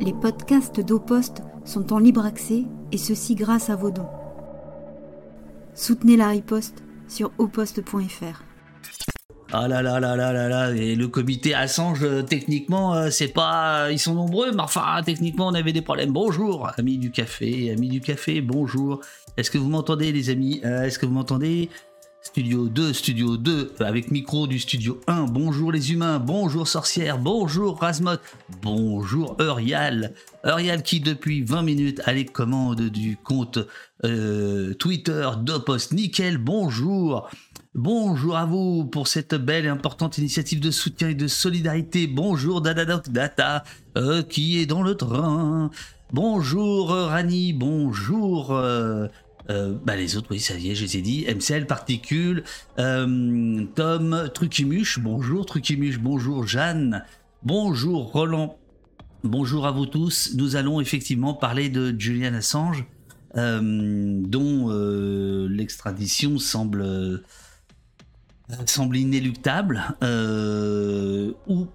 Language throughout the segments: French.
Les podcasts d'Opost sont en libre accès et ceci grâce à vos dons. Soutenez la riposte sur oposte.fr. Ah là là là là là là, et le comité Assange, euh, techniquement, euh, c'est pas. euh, Ils sont nombreux, mais enfin, techniquement, on avait des problèmes. Bonjour, amis du café, amis du café, bonjour. Est-ce que vous m'entendez, les amis? Est-ce que vous m'entendez? Studio 2, Studio 2, euh, avec micro du Studio 1. Bonjour les humains, bonjour sorcière, bonjour Rasmot, bonjour Eurial. Eurial qui, depuis 20 minutes, a les commandes du compte euh, Twitter d'Opost. Nickel, bonjour. Bonjour à vous pour cette belle et importante initiative de soutien et de solidarité. Bonjour Dadadoc Data euh, qui est dans le train. Bonjour euh, Rani, bonjour euh, euh, bah les autres, oui, ça y est, je les ai dit. MCL, Particule, euh, Tom, Trucimuche, bonjour Trucimuche, bonjour Jeanne, bonjour Roland, bonjour à vous tous. Nous allons effectivement parler de Julian Assange, euh, dont l'extradition semble, semble inéluctable, ou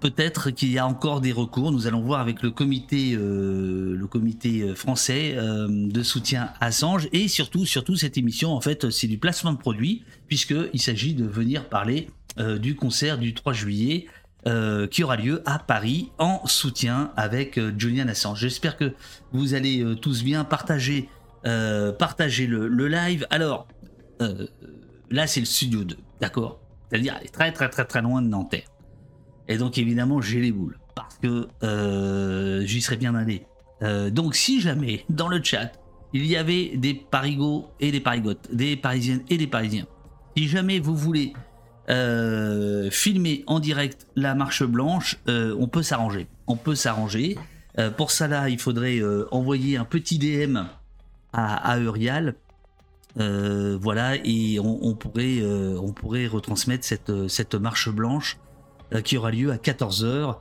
peut-être qu'il y a encore des recours. Nous allons voir avec le comité, euh, le comité français euh, de soutien à Assange et surtout, surtout cette émission en fait, c'est du placement de produits puisque il s'agit de venir parler euh, du concert du 3 juillet. qui aura lieu à Paris en soutien avec Julian Assange. J'espère que vous allez tous bien partager, le, le live. Alors, là c'est le studio 2, d'accord? C'est-à-dire elle est très très très très loin de Nanterre. Et donc évidemment j'ai les boules parce que euh, j'y serais bien allé. Euh, donc si jamais dans le chat il y avait des parigots et des parigotes, des parisiennes et des parisiens, si jamais vous voulez euh, filmer en direct la marche blanche, on peut s'arranger. On peut s'arranger. Pour ça là, il faudrait envoyer un petit DM à, à Eurial. Voilà, et on, on pourrait, on pourrait retransmettre cette, cette marche blanche qui aura lieu à 14h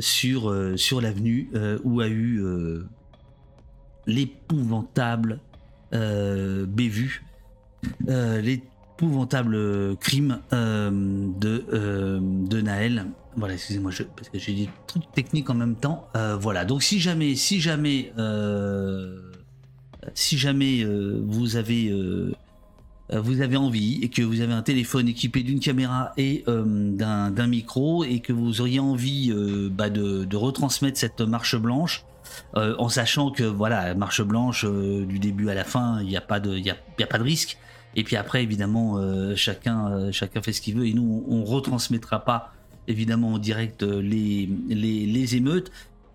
sur, euh, sur l'avenue euh, où a eu euh, l'épouvantable euh, bévue, euh, l'épouvantable crime euh, de, euh, de Naël. Voilà, excusez-moi, parce que j'ai dit trucs techniques en même temps. Euh, voilà, donc si jamais, si jamais, euh, si jamais euh, vous avez euh, euh, vous avez envie et que vous avez un téléphone équipé d'une caméra et euh, d'un micro et que vous auriez envie euh, bah, de, retransmettre cette marche blanche euh, en sachant que voilà marche blanche euh, du début à la fin il n'y a pas de y y a pas de risque. Et puis après évidemment euh, chacun euh, chacun fait ce qu'il veut et nous on, on retransmettra pas évidemment en direct euh, les, les, les émeutes.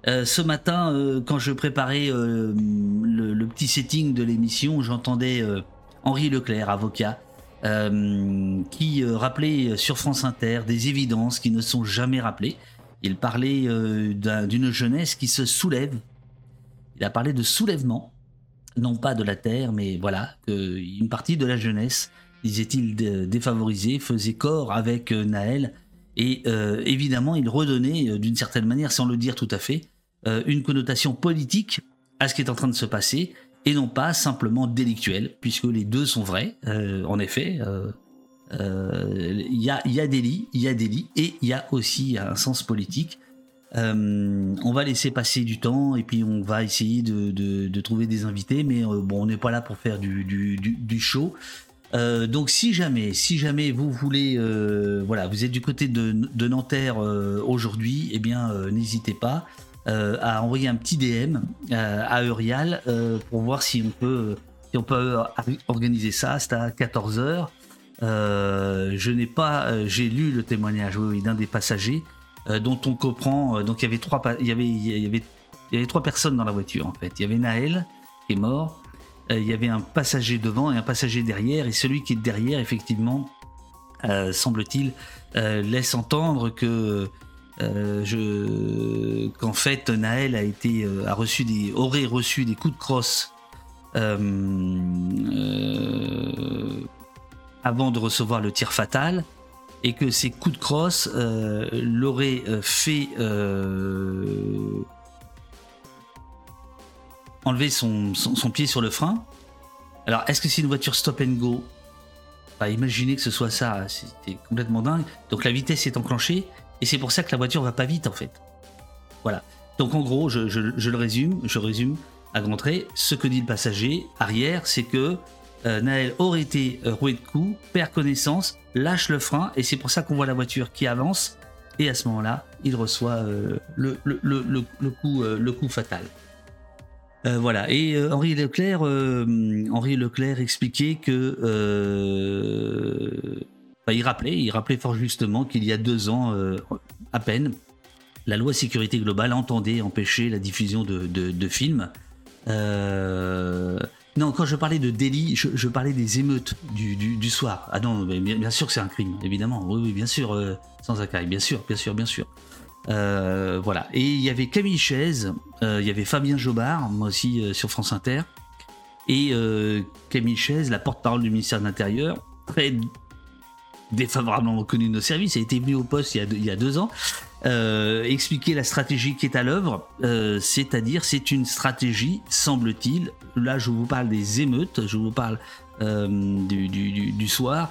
Euh, ce matin, euh, quand je préparais euh, le, petit setting de l'émission, j'entendais euh, Henri Leclerc, avocat, euh, qui euh, rappelait sur France Inter des évidences qui ne sont jamais rappelées. Il parlait euh, d'un- d'une jeunesse qui se soulève. Il a parlé de soulèvement, non pas de la terre, mais voilà, que une partie de la jeunesse, disait-il, dé- défavorisée, faisait corps avec Naël. Et évidemment, il redonnait, d'une certaine manière, sans le dire tout à fait, une connotation politique à ce qui est en train de se passer et non pas simplement délictuelle, puisque les deux sont vrais, euh, en effet. euh, euh, Il y, a, y a délit, il y a délit, et il y a aussi un sens politique. On va laisser passer du temps et puis on va essayer de, trouver des invités, mais bon, on n'est pas là pour faire du, show. Donc si jamais, si jamais vous voulez, voilà, vous êtes du côté de, de Nanterre aujourd'hui, eh bien n'hésitez pas euh, à envoyer un petit DM euh, à Eurial euh, pour voir si on peut, si on peut euh, organiser ça. C'est à 14 h je n'ai pas, euh, j'ai lu le témoignage d'un des passagers euh, dont on comprend. euh, donc il y avait trois, il y avait, il y avait, il y avait trois personnes dans la voiture en fait. Il y avait Naël qui est mort. Euh, il y avait un passager devant et un passager derrière, et celui qui est derrière, effectivement, euh, semble-t-il, euh, laisse entendre que euh, qu'en fait Naël euh, a reçu des aurait reçu des coups de crosse euh, avant de recevoir le tir fatal et que ces coups de crosse l'auraient fait enlever son, pied sur le frein. Alors, est-ce que c'est une voiture stop and go? Imaginez que ce soit ça, c'était complètement dingue. Donc la vitesse est enclenchée, et c'est pour ça que la voiture va pas vite en fait. voilà. Donc en gros, je, le résume, je résume à grands traits. Ce que dit le passager arrière, c'est que euh, Naël aurait été euh, roué de coups, perd connaissance, lâche le frein, et c'est pour ça qu'on voit la voiture qui avance. Et à ce moment-là, il reçoit euh, le coup fatal. voilà. Et Henri Leclerc, Henri Leclerc expliquait que, il rappelait, il rappelait fort justement qu'il y a deux ans à peine, la loi sécurité globale entendait empêcher la diffusion de, de films euh, non, quand je parlais de délit, je, parlais des émeutes du, soir. Ah non, bien, sûr que c'est un crime, évidemment. Oui, oui bien sûr, euh, sans accueil, bien sûr, bien sûr, bien sûr. Euh, voilà. Et il y avait Camille Chaise, il y avait Fabien Jobard, moi aussi sur France Inter, et Camille Chaise, la porte-parole du ministère de l'Intérieur, très défavorablement reconnu de nos services, a été venu au poste il y a deux ans, euh, expliquer la stratégie qui est à l'œuvre, euh, c'est-à-dire c'est une stratégie, semble-t-il, là je vous parle des émeutes, je vous parle euh, du, soir,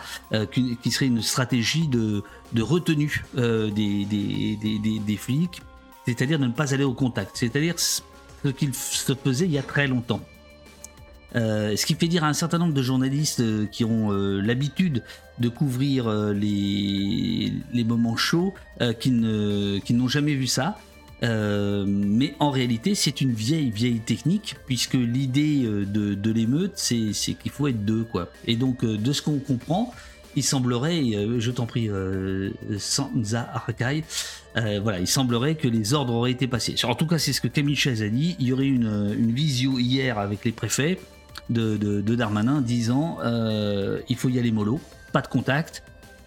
qui, serait une stratégie de, retenue des, des, flics, c'est-à-dire de ne pas aller au contact, c'est-à-dire ce qu'il se faisait il y a très longtemps. Ce qui fait dire à un certain nombre de journalistes qui ont l'habitude de couvrir euh, les, moments chauds euh, qui, n'ont jamais vu ça. Euh, mais en réalité, c'est une vieille, vieille technique, puisque l'idée de, l'émeute, c'est, qu'il faut être deux. Quoi. Et donc, de ce qu'on comprend, il semblerait, je t'en prie, Sanza Arkai, voilà, il semblerait que les ordres auraient été passés. En tout cas, c'est ce que Camille Chaise a dit. Il y aurait une, une visio hier avec les préfets de, de, Darmanin disant il faut y aller mollo pas de contact.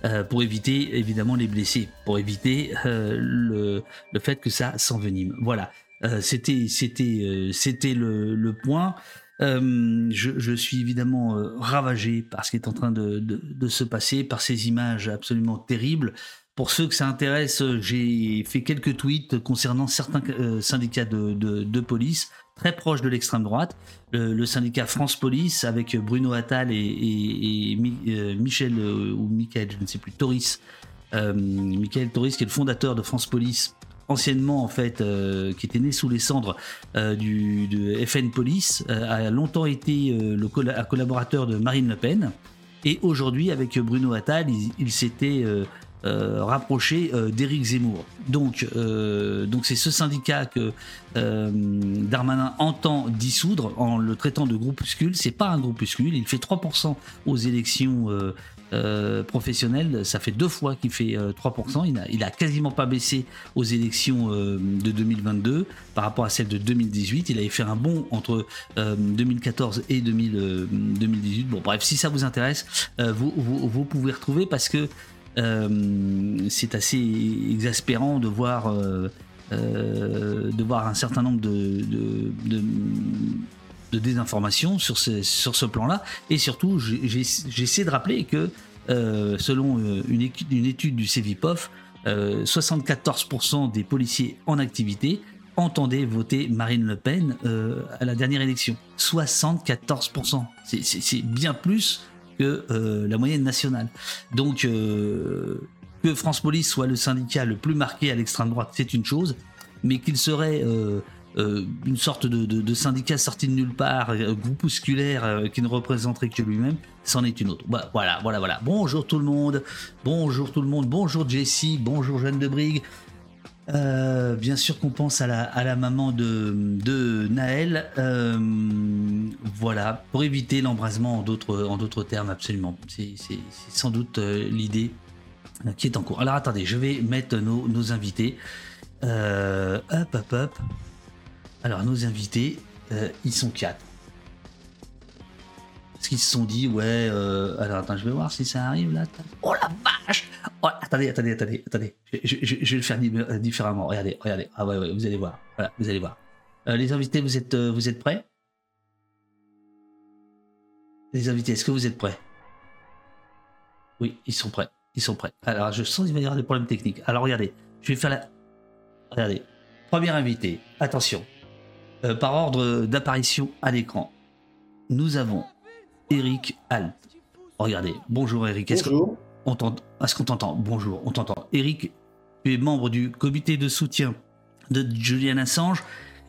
Euh, pour éviter évidemment les blessés, pour éviter euh, le, le, fait que ça s'envenime. Voilà, euh, c'était c'était c'était le, le, point. Je, je, suis évidemment ravagé par ce qui est en train de, de, se passer, par ces images absolument terribles. Pour ceux que ça intéresse, j'ai fait quelques tweets concernant certains syndicats de police très proche de l'extrême droite. Le, syndicat France Police avec Bruno Attal et, euh, Michel euh, ou Michael, je ne sais plus, Toris. Euh, Michael Toris qui est le fondateur de France Police anciennement en fait, qui était né sous les cendres du de FN Police, a longtemps été le collaborateur de Marine Le Pen. Et aujourd'hui, avec Bruno Attal, il s'était euh, rapproché euh, d'Éric Zemmour. Donc, euh, donc c'est ce syndicat que Darmanin entend dissoudre en le traitant de groupuscule. C'est pas un groupuscule, il fait 3% aux élections professionnelles. Ça fait deux fois qu'il fait 3%. Il a, quasiment pas baissé aux élections de 2022 par rapport à celles de 2018. Il avait fait un bond entre 2014 et 2018. Bon, bref, si ça vous intéresse, vous, vous, pouvez retrouver parce que euh, c'est assez exaspérant de voir, euh, euh, de voir un certain nombre de, de, de, désinformations sur ce, sur ce plan-là. Et surtout, j'essaie de rappeler que selon une étude, du CEVIPOF, 74% des policiers en activité entendaient voter Marine Le Pen à la dernière élection. 74%. C'est bien plus que euh, la moyenne nationale. Donc euh, que France Police soit le syndicat le plus marqué à l'extrême droite, c'est une chose, mais qu'il serait euh, une sorte de, syndicat sorti de nulle part, groupusculaire, qui ne représenterait que lui-même, c'en est une autre. Bah, voilà, voilà, voilà. Bonjour tout le monde, bonjour tout le monde, bonjour Jessie, bonjour Jeanne de Brigue, euh, bien sûr qu'on pense à la, maman de, Naël. Euh, voilà, pour éviter l'embrasement en d'autres, termes, absolument. C'est, sans doute euh, l'idée qui est en cours. Alors attendez, je vais mettre nos, nos invités. hop, hop, hop. Alors nos invités, ils sont quatre. Parce qu'ils se sont dit, ouais, alors attends, je vais voir si ça arrive là. Oh la vache Oh, attendez, attendez, attendez, attendez. Je, vais le faire euh, différemment. Regardez, regardez. Ah ouais, ouais, vous allez voir. Voilà, vous allez voir. Euh, les invités, vous êtes, euh, vous êtes prêts? Les invités, est-ce que vous êtes prêts? Oui, ils sont prêts. Ils sont prêts. Alors, je sens qu'il va y avoir des problèmes techniques. Alors, regardez. Je vais faire la. Regardez. Premier invité. Attention. par ordre d'apparition à l'écran, nous avons Eric Alt. Regardez. Bonjour Eric. Bonjour. Est-ce qu'on t'entend? Bonjour, on t'entend. Eric, tu es membre du comité de soutien de Julian Assange.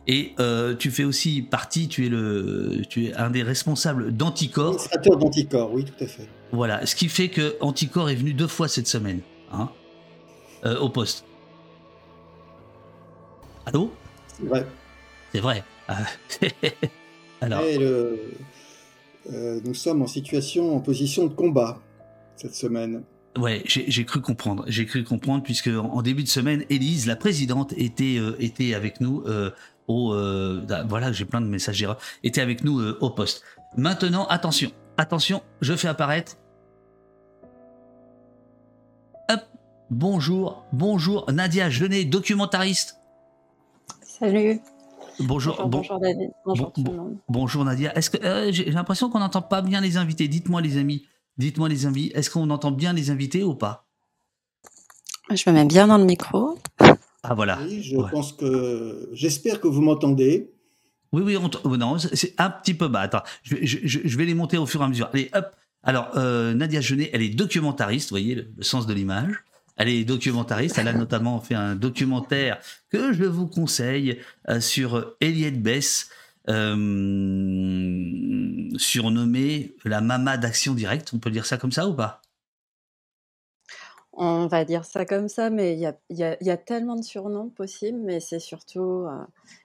Et euh, tu fais aussi partie, tu es, le, tu es un des responsables d'Anticor. Administrateur d'Anticor, oui, tout à fait. Voilà, ce qui fait que Anticor est venu deux fois cette semaine, hein, euh, au poste. Allô? C'est vrai. C'est vrai. Ah. Alors, Et le- euh, nous sommes en situation, en position de combat cette semaine. ouais, j'ai cru comprendre. J'ai cru comprendre puisque en, en début de semaine, Élise, la présidente, était euh, était avec nous euh, au. euh, ah, voilà, j'ai plein de messages d'erreur. Était avec nous euh, au poste. Maintenant, attention, attention, je fais apparaître. Hop, bonjour, bonjour, Nadia Genet, documentariste. Salut. Bonjour, Bonjour, bon- bonjour David. Bonjour bon- tout le monde. Bonjour Nadia. Est-ce que euh, j'ai l'impression qu'on n'entend pas bien les invités Dites-moi les amis. Dites-moi les invités. Est-ce qu'on entend bien les invités ou pas? Je me mets bien dans le micro. Ah voilà. Oui, je Ouais. pense que j'espère que vous m'entendez. Oui oui. On t- oh, non, c'est un petit peu bas. Attends, je, vais- je- je- je vais les monter au fur et à mesure. Allez, hop. Alors euh, Nadia Genet, elle est documentariste. Vous voyez le, le sens de l'image. Elle est documentariste. Elle a notamment fait un documentaire que je vous conseille euh, sur Eliette Bess, euh, surnommée la Mama d'Action Directe. On peut dire ça comme ça ou pas? On va dire ça comme ça, mais il y a, y y tellement de surnoms possibles, mais c'est surtout euh,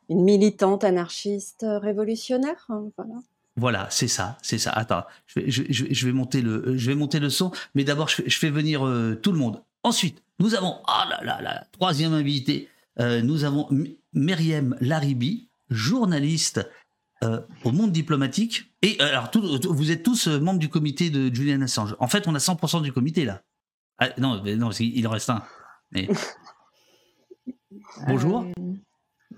une militante anarchiste révolutionnaire. hein, voilà. Voilà, c'est ça, c'est ça. Attends, je vais, je, je vais- je vais monter le, je vais monter le son, mais d'abord je, fais- je fais venir euh, tout le monde. Ensuite, nous avons, ah là là là, troisième invité, euh, nous avons M- Myriam Laribi, journaliste euh, au Monde diplomatique. Et euh, alors, tout- tout- vous êtes tous membres du comité de Julian Assange. En fait, on a 100% du comité là. Ah, non, non, il en reste un. Mais- Bonjour. Euh,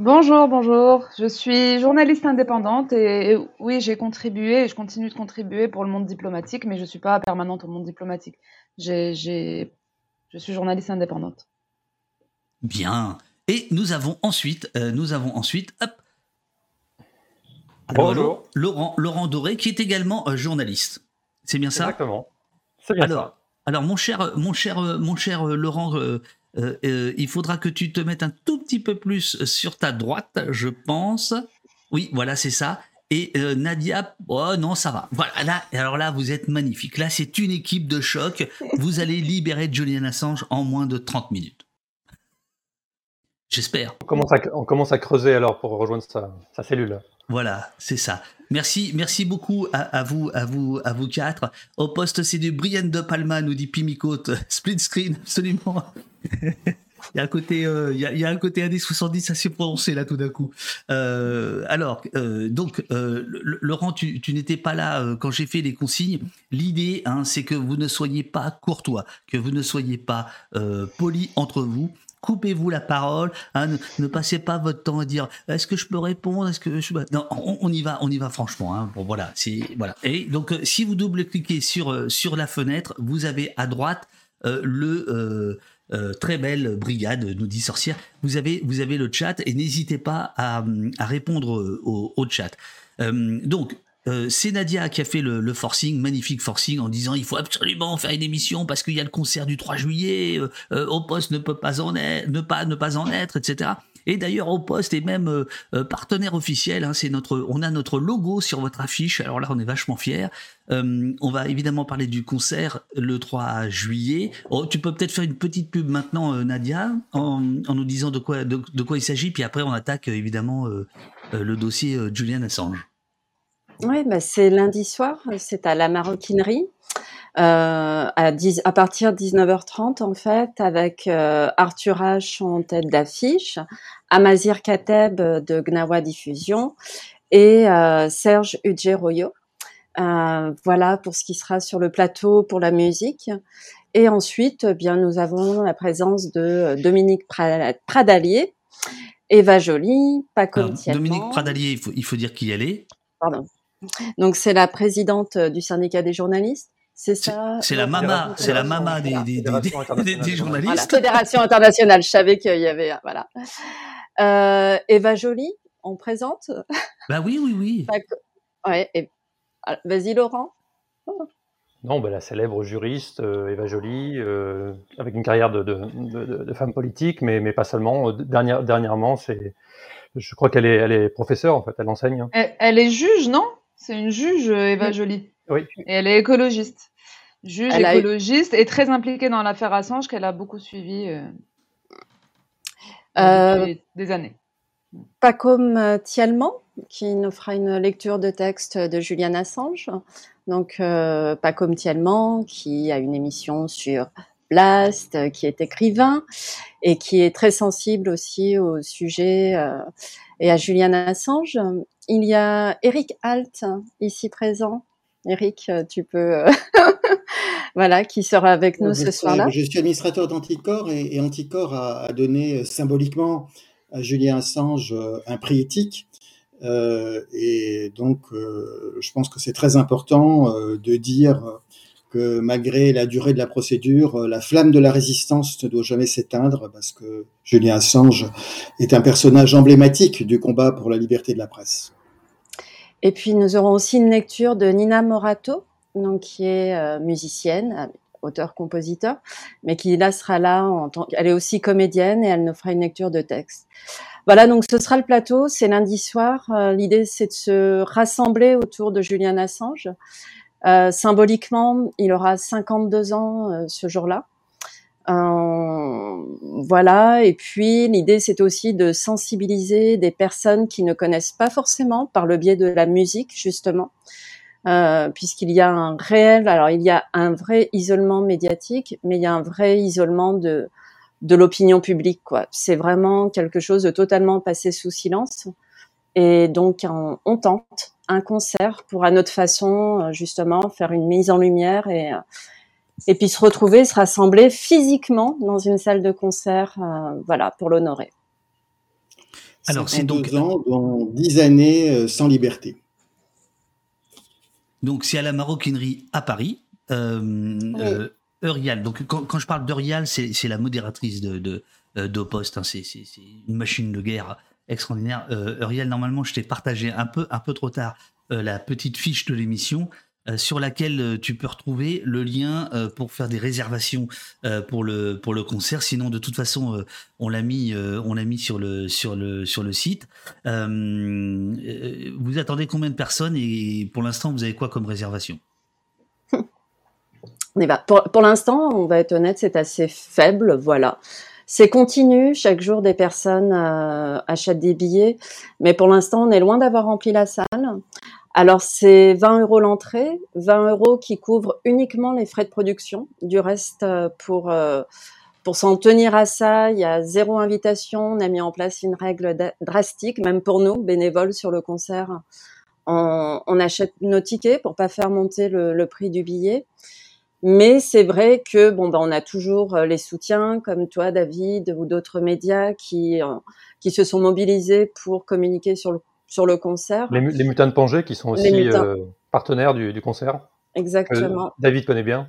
bonjour, bonjour. Je suis journaliste indépendante et, et oui, j'ai contribué et je continue de contribuer pour le monde diplomatique, mais je ne suis pas permanente au monde diplomatique. J'ai- je suis journaliste indépendante. Bien. Et nous avons ensuite, euh, nous avons ensuite, hop. Bonjour. Laurent, Laurent Doré, qui est également euh, journaliste. C'est bien ça? Exactement. C'est bien Alors, alors mon cher, mon cher, euh, mon cher euh, Laurent, euh, euh, euh, il faudra que tu te mettes un tout petit peu plus sur ta droite, je pense. Oui, voilà, c'est ça. Et euh, Nadia, oh non, ça va. Voilà, là, alors là, vous êtes magnifique. Là, c'est une équipe de choc. Vous allez libérer Julian Assange en moins de 30 minutes. J'espère. On commence, à, on commence à creuser alors pour rejoindre sa, sa cellule. Voilà, c'est ça. Merci, merci beaucoup à, à vous, à vous, à vous quatre. Au poste, c'est du Brian De Palma, nous dit Pimicote. Split screen, absolument. Il y a un côté, euh, il, y a, il y a un côté années 70 assez prononcé là tout d'un coup. Euh, alors, euh, donc, euh, Laurent, tu, n'étais pas là quand j'ai fait les consignes. L'idée, hein, c'est que vous ne soyez pas courtois, que vous ne soyez pas polis entre vous. Coupez-vous la parole, hein, ne, passez pas votre temps à dire est-ce que je peux répondre, est-ce que je non, on, y va, on y va franchement. Hein. Bon voilà. Et donc si vous double-cliquez sur euh, sur la fenêtre, vous avez à droite le euh, très belle brigade, nous dit sorcière. Vous avez vous avez le chat et n'hésitez pas à, répondre au, chat. Euh, donc euh, c'est Nadia qui a fait le, le forcing, magnifique forcing, en disant il faut absolument faire une émission parce qu'il y a le concert du 3 juillet, au poste ne peut pas en être, ne pas ne pas en être, etc. Et d'ailleurs au poste est même euh, euh, partenaire officiel. Hein, c'est notre, on a notre logo sur votre affiche. Alors là on est vachement fiers. Euh, on va évidemment parler du concert le 3 juillet. Oh, tu peux peut-être faire une petite pub maintenant, Nadia, en, nous disant de quoi de, quoi il s'agit, puis après on attaque évidemment le dossier Julian Assange. Oui, bah, c'est lundi soir, c'est à la maroquinerie. Euh, à, 10 à partir de 19h30 en fait, avec euh, Arthur H en tête d'affiche, Amazir Kateb de Gnawa Diffusion et euh, Serge. Euh, voilà pour ce qui sera sur le plateau pour la musique. Et ensuite, eh bien, nous avons la présence de Dominique Pra- Pradalier, Eva Joly, Paco Alors. Dominique Pradalier, il faut, il faut dire qui elle est. Pardon. Donc c'est la présidente euh, du syndicat des journalistes. C'est ça. c'est la mama, c'est la mama des, des, des, Fédération des- internationale des- des des Voilà, journalistes. Fédération internationale. Je savais qu'il y avait voilà. Euh, Eva Joly, on présente? Bah oui, oui, oui. Ouais. Et, alors, vas-y Laurent. Non, bah, la célèbre juriste euh, Eva Joly, euh, avec une carrière de, de, de, de femme politique, mais, mais pas seulement. Dernière, dernièrement, c'est, je crois qu'elle est, elle est professeure en fait, elle enseigne. Elle, elle est juge, non? C'est une juge, Eva Joly. Oui. Et elle est écologiste. Juge Elle eu- écologiste et très impliquée dans l'affaire Assange qu'elle a beaucoup suivi euh, Euh, depuis des années. Pas comme euh, Thielman, qui nous fera une lecture de texte de Julian Assange. Donc, euh, pas comme Thielman, qui a une émission sur Blast, qui est écrivain et qui est très sensible aussi au sujet euh, et à Julian Assange. Il y a Eric Alt, ici présent. Eric, euh, tu peux... euh, voilà, qui sera avec nous Je ce soir-là. Je suis administrateur d'Anticor et, et Anticor a, a donné euh, symboliquement à Julien Assange un prix éthique. Euh, et donc, euh, je pense que c'est très important euh, de dire que malgré la durée de la procédure, la flamme de la résistance ne doit jamais s'éteindre parce que Julien Assange est un personnage emblématique du combat pour la liberté de la presse. Et puis nous aurons aussi une lecture de Nina Morato, donc qui est euh, musicienne, auteur-compositeur, mais qui là sera là en tant elle est aussi comédienne et elle nous fera une lecture de texte. Voilà, donc ce sera le plateau, c'est lundi soir. Euh, L'idée c'est de se rassembler autour de Julian Assange. Euh, symboliquement, il aura 52 ans euh, ce jour-là. Euh, voilà, et puis l'idée c'est aussi de sensibiliser des personnes qui ne connaissent pas forcément par le biais de la musique justement, euh, puisqu'il y a un réel, alors il y a un vrai isolement médiatique, mais il y a un vrai isolement de de l'opinion publique quoi. C'est vraiment quelque chose de totalement passé sous silence, et donc on, on tente un concert pour à notre façon euh, justement faire une mise en lumière et et puis se retrouver, se rassembler physiquement dans une salle de concert, euh, voilà, pour l'honorer. Alors, c'est 52 donc- ans, dont 10 années euh, sans liberté. Donc c'est à la maroquinerie à Paris. Euh, euh, Eurial. Donc quand, quand je parle d'Eurial, c'est la modératrice de de d'Opost. hein. C'est une machine de guerre extraordinaire. Euh, Eurial, normalement, je t'ai partagé un peu un peu trop tard euh, la petite fiche de l'émission. Euh, sur laquelle euh, tu peux retrouver le lien euh, pour faire des réservations pour le pour le concert. Sinon, de toute façon, on l'a mis on l'a mis sur le sur le sur le site. Vous attendez combien de personnes et pour l'instant, vous avez quoi comme réservation? On y va. Pour, l'instant, on va être honnête, c'est assez faible, voilà. C'est continu, chaque jour des personnes achètent des billets, mais pour l'instant, on est loin d'avoir rempli la salle. Alors c'est 20 euros l'entrée, 20 euros qui couvrent uniquement les frais de production. Du reste, euh, pour euh, pour s'en tenir à ça, il y a zéro invitation. On a mis en place une règle drastique, même pour nous bénévoles sur le concert. On, achète nos tickets pour pas faire monter le, le prix du billet. Mais c'est vrai que bon ben on a toujours euh, les soutiens comme toi David ou d'autres médias qui qui se sont mobilisés pour communiquer sur le sur le concert. Les, les mutins de Pangée qui sont aussi euh, partenaires du, du concert. Exactement. David connaît bien.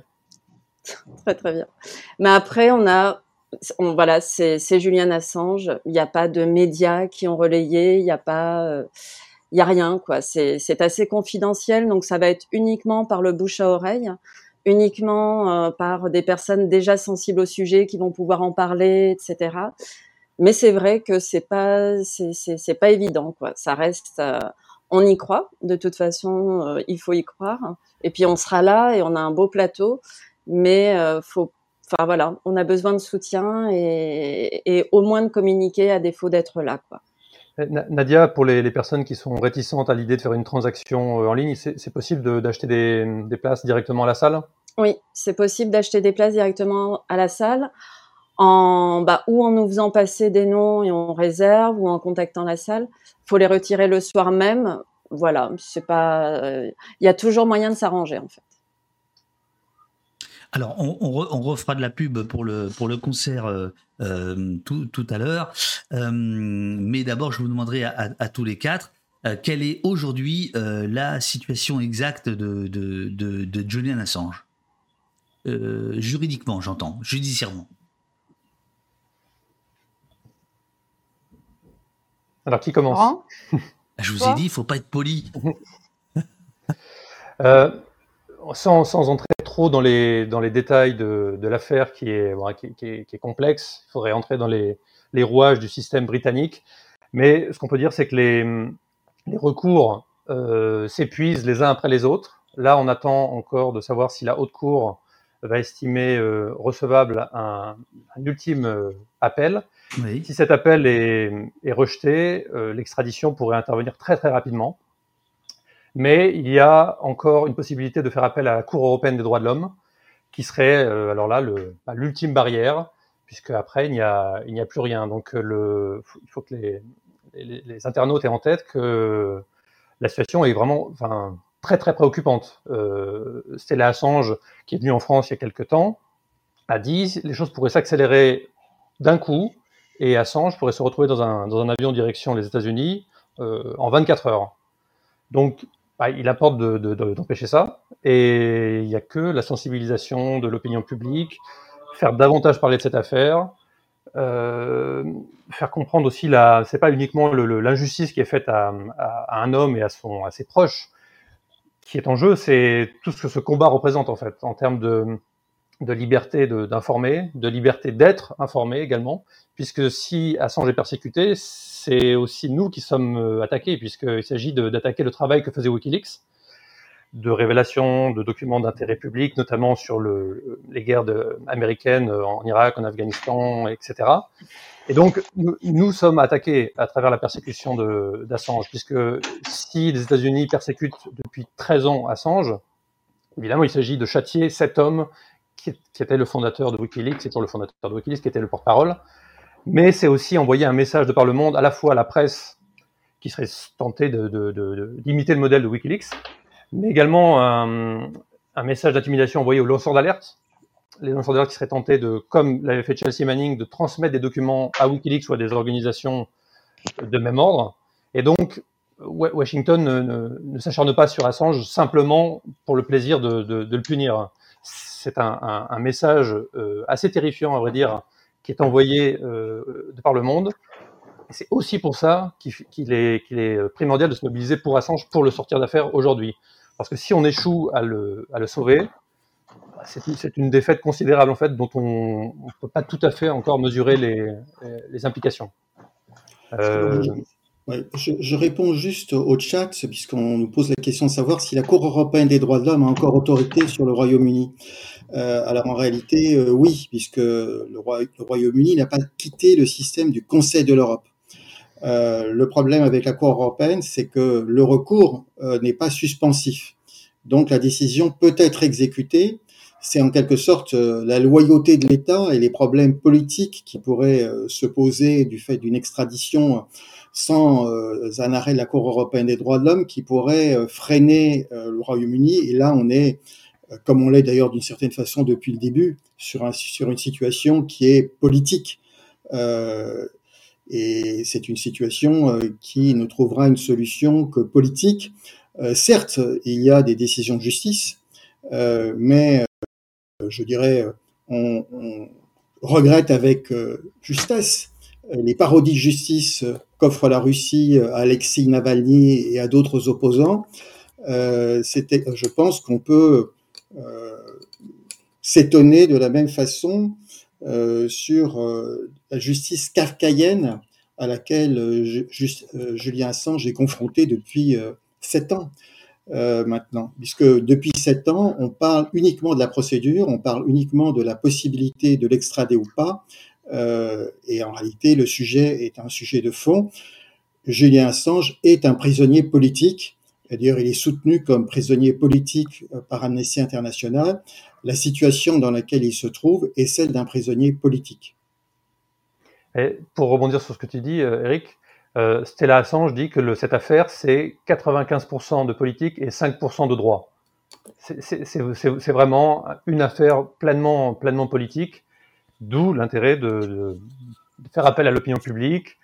Très très bien. Mais après, on a, on, voilà, c'est Julian Assange. Il n'y a pas de médias qui ont relayé. Il n'y a pas, euh, il y a rien quoi. C'est c'est assez confidentiel, donc ça va être uniquement par le bouche à oreille, uniquement euh, par des personnes déjà sensibles au sujet qui vont pouvoir en parler, etc. Mais c'est vrai que c'est pas, c'est c'est c'est pas évident quoi. Ça reste, euh, on y croit. De toute façon, euh, il faut y croire. Et puis on sera là et on a un beau plateau mais euh, faut enfin voilà on a besoin de soutien et, et au moins de communiquer à défaut d'être là quoi Nadia, pour les, les personnes qui sont réticentes à l'idée de faire une transaction en ligne, c'est possible de- d'acheter des, des places directement à la salle? Oui c'est possible d'acheter des places directement à la salle en bah, ou en nous faisant passer des noms et on réserve ou en contactant la salle faut les retirer le soir même voilà c'est pas euh, il y a toujours moyen de s'arranger en fait Alors, on, on, re- on refera de la pub pour le, pour le concert euh, euh, tout, tout à l'heure. Mais d'abord, je vous demanderai à, tous les quatre quelle est aujourd'hui la situation exacte de, de, de, de Julian Assange? Juridiquement, j'entends, judiciairement. Alors, qui commence? Laurent Je vous Toi ai dit, il faut pas être poli. Euh, sans, sans, entrer trop dans les, dans les détails de, de l'affaire qui, est, qui, qui, est, qui, est, complexe, il faudrait entrer dans les, les rouages du système britannique. Mais ce qu'on peut dire, c'est que les, les recours euh, s'épuisent les uns après les autres. Là, on attend encore de savoir si la haute cour va estimer euh, recevable un, un ultime euh, appel. Oui. Si cet appel est, est rejeté, euh, l'extradition pourrait intervenir très très rapidement. Mais il y a encore une possibilité de faire appel à la Cour européenne des droits de l'homme, qui serait alors là l'ultime barrière, puisque après il n'y a, il n'y a plus rien. Donc le, il faut que les, les, les, internautes aient en tête que la situation est vraiment, enfin, très très préoccupante. Euh, Stella Assange, qui est venue en France il y a quelques temps, a dit les choses pourraient s'accélérer d'un coup et Assange pourrait se retrouver dans un, dans un avion direction les États-Unis euh, en 24 heures. Donc, bah, il apporte d'empêcher de, de, ça et il n'y a que la sensibilisation de l'opinion publique, faire davantage parler de cette affaire, euh, faire comprendre aussi la, c'est pas uniquement l'injustice qui est faite à, à, à, un homme et à, son, à ses proches, qui est en jeu, c'est tout ce que ce combat représente en fait, en termes de, liberté d'informer, de, de, liberté d'être informé également, puisque si Assange est persécuté, c'est aussi nous qui sommes euh, attaqués, puisqu'il s'agit d'attaquer le travail que faisait Wikileaks, de révélation de documents d'intérêt public, notamment sur le, les guerres américaines en Irak, en Afghanistan, etc. Et donc, nous, sommes attaqués à travers la persécution d'Assange, puisque si les États-Unis persécutent depuis 13 ans Assange, évidemment, il s'agit de châtier cet homme qui, était le fondateur de Wikileaks, c'est le fondateur de Wikileaks, qui était le porte-parole, mais c'est aussi envoyer un message de par le monde à la fois à la presse qui serait tentée d'imiter de, le modèle de Wikileaks, mais également un, message d'intimidation envoyé aux lanceurs d'alerte, les lanceurs d'alerte qui seraient tentés de, comme l'avait fait Chelsea Manning, de transmettre des documents à Wikileaks ou à des organisations de même ordre. Et donc, Washington ne, ne, ne s'acharne pas sur Assange simplement pour le plaisir de, le punir. C'est un, message euh, assez terrifiant, à vrai dire, qui est envoyé euh, par le monde. C'est aussi pour ça qu'il qu est, est, primordial de se mobiliser pour Assange pour le sortir d'affaire aujourd'hui. Parce que si on échoue à le, sauver, c'est une, défaite considérable en fait, dont on ne peut pas tout à fait encore mesurer les, implications. Euh... Je, réponds juste au chat, puisqu'on nous pose la question de savoir si la Cour européenne des droits de l'homme a encore autorité sur le Royaume-Uni. Euh, alors en réalité, euh, oui, puisque le Royaume-Uni n'a pas quitté le système du Conseil de l'Europe. Euh, le problème avec la Cour européenne, c'est que le recours euh, n'est pas suspensif. Donc la décision peut être exécutée. C'est en quelque sorte euh, la loyauté de l'État et les problèmes politiques qui pourraient se poser du fait d'une extradition sans un arrêt de la Cour européenne des droits de l'homme qui pourrait freiner le Royaume-Uni. Et là, on est comme on l'est d'ailleurs d'une certaine façon depuis le début, sur, un, sur une situation qui est politique. Et c'est une situation euh, qui ne trouvera une solution que politique. Euh, certes, il y a des décisions de justice, euh, mais je dirais, on, regrette avec justesse les parodies de justice qu'offre la Russie à Alexis Navalny et à d'autres opposants. Je pense qu'on peut s'étonner de la même façon sur la justice kafkaïenne à laquelle just, Julien Assange est confronté depuis sept ans. Euh, maintenant, puisque depuis sept ans, on parle uniquement de la procédure, on parle uniquement de la possibilité de l'extrader ou pas, euh, et en réalité, le sujet est un sujet de fond. Julien Assange est un prisonnier politique c'est-à-dire il est soutenu comme prisonnier politique euh, par Amnesty International. La situation dans laquelle il se trouve est celle d'un prisonnier politique. Pour rebondir sur ce que tu dis, euh, Eric, euh, Stella Assange dit que cette affaire, c'est 95% de politique et 5% de droit. C'est vraiment une affaire pleinement, pleinement politique, d'où l'intérêt de, faire appel à l'opinion publique,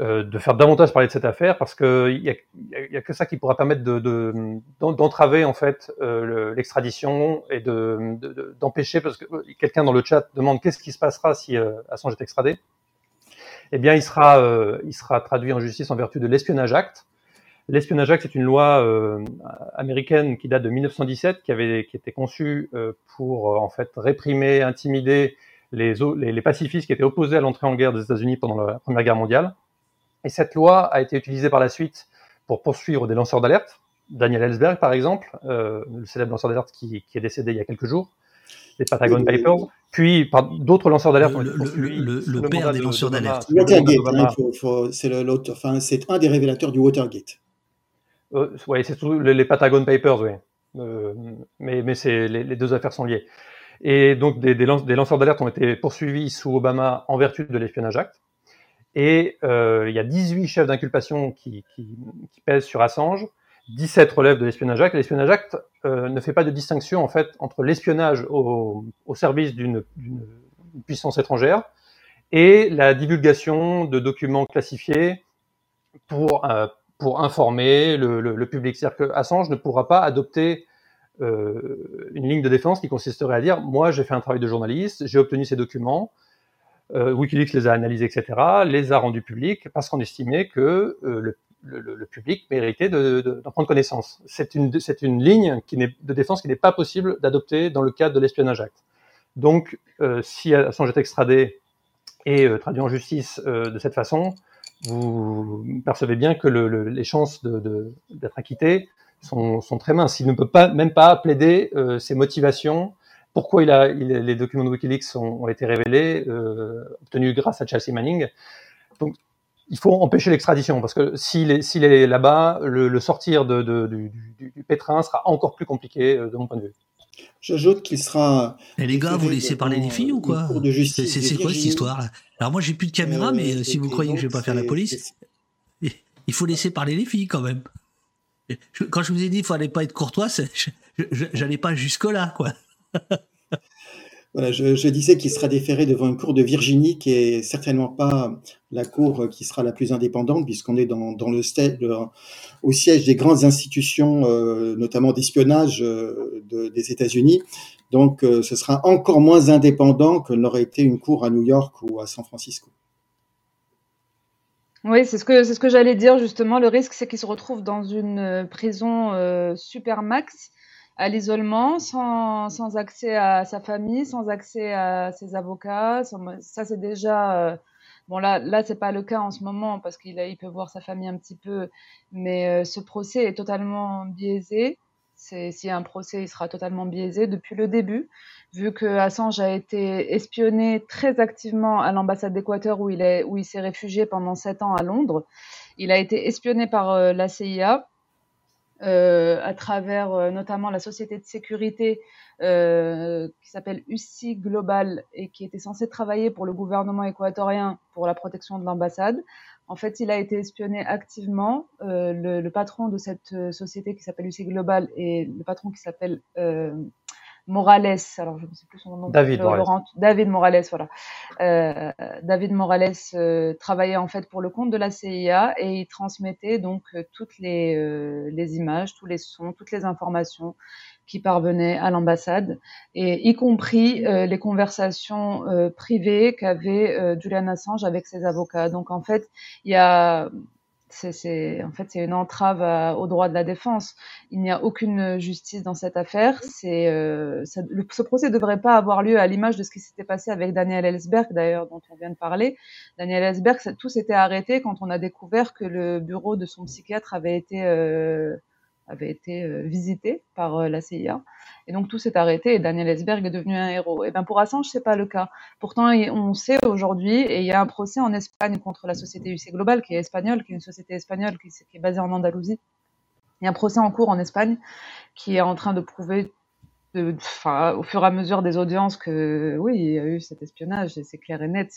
euh, de faire davantage parler de cette affaire parce qu'il n'y a, que ça qui pourra permettre d'entraver de, de, en fait l'extradition et d'empêcher, de, parce que quelqu'un dans le chat demande qu'est-ce qui se passera si Assange est extradé. Eh bien, il sera, euh, il sera traduit en justice en vertu de l'espionnage acte. L'espionnage Act, c'est une loi euh, américaine qui date de 1917, qui avait qui était conçue euh, pour en fait réprimer, intimider les, pacifistes qui étaient opposés à l'entrée en guerre des États-Unis pendant la Première Guerre mondiale. Et cette loi a été utilisée par la suite pour poursuivre des lanceurs d'alerte. Daniel Ellsberg, par exemple, le célèbre lanceur d'alerte qui, est décédé il y a quelques jours, les Patagon Papers, puis par d'autres lanceurs d'alerte. Le, le, le, le père des lanceurs d'alerte. Watergate, hein, c'est enfin, un des révélateurs du Watergate. Euh, oui, c'est surtout les, les, Patagon Papers, oui. Euh, mais mais c'est les, les, deux affaires sont liées. Et donc des, des, lance, des lanceurs d'alerte ont été poursuivis sous Obama en vertu de l'espionnage Act. Et euh, il y a 18 chefs d'inculpation qui, qui, qui, pèsent sur Assange. 17 relèvent de l'espionnage Act. L'espionnage Act euh, ne fait pas de distinction en fait entre l'espionnage au, au, service d'une puissance étrangère et la divulgation de documents classifiés pour euh, pour informer le, le, public. C'est-à-dire Assange ne pourra pas adopter euh, une ligne de défense qui consisterait à dire moi j'ai fait un travail de journaliste, j'ai obtenu ces documents, WikiLeaks les a analysés, etc., les a rendus publics parce qu'on estimait que le, le, le, public méritait d'en de, de, prendre connaissance. C'est une, une ligne de défense qui n'est pas possible d'adopter dans le cadre de l'espionnage Act. Donc, euh, si Assange est extradé et euh, traduit en justice euh, de cette façon, vous percevez bien que le, le, les chances d'être acquitté sont, sont, très minces. Il ne peut pas, même pas plaider euh, ses motivations, pourquoi il a, les documents de Wikileaks ont, ont été révélés, obtenus grâce à Chelsea Manning. Donc, il faut empêcher l'extradition parce que s'il est, est là-bas, le, le, sortir de, de, du, du, du, pétrin sera encore plus compliqué euh, de mon point de vue. J'ajoute qu'il sera. Et les gars, vous laissez parler les filles ou quoi C'est quoi cette histoire là Alors moi j'ai plus de caméra, euh, mais si vous croyez que je vais pas faire la police, il faut laisser parler les filles quand même. Quand je vous ai dit qu'il fallait pas être courtois, j'allais pas jusque là quoi. Voilà, je, je disais qu'il sera déféré devant une cour de Virginie qui est certainement pas la cour qui sera la plus indépendante puisqu'on est dans, dans le, au siège des grandes institutions, euh, notamment d'espionnage euh, de, des États-Unis. Donc, euh, ce sera encore moins indépendant que n'aurait été une cour à New York ou à San Francisco. Oui, c'est ce que c'est ce que j'allais dire justement. Le risque, c'est qu'il se retrouve dans une euh, prison euh, super max à l'isolement, sans, sans, accès à sa famille, sans accès à ses avocats. Ça, c'est déjà. Euh, bon, là, là c'est pas le cas en ce moment parce qu'il il peut voir sa famille un petit peu, mais euh, ce procès est totalement biaisé. S'il y a un procès, il sera totalement biaisé depuis le début, vu que Assange a été espionné très activement à l'ambassade d'Équateur où il où il s'est réfugié pendant sept ans à Londres. Il a été espionné par euh, la CIA euh, à travers euh, notamment la société de sécurité euh, qui s'appelle UCI Global et qui était censée travailler pour le gouvernement équatorien pour la protection de l'ambassade. En fait, il a été espionné activement. Euh, le, le, patron de cette euh, société qui s'appelle UCI Global et le patron qui s'appelle euh, Morales, alors je ne sais plus son nom. David Laurent, Morales. David Morales, voilà. Euh, David Morales euh, travaillait en fait pour le compte de la CIA et il transmettait donc euh, toutes les, euh, les images, tous les sons, toutes les informations qui parvenaient à l'ambassade, et y compris euh, les conversations euh, privées qu'avait Julian Assange avec ses avocats. Donc en fait, il y a c'est en fait c'est une entrave à, au droit de la défense. Il n'y a aucune justice dans cette affaire. C'est euh, ce procès ne devrait pas avoir lieu à l'image de ce qui s'était passé avec Daniel Ellsberg d'ailleurs dont on vient de parler. Daniel Ellsberg, tout s'était arrêté quand on a découvert que le bureau de son psychiatre avait été euh, avait été euh, visité par euh, la CIA. Et donc tout s'est arrêté et Daniel Ellsberg est devenu un héros. Et ben pour Assange, c'est pas le cas. Pourtant, on sait aujourd'hui, et il y a un procès en Espagne contre la société UC Global, qui est espagnole, qui est une société espagnole qui, est basée en Andalousie. Il y a un procès en cours en Espagne qui est en train de prouver au fur et à mesure des audiences que oui, il y a eu cet espionnage, c'est clair et net.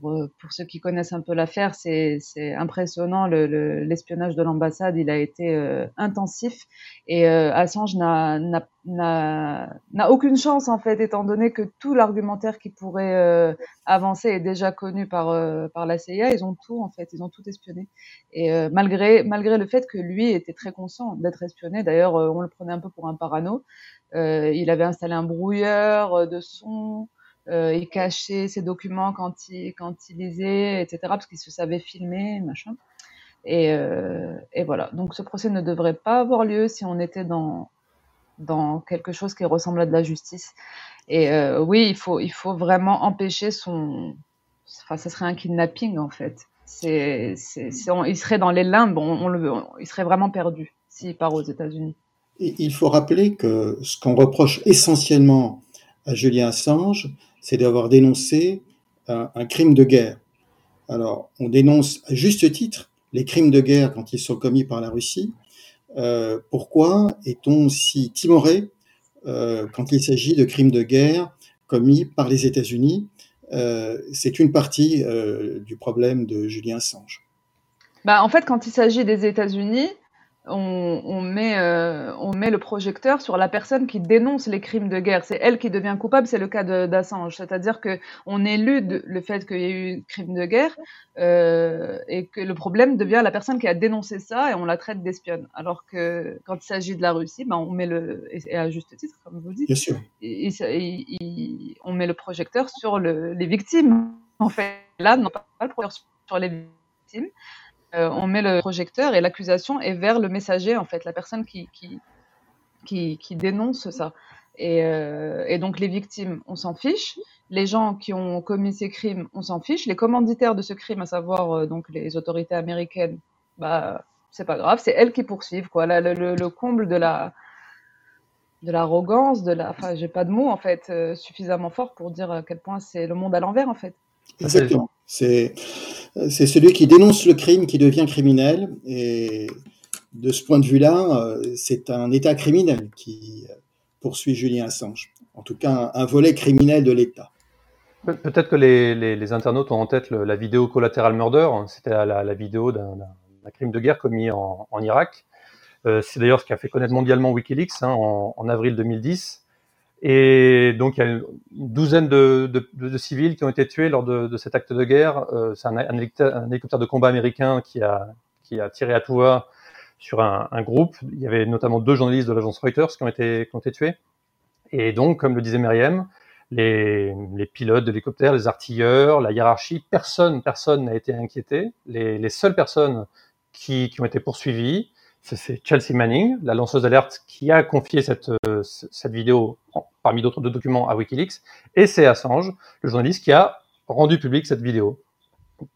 Pour, euh, pour ceux qui connaissent un peu l'affaire, c'est impressionnant. L'espionnage le, le, de l'ambassade, il a été euh, intensif et euh, Assange n'a aucune chance en fait, étant donné que tout l'argumentaire qui pourrait avancer est déjà connu par, la CIA. Ils ont tout en fait, ils ont tout espionné. Et malgré le fait que lui était très conscient d'être espionné, d'ailleurs, on le prenait un peu pour un parano. il avait installé un brouilleur de son euh, il cachait ses documents quand il, quand il lisait, etc., parce qu'il se savait filmer, machin. Et, euh, et, voilà. Donc ce procès ne devrait pas avoir lieu si on était dans, dans quelque chose qui ressemble à de la justice. Et euh, oui, il faut, il faut vraiment empêcher son. Enfin, ce serait un kidnapping en fait. C'est, c'est, il serait dans les limbes, on, le, il serait vraiment perdu s'il part aux États-Unis. Il faut rappeler que ce qu'on reproche essentiellement à Julien Assange, c'est d'avoir dénoncé un, un, crime de guerre. Alors, on dénonce à juste titre les crimes de guerre quand ils sont commis par la Russie. Euh, pourquoi est-on si timoré euh, quand il s'agit de crimes de guerre commis par les États-Unis? Euh, C'est une partie euh, du problème de Julien Assange. Bah, en fait, quand il s'agit des États-Unis, on, on, met, euh, on met le projecteur sur la personne qui dénonce les crimes de guerre. C'est elle qui devient coupable, c'est le cas d'Assange. C'est-à-dire que on élude le fait qu'il y ait eu crime de guerre euh, et que le problème devient la personne qui a dénoncé ça et on la traite d'espionne. Alors que quand il s'agit de la Russie, ben on met le et à juste titre, comme vous dites, Bien sûr. Et, et, et, on met le projecteur sur le, les victimes. En fait, là, non pas le projecteur sur les victimes, euh, on met le projecteur et l'accusation est vers le messager, en fait, la personne qui, qui, qui, qui dénonce ça. Et, euh, et, donc les victimes, on s'en fiche. Les gens qui ont commis ces crimes, on s'en fiche. Les commanditaires de ce crime, à savoir euh, donc les autorités américaines, bah c'est pas grave, c'est elles qui poursuivent quoi. Le, le, le, comble de la de l'arrogance, de la, enfin j'ai pas de mots en fait euh, suffisamment fort pour dire à quel point c'est le monde à l'envers en fait. Exactement. C'est c'est celui qui dénonce le crime qui devient criminel. Et de ce point de vue-là, c'est un État criminel qui poursuit Julien Assange. En tout cas, un, volet criminel de l'État. Peut-être que les, internautes ont en tête la vidéo Collateral Murder. C'était la, la, vidéo d'un crime de guerre commis en, Irak. Euh, c'est d'ailleurs ce qui a fait connaître mondialement Wikileaks hein, en, avril 2010. Et donc, il y a une douzaine de, civils qui ont été tués lors de, cet acte de guerre. Euh, c'est un, hélicoptère de combat américain qui a, tiré à tout va sur un, groupe. Il y avait notamment deux journalistes de l'agence Reuters qui ont été, tués. Et donc, comme le disait Myriam, les, pilotes de l'hélicoptère, les artilleurs, la hiérarchie, personne, personne n'a été inquiété. Les, les seules personnes qui ont été poursuivies, c'est Chelsea Manning, la lanceuse d'alerte, qui a confié cette, euh, vidéo parmi d'autres documents à Wikileaks, et c'est Assange, le journaliste, qui a rendu public cette vidéo.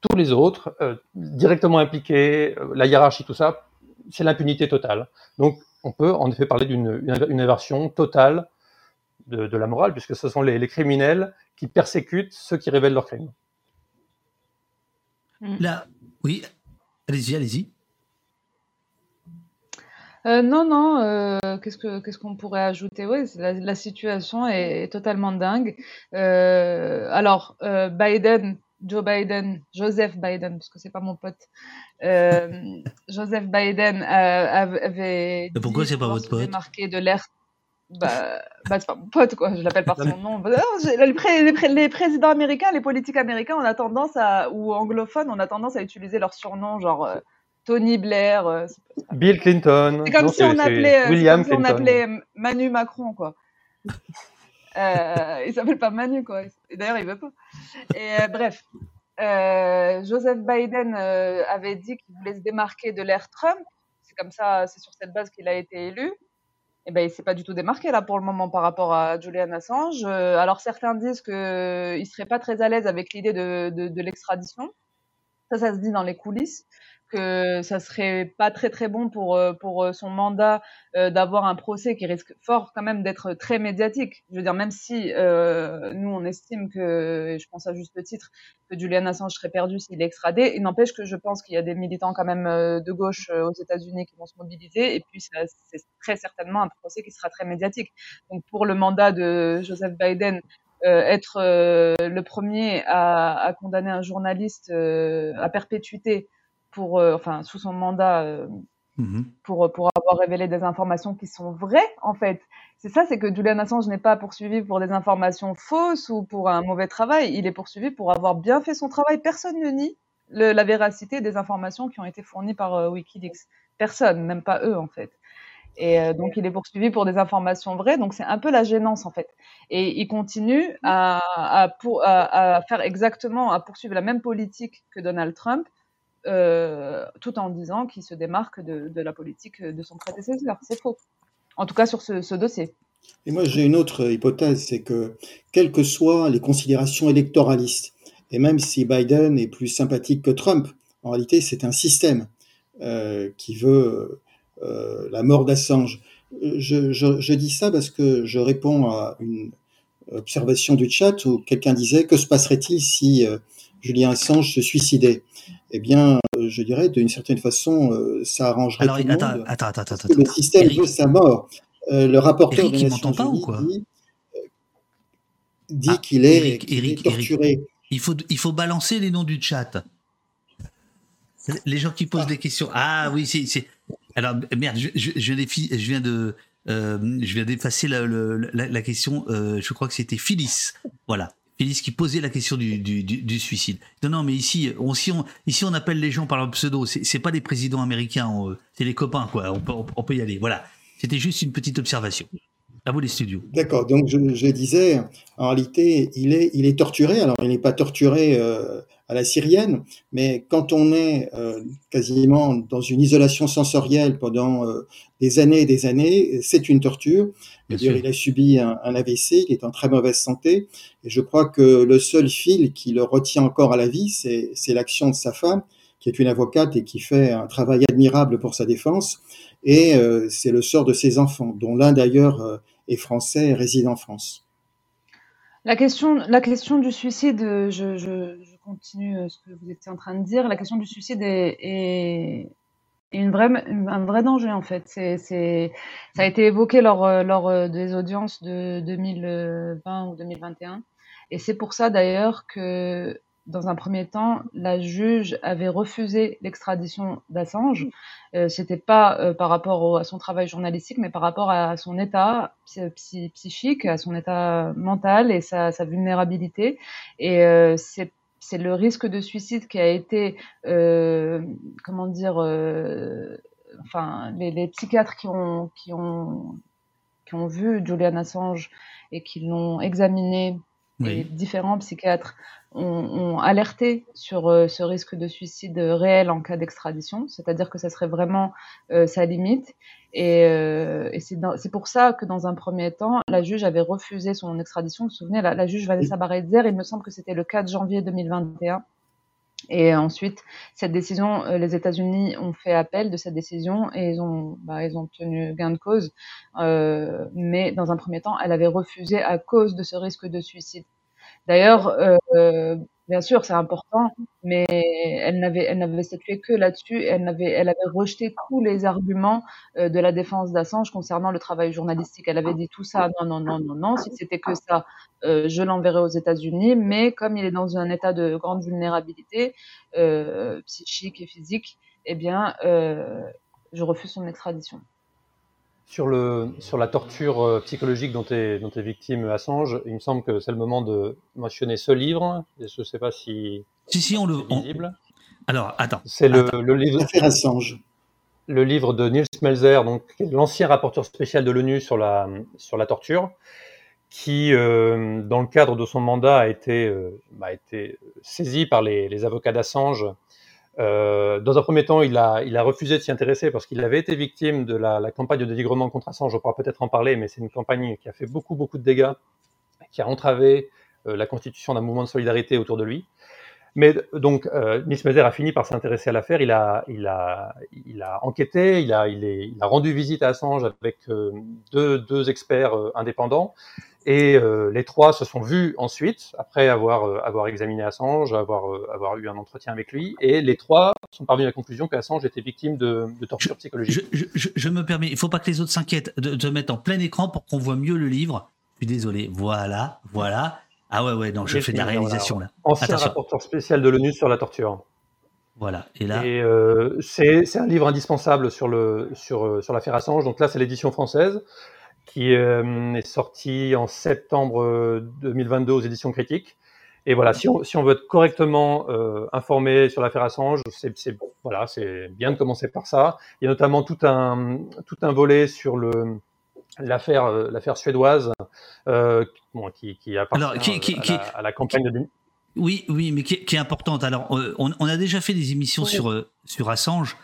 Tous les autres, euh, directement impliqués, euh, la hiérarchie, tout ça, c'est l'impunité totale. Donc, on peut en effet parler d'une une inversion totale de, de, la morale, puisque ce sont les, les criminels qui persécutent ceux qui révèlent leurs crimes. Là, oui, allez-y, allez-y. Euh, non, non, euh, qu'est-ce qu'on pourrait ajouter? Oui, la, la, situation est, est, totalement dingue. Euh, alors, Biden, Joe Biden, Joseph Biden, parce que c'est pas mon pote, Joseph Biden avait. Mais pourquoi c'est pas votre pote? Marqué de l'air. Bah, bah c'est pas mon pote, quoi. Je l'appelle par son nom. Les, pré les, présidents américains, les politiques américains, on a tendance à, ou anglophones, on a tendance à utiliser leur surnom, genre Tony Blair. Euh, Bill Clinton. C'est comme non, si on appelait, euh, William comme si on appelait Manu Macron, quoi. euh, il s'appelle pas Manu, quoi. D'ailleurs, il veut pas. Et euh, bref, euh, Joseph Biden avait dit qu'il voulait se démarquer de l'ère Trump. C'est comme ça, c'est sur cette base qu'il a été élu. Et eh ben, il s'est pas du tout démarqué là pour le moment par rapport à Julian Assange. alors certains disent qu'il serait pas très à l'aise avec l'idée de, de, de l'extradition. Ça, ça se dit dans les coulisses que ça serait pas très très bon pour euh, pour euh, son mandat euh, d'avoir un procès qui risque fort quand même d'être très médiatique. Je veux dire même si euh, nous on estime que et je pense à juste titre que Julian Assange serait perdu s'il est extradé, il n'empêche que je pense qu'il y a des militants quand même de gauche aux États-Unis qui vont se mobiliser et puis c'est très certainement un procès qui sera très médiatique. Donc pour le mandat de Joseph Biden euh, être euh, le premier à, à, condamner un journaliste euh, à perpétuité pour, euh, enfin, sous son mandat, euh, mmh. pour, pour avoir révélé des informations qui sont vraies, en fait. C'est ça, c'est que Julian Assange n'est pas poursuivi pour des informations fausses ou pour un mauvais travail. Il est poursuivi pour avoir bien fait son travail. Personne ne nie le, la véracité des informations qui ont été fournies par euh, Wikileaks. Personne, même pas eux, en fait. Et euh, donc, il est poursuivi pour des informations vraies. Donc, c'est un peu la gênance, en fait. Et il continue à, à, pour, à, à, faire exactement, à poursuivre la même politique que Donald Trump, tout en disant qu'il se démarque de, la politique de son prédécesseur. C'est faux. En tout cas sur ce, dossier. Et moi, j'ai une autre hypothèse, c'est que, quelles que soient les considérations électoralistes, et même si Biden est plus sympathique que Trump, en réalité, c'est un système euh, qui veut euh, la mort d'Assange. Je, dis ça parce que je réponds à une observation du chat où quelqu'un disait que se passerait-il si euh, Julien Assange se suicidait? Eh bien, euh, je dirais d'une certaine façon, euh, ça arrangerait Alors, tout le attends, monde. attends, attends, attends, parce que le système Eric. veut sa mort. Le rapporteur Eric, il Nations m'entend pas ou Unies quoi? dit, dit Ah, qu'il est, Eric, torturé. Il faut, il faut balancer les noms du chat. Les gens qui posent des questions. Ah oui, c'est. Alors, merde, je, je, je, viens d'effi- je viens de. Euh, je viens d'effacer la, question. euh, je crois que c'était Phyllis. Voilà. Phyllis qui posait la question du, suicide. Non, non, mais ici, on, ici, on appelle les gens par leur pseudo. C'est pas les présidents américains, c'est les copains, quoi. On peut, y aller. Voilà. C'était juste une petite observation. À vous les studios. D'accord. Donc je, disais, en réalité, il est, il est torturé. Alors il n'est pas torturé euh, à la syrienne, mais quand on est euh, quasiment dans une isolation sensorielle pendant euh, des années et des années, c'est une torture. Bien il a subi un, un AVC, il est en très mauvaise santé, et je crois que le seul fil qui le retient encore à la vie, c'est l'action de sa femme, qui est une avocate et qui fait un travail admirable pour sa défense, et euh, c'est le sort de ses enfants, dont l'un d'ailleurs euh, est français et réside en France. La question, la question du suicide, je, je, je continue euh, ce que vous étiez en train de dire. La question du suicide est, une vraie, un vrai danger en fait. C'est, ça a été évoqué lors, euh, lors euh, des audiences de 2020 ou 2021. Et c'est pour ça d'ailleurs que, dans un premier temps, la juge avait refusé l'extradition d'Assange. Euh, C'était pas par rapport à son travail journalistique, mais par rapport à son état psy- psy- psychique, à son état mental et sa, sa vulnérabilité. Et c'est c'est le risque de suicide qui a été, euh, comment dire, euh, enfin, les, psychiatres qui ont, qui ont vu Julian Assange et qui l'ont examiné, et Oui. différents psychiatres ont, ont alerté sur euh, ce risque de suicide réel en cas d'extradition, c'est-à-dire que ça serait vraiment euh, sa limite. Et, euh, et c'est pour ça que dans un premier temps, la juge avait refusé son extradition. Vous vous souvenez, la, la juge Vanessa Baredzer, il me semble que c'était le 4 janvier 2021. Et ensuite, cette décision, euh, les États-Unis ont fait appel de cette décision et ils ont, bah, ils ont obtenu gain de cause. Euh, mais dans un premier temps, elle avait refusé à cause de ce risque de suicide. D'ailleurs, euh, bien sûr, c'est important, mais elle n'avait, elle n'avait statué que là-dessus. Elle n'avait, elle avait rejeté tous les arguments euh, de la défense d'Assange concernant le travail journalistique. Elle avait dit tout ça, non, non, non, non, non. Si c'était que ça, euh, je l'enverrai aux États-Unis. Mais comme il est dans un état de grande vulnérabilité euh, psychique et physique, eh bien, je refuse son extradition. Sur, le, sur la torture euh, psychologique dont est, dont est victime Assange, il me semble que c'est le moment de mentionner ce livre. Je ne sais pas si Si, si, on le. c'est on- visible. Alors, attends. C'est le, le livre, Assange. le livre de Niels Melzer, donc l'ancien rapporteur spécial de l'ONU sur la, sur la torture, qui, euh, dans le cadre de son mandat, a été, euh, a été saisi par les, les avocats d'Assange. Euh, dans un premier temps, il a, il a refusé de s'y intéresser parce qu'il avait été victime de la, la campagne de dénigrement contre Assange. On pourra peut-être en parler, mais c'est une campagne qui a fait beaucoup, beaucoup de dégâts, qui a entravé euh, la constitution d'un mouvement de solidarité autour de lui. Mais donc, euh, Niels Melzer a fini par s'intéresser à l'affaire. Il a, il a, il a enquêté, il a, il, est, il a rendu visite à Assange avec euh, deux, deux experts euh, indépendants. Et euh, les trois se sont vus ensuite, après avoir, avoir examiné Assange, avoir, avoir eu un entretien avec lui. Et les trois sont parvenus à la conclusion qu'Assange était victime de, de torture psychologique. Je, je, je, me permets, il faut pas que les autres s'inquiètent de, de mettre en plein écran pour qu'on voit mieux le livre. Je suis désolé. Voilà, voilà. Ah ouais, ouais, non, je Et fais de la voilà. réalisation là. Ancien Attention. rapporteur spécial de l'ONU sur la torture. Voilà. Et là, Et euh, c'est c'est un livre indispensable sur le sur euh, sur l'affaire Assange. Donc là, c'est l'édition française qui euh, est sortie en septembre euh, 2022 aux éditions critiques. Et voilà, si on, si on veut être correctement euh, informé sur l'affaire Assange, c'est c'est- voilà, c'est bien de commencer par ça. Il y a notamment tout un tout un volet sur le l'affaire euh, l'affaire suédoise euh, bon, qui qui appartient Alors, qui- qui- à, la, à la campagne de Oui, oui, mais qui, est- importante. Alors, euh, on, on a déjà fait des émissions Oui. sur, sur Assange,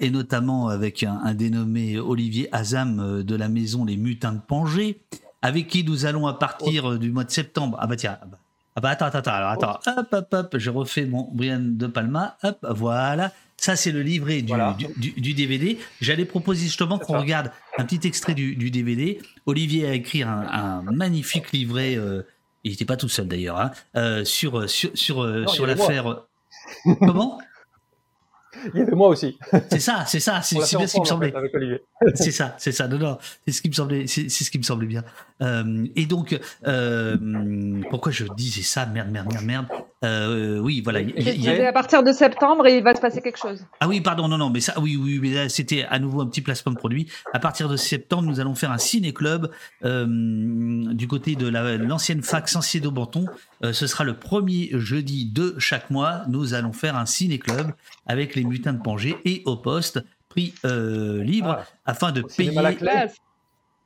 et notamment avec un, un dénommé Olivier Azam de la maison Les Mutins de Pangée, avec qui nous allons à partir du mois de septembre. Ah bah tiens, ah bah, ah bah attends, attends, attends, alors attends, hop, hop, hop, je refais mon Brian de Palma, hop, voilà. Ça, c'est le livret du, Voilà. du, du- du DVD. J'allais proposer justement qu'on regarde un petit extrait du, DVD. Olivier a écrit un, un magnifique livret. euh, il n'était pas tout seul d'ailleurs, hein, euh, sur, sur, sur, euh, Non, sur moi. l'affaire. Comment? Il y avait moi aussi. C'est ça, c'est ça, c'est bien ce qui me semblait. C'est ça, c'est ça. Non, non, c'est ce qui me semblait, c'est c'est ce qui me semblait bien. Euh, et donc, euh, pourquoi je disais ça? Merde, merde, merde, merde. Euh, oui, voilà. il a- à partir de septembre, il va se passer quelque chose. Ah oui, pardon, non, non, mais ça, oui, oui, mais là, c'était à nouveau un petit placement de produit. À partir de septembre, nous allons faire un ciné-club euh, du côté de la- l'ancienne fac Sancier d'Aubenton. Euh, ce sera le premier jeudi de chaque mois. Nous allons faire un ciné-club avec les mutins de Pangée et au poste, prix euh, libre, Ah, afin de payer. cinéma La Clé. Classe.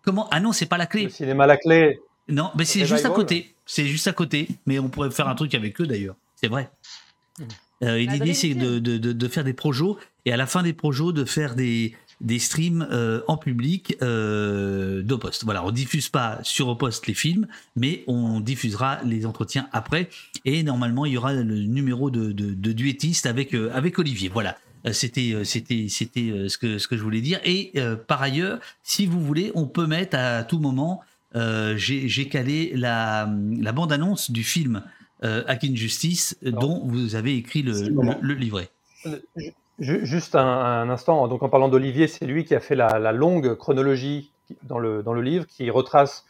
Comment? Ah non, c'est pas la clé. Le cinéma La Clé. Non, mais c'est juste à côté. C'est juste à côté. Mais on pourrait faire un truc avec eux d'ailleurs. C'est vrai. Euh, et La L'idée, c'est de, de, de, de faire des projos et à la fin des projos, de faire des, des streams euh, en public euh, d'Opost. Voilà, on diffuse pas sur Opost les films, mais on diffusera les entretiens après. Et normalement, il y aura le numéro de, de, de duettiste avec, euh, avec Olivier. Voilà. Euh, C'était euh, c'était c'était euh, ce que ce que je voulais dire et euh, par ailleurs si vous voulez on peut mettre à tout moment euh, j'ai calé la la bande annonce du film euh, Hack Justice euh, dont vous avez écrit le, livret. Ju- Juste un, un instant, donc en parlant d'Olivier, c'est lui qui a fait la, la longue chronologie dans le, dans le livre qui retrace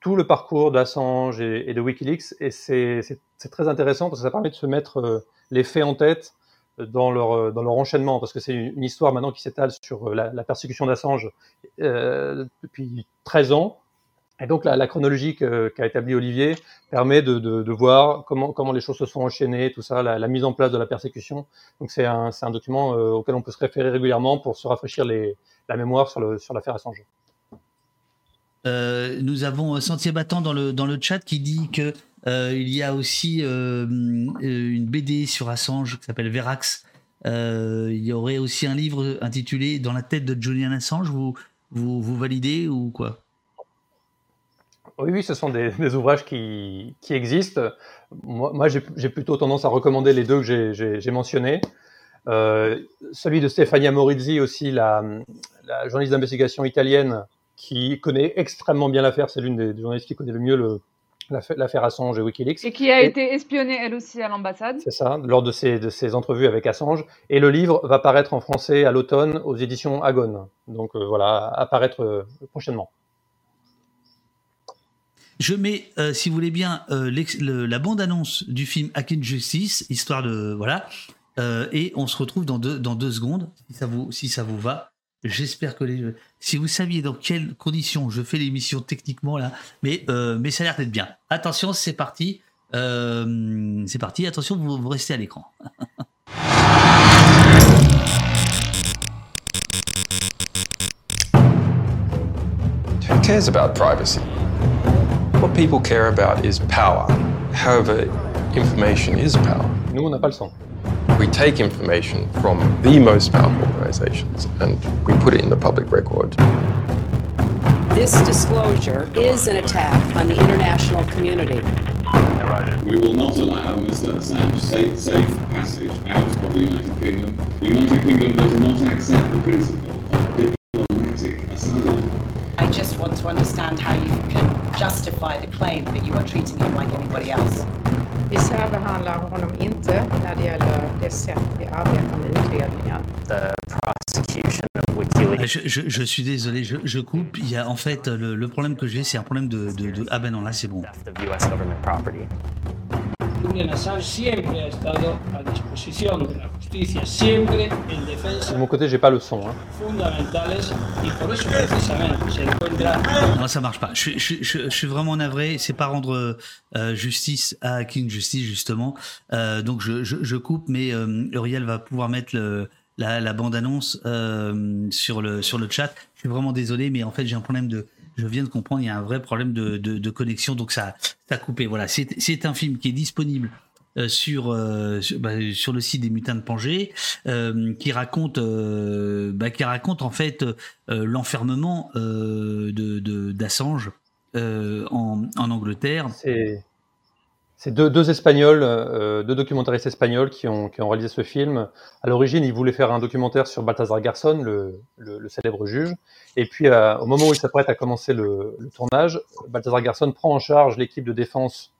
tout le parcours d'Assange et, et de Wikileaks. Et c'est très intéressant parce que ça permet de se mettre euh, les faits en tête dans leur, euh, dans leur enchaînement, parce que c'est une, histoire maintenant qui s'étale sur euh, la, la persécution d'Assange euh, depuis 13 ans. Et donc la, chronologie qu'a établie Olivier permet de, voir comment, les choses se sont enchaînées, tout ça, la, mise en place de la persécution. Donc c'est un, document euh, auquel on peut se référer régulièrement pour se rafraîchir la mémoire sur l'affaire Assange. Euh, nous avons euh, Sentier Battant dans le, chat qui dit que euh, il y a aussi une BD sur Assange qui s'appelle Verax. Il y aurait aussi un livre intitulé Dans la tête de Julian Assange. Vous validez ou quoi? Oui, oui, ce sont des, des ouvrages qui, qui existent. Moi, moi j'ai plutôt tendance à recommander les deux que j'ai- mentionnés. Euh, celui de Stefania Morizzi aussi, la, la journaliste d'investigation italienne qui connaît extrêmement bien l'affaire. C'est l'une des, des journalistes qui connaît le mieux l'affaire Assange et Wikileaks. Et qui a Et- été espionnée, elle aussi, à l'ambassade. C'est ça, lors de ses, de ses entrevues avec Assange. Et le livre va paraître en français à l'automne aux éditions Agone. Donc euh, voilà, à paraître euh, prochainement. Je mets, euh, si vous voulez bien, euh, la bande-annonce du film Hack in Justice, histoire de voilà, Euh, et on se retrouve dans deux, secondes, si ça vous, va. J'espère que les, si vous saviez dans quelles conditions je fais l'émission techniquement là, mais mais ça a l'air d'être bien. Attention, c'est parti, c'est parti. Attention, vous, vous restez à l'écran. Who cares about privacy? What people care about is power. However, information is power. Nous, on n'a pas le son. We take information from the most powerful organizations and we put it in the public record. This disclosure is an attack on the international community. We will not allow Mr. Assange safe, safe passage out of the United Kingdom. The United Kingdom does not accept the principle of diplomatic asylum. I just want to understand how you can justify the claim that you are treating him like anybody else. Vi särbehandlar honom inte när det gäller det sätt vi arbetar med utredningar. Je, je, je suis désolé, je, je coupe. Il y a en fait le, le problème que j'ai, c'est un problème de, de, de- ah ben non là c'est bon. Siempre ha estado a disposición de la justicia, siempre en defensa De mon côté, j'ai pas le son. hein. fundamentales y por eso precisamente se encuentra Non, ça marche pas. Je, je, je, je suis vraiment navré. C'est pas rendre euh, justice à King Justice justement. Euh, donc je, je, je coupe, mais euh, Uriel va pouvoir mettre le, la, la bande annonce euh, sur le sur le chat. Je suis vraiment désolé, mais en fait j'ai un problème de. Je viens de comprendre, il y a un vrai problème de, de, connexion, donc ça ça a coupé. Voilà, c'est un film qui est disponible euh, sur, euh, bah, sur le site des Mutins de Pangée, euh, qui raconte, bah, qui raconte en fait l'enfermement de d'Assange en, en Angleterre. C'est c'est deux, deux Espagnols, euh, deux documentaristes espagnols qui ont, qui ont réalisé ce film. À l'origine, ils voulaient faire un documentaire sur Balthazar Garson, le, le, le célèbre juge. Et puis, euh, au moment où ils s'apprêtent à commencer le, le tournage, Balthazar Garson prend en charge l'équipe de défense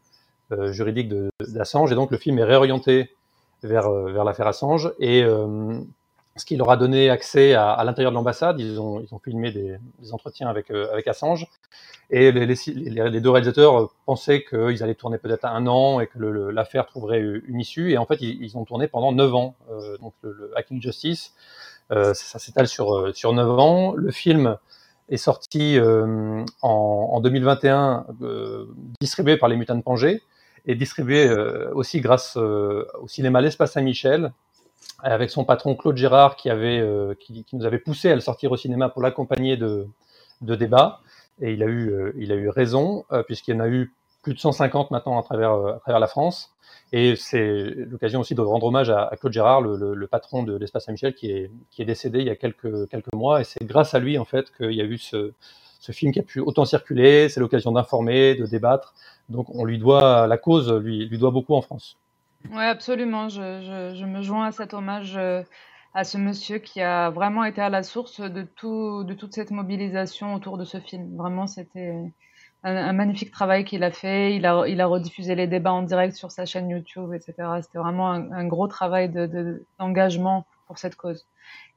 euh, juridique d'Assange. Et donc, le film est réorienté vers, euh, vers l'affaire Assange. Et euh, ce qui leur a donné accès à, l'intérieur de l'ambassade. Ils ont, filmé des, entretiens avec, euh, avec Assange. Et les, deux réalisateurs euh, pensaient qu'ils allaient tourner peut-être un an et que l'affaire trouverait une issue. Et en fait, ils, ont tourné pendant neuf ans. Euh, donc, le, le Hacking Justice, euh, ça s'étale sur, euh, sur neuf ans. Le film est sorti euh, en, en 2021, euh, distribué par les Mutants de Pangée et distribué euh, aussi grâce euh, au cinéma L'Espace Saint-Michel, avec son patron Claude Gérard qui, avait, euh, qui, nous avait poussé à le sortir au cinéma pour l'accompagner de, de débats. Et il a eu, euh, il a eu raison, euh, puisqu'il y en a eu plus de 150 maintenant à travers, à travers la France. Et c'est l'occasion aussi de rendre hommage à, Claude Gérard, le, le, le patron de l'Espace Saint-Michel, qui est, qui est décédé il y a quelques, quelques mois. Et c'est grâce à lui, en fait, qu'il y a eu ce, ce film qui a pu autant circuler. C'est l'occasion d'informer, de débattre. Donc on lui doit, la cause lui, lui doit beaucoup en France. Oui, absolument. Je, je, je me joins à cet hommage euh, à ce monsieur qui a vraiment été à la source de, tout, de toute cette mobilisation autour de ce film. Vraiment, c'était un, un magnifique travail qu'il a fait. Il a, il a rediffusé les débats en direct sur sa chaîne YouTube, etc. C'était vraiment un, un gros travail de- de- d'engagement pour cette cause.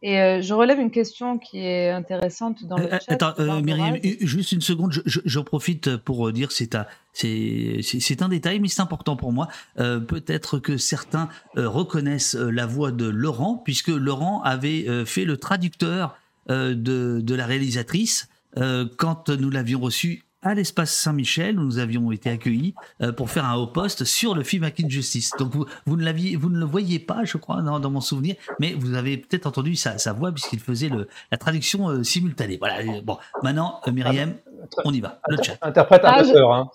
Et euh, je relève une question qui est intéressante dans le Euh, chat. Attends, de euh. Myriam, juste une seconde, je- je- j'en profite pour dire c'est un, c'est, c'est c'est un détail, mais c'est important pour moi. Euh, Peut-être que certains euh, reconnaissent euh, la voix de Laurent, puisque Laurent avait euh, fait le traducteur euh, de, de la réalisatrice euh, quand nous l'avions reçu à l'espace Saint-Michel, où nous avions été accueillis euh, pour faire un haut poste sur le film Hacking Justice. Donc vous, vous, ne l'aviez, vous ne le voyez pas, je crois, dans, dans mon souvenir, mais vous avez peut-être entendu sa, sa voix puisqu'il faisait le, la traduction euh, simultanée. Voilà. Bon, maintenant, euh, Myriam, on y va. Le chat. Interprète un Ah, peu je- sœur, hein.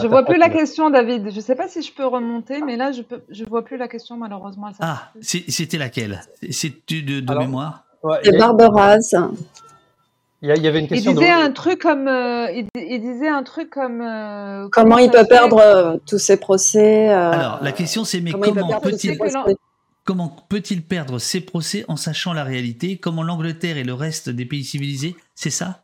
Je vois plus la question, David. Je sais pas si je peux remonter, mais là, je je vois plus la question malheureusement. Ah, c'est- c'était laquelle? C'est de, de Alors, mémoire? Ouais, a- Barberaz. il y, il y avait une Il question. disait de- un truc comme, euh, il, di- il disait un truc comme. euh, Comment il peut perdre euh, tous ses procès euh, Alors, la question c'est mais comment peut-il comment perdre ses procès en sachant la réalité? Comment l'Angleterre et le reste des pays civilisés, c'est C'est ça?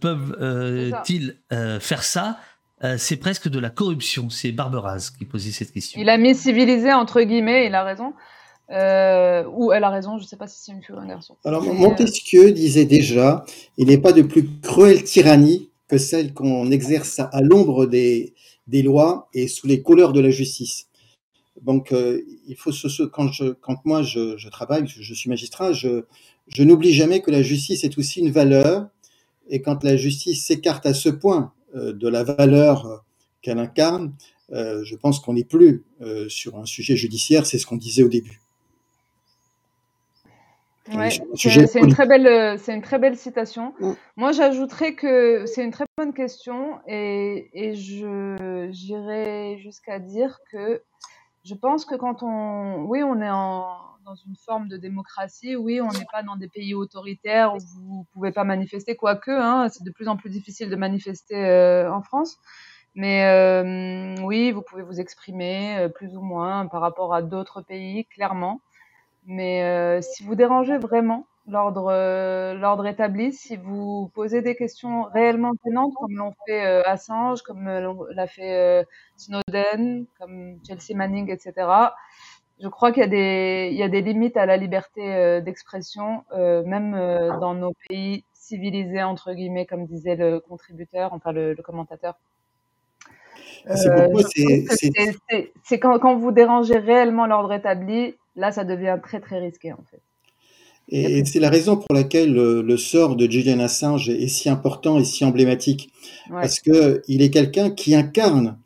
Peuvent-ils euh, faire ça Euh, C'est presque de la corruption. C'est Barberaz qui posait cette question. Il a mis civilisé entre guillemets, il a raison. Euh, ou elle a raison, je sais pas si c'est une fille ou un garçon. Alors euh, Montesquieu disait déjà, il n'est pas de plus cruelle tyrannie que celle qu'on exerce à, à l'ombre des, des lois et sous les couleurs de la justice. Donc, euh, il faut se- quand, je, quand moi je, je travaille, je, je suis magistrat, je, je n'oublie jamais que la justice est aussi une valeur. Et quand la justice s'écarte à ce point euh, de la valeur euh, qu'elle incarne, euh, je pense qu'on n'est plus sur un sujet judiciaire. C'est ce qu'on disait au début. Ouais, c'est une très belle, c'est une très belle citation. Moi, j'ajouterais que c'est une très bonne question et, et je j'irais jusqu'à dire que je pense que quand on, oui, on est en, dans une forme de démocratie, oui, on n'est pas dans des pays autoritaires où vous pouvez pas manifester, quoique, hein, c'est de plus en plus difficile de manifester euh, en France. Mais euh, oui, vous pouvez vous exprimer euh, plus ou moins par rapport à d'autres pays, clairement. Mais si vous dérangez vraiment l'ordre établi, si vous posez des questions réellement gênantes, comme l'ont fait Assange, comme l'a fait Snowden, comme Chelsea Manning, etc., je crois qu'il y a des il y a des limites à la liberté euh, d'expression, euh, même euh, dans nos pays civilisés entre guillemets, comme disait le contributeur, enfin le, le commentateur. C'est je c'est, quand, quand vous dérangez réellement l'ordre établi, là, ça devient très très risqué en fait. Et c'est la raison pour laquelle le, le sort de Julian Assange est si important et si emblématique, Ouais. parce que il est quelqu'un qui incarne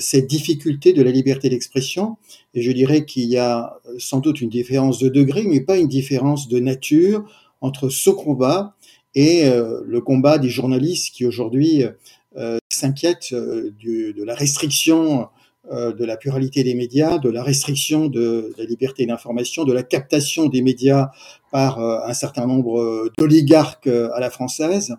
cette difficulté de la liberté d'expression. Et je dirais qu'il y a euh, sans doute une différence de degré, mais pas une différence de nature entre ce combat et euh, le combat des journalistes qui aujourd'hui euh, s'inquiète de la restriction de la pluralité des médias, de la restriction de, la liberté d'information, de la captation des médias par un certain nombre d'oligarques à la française.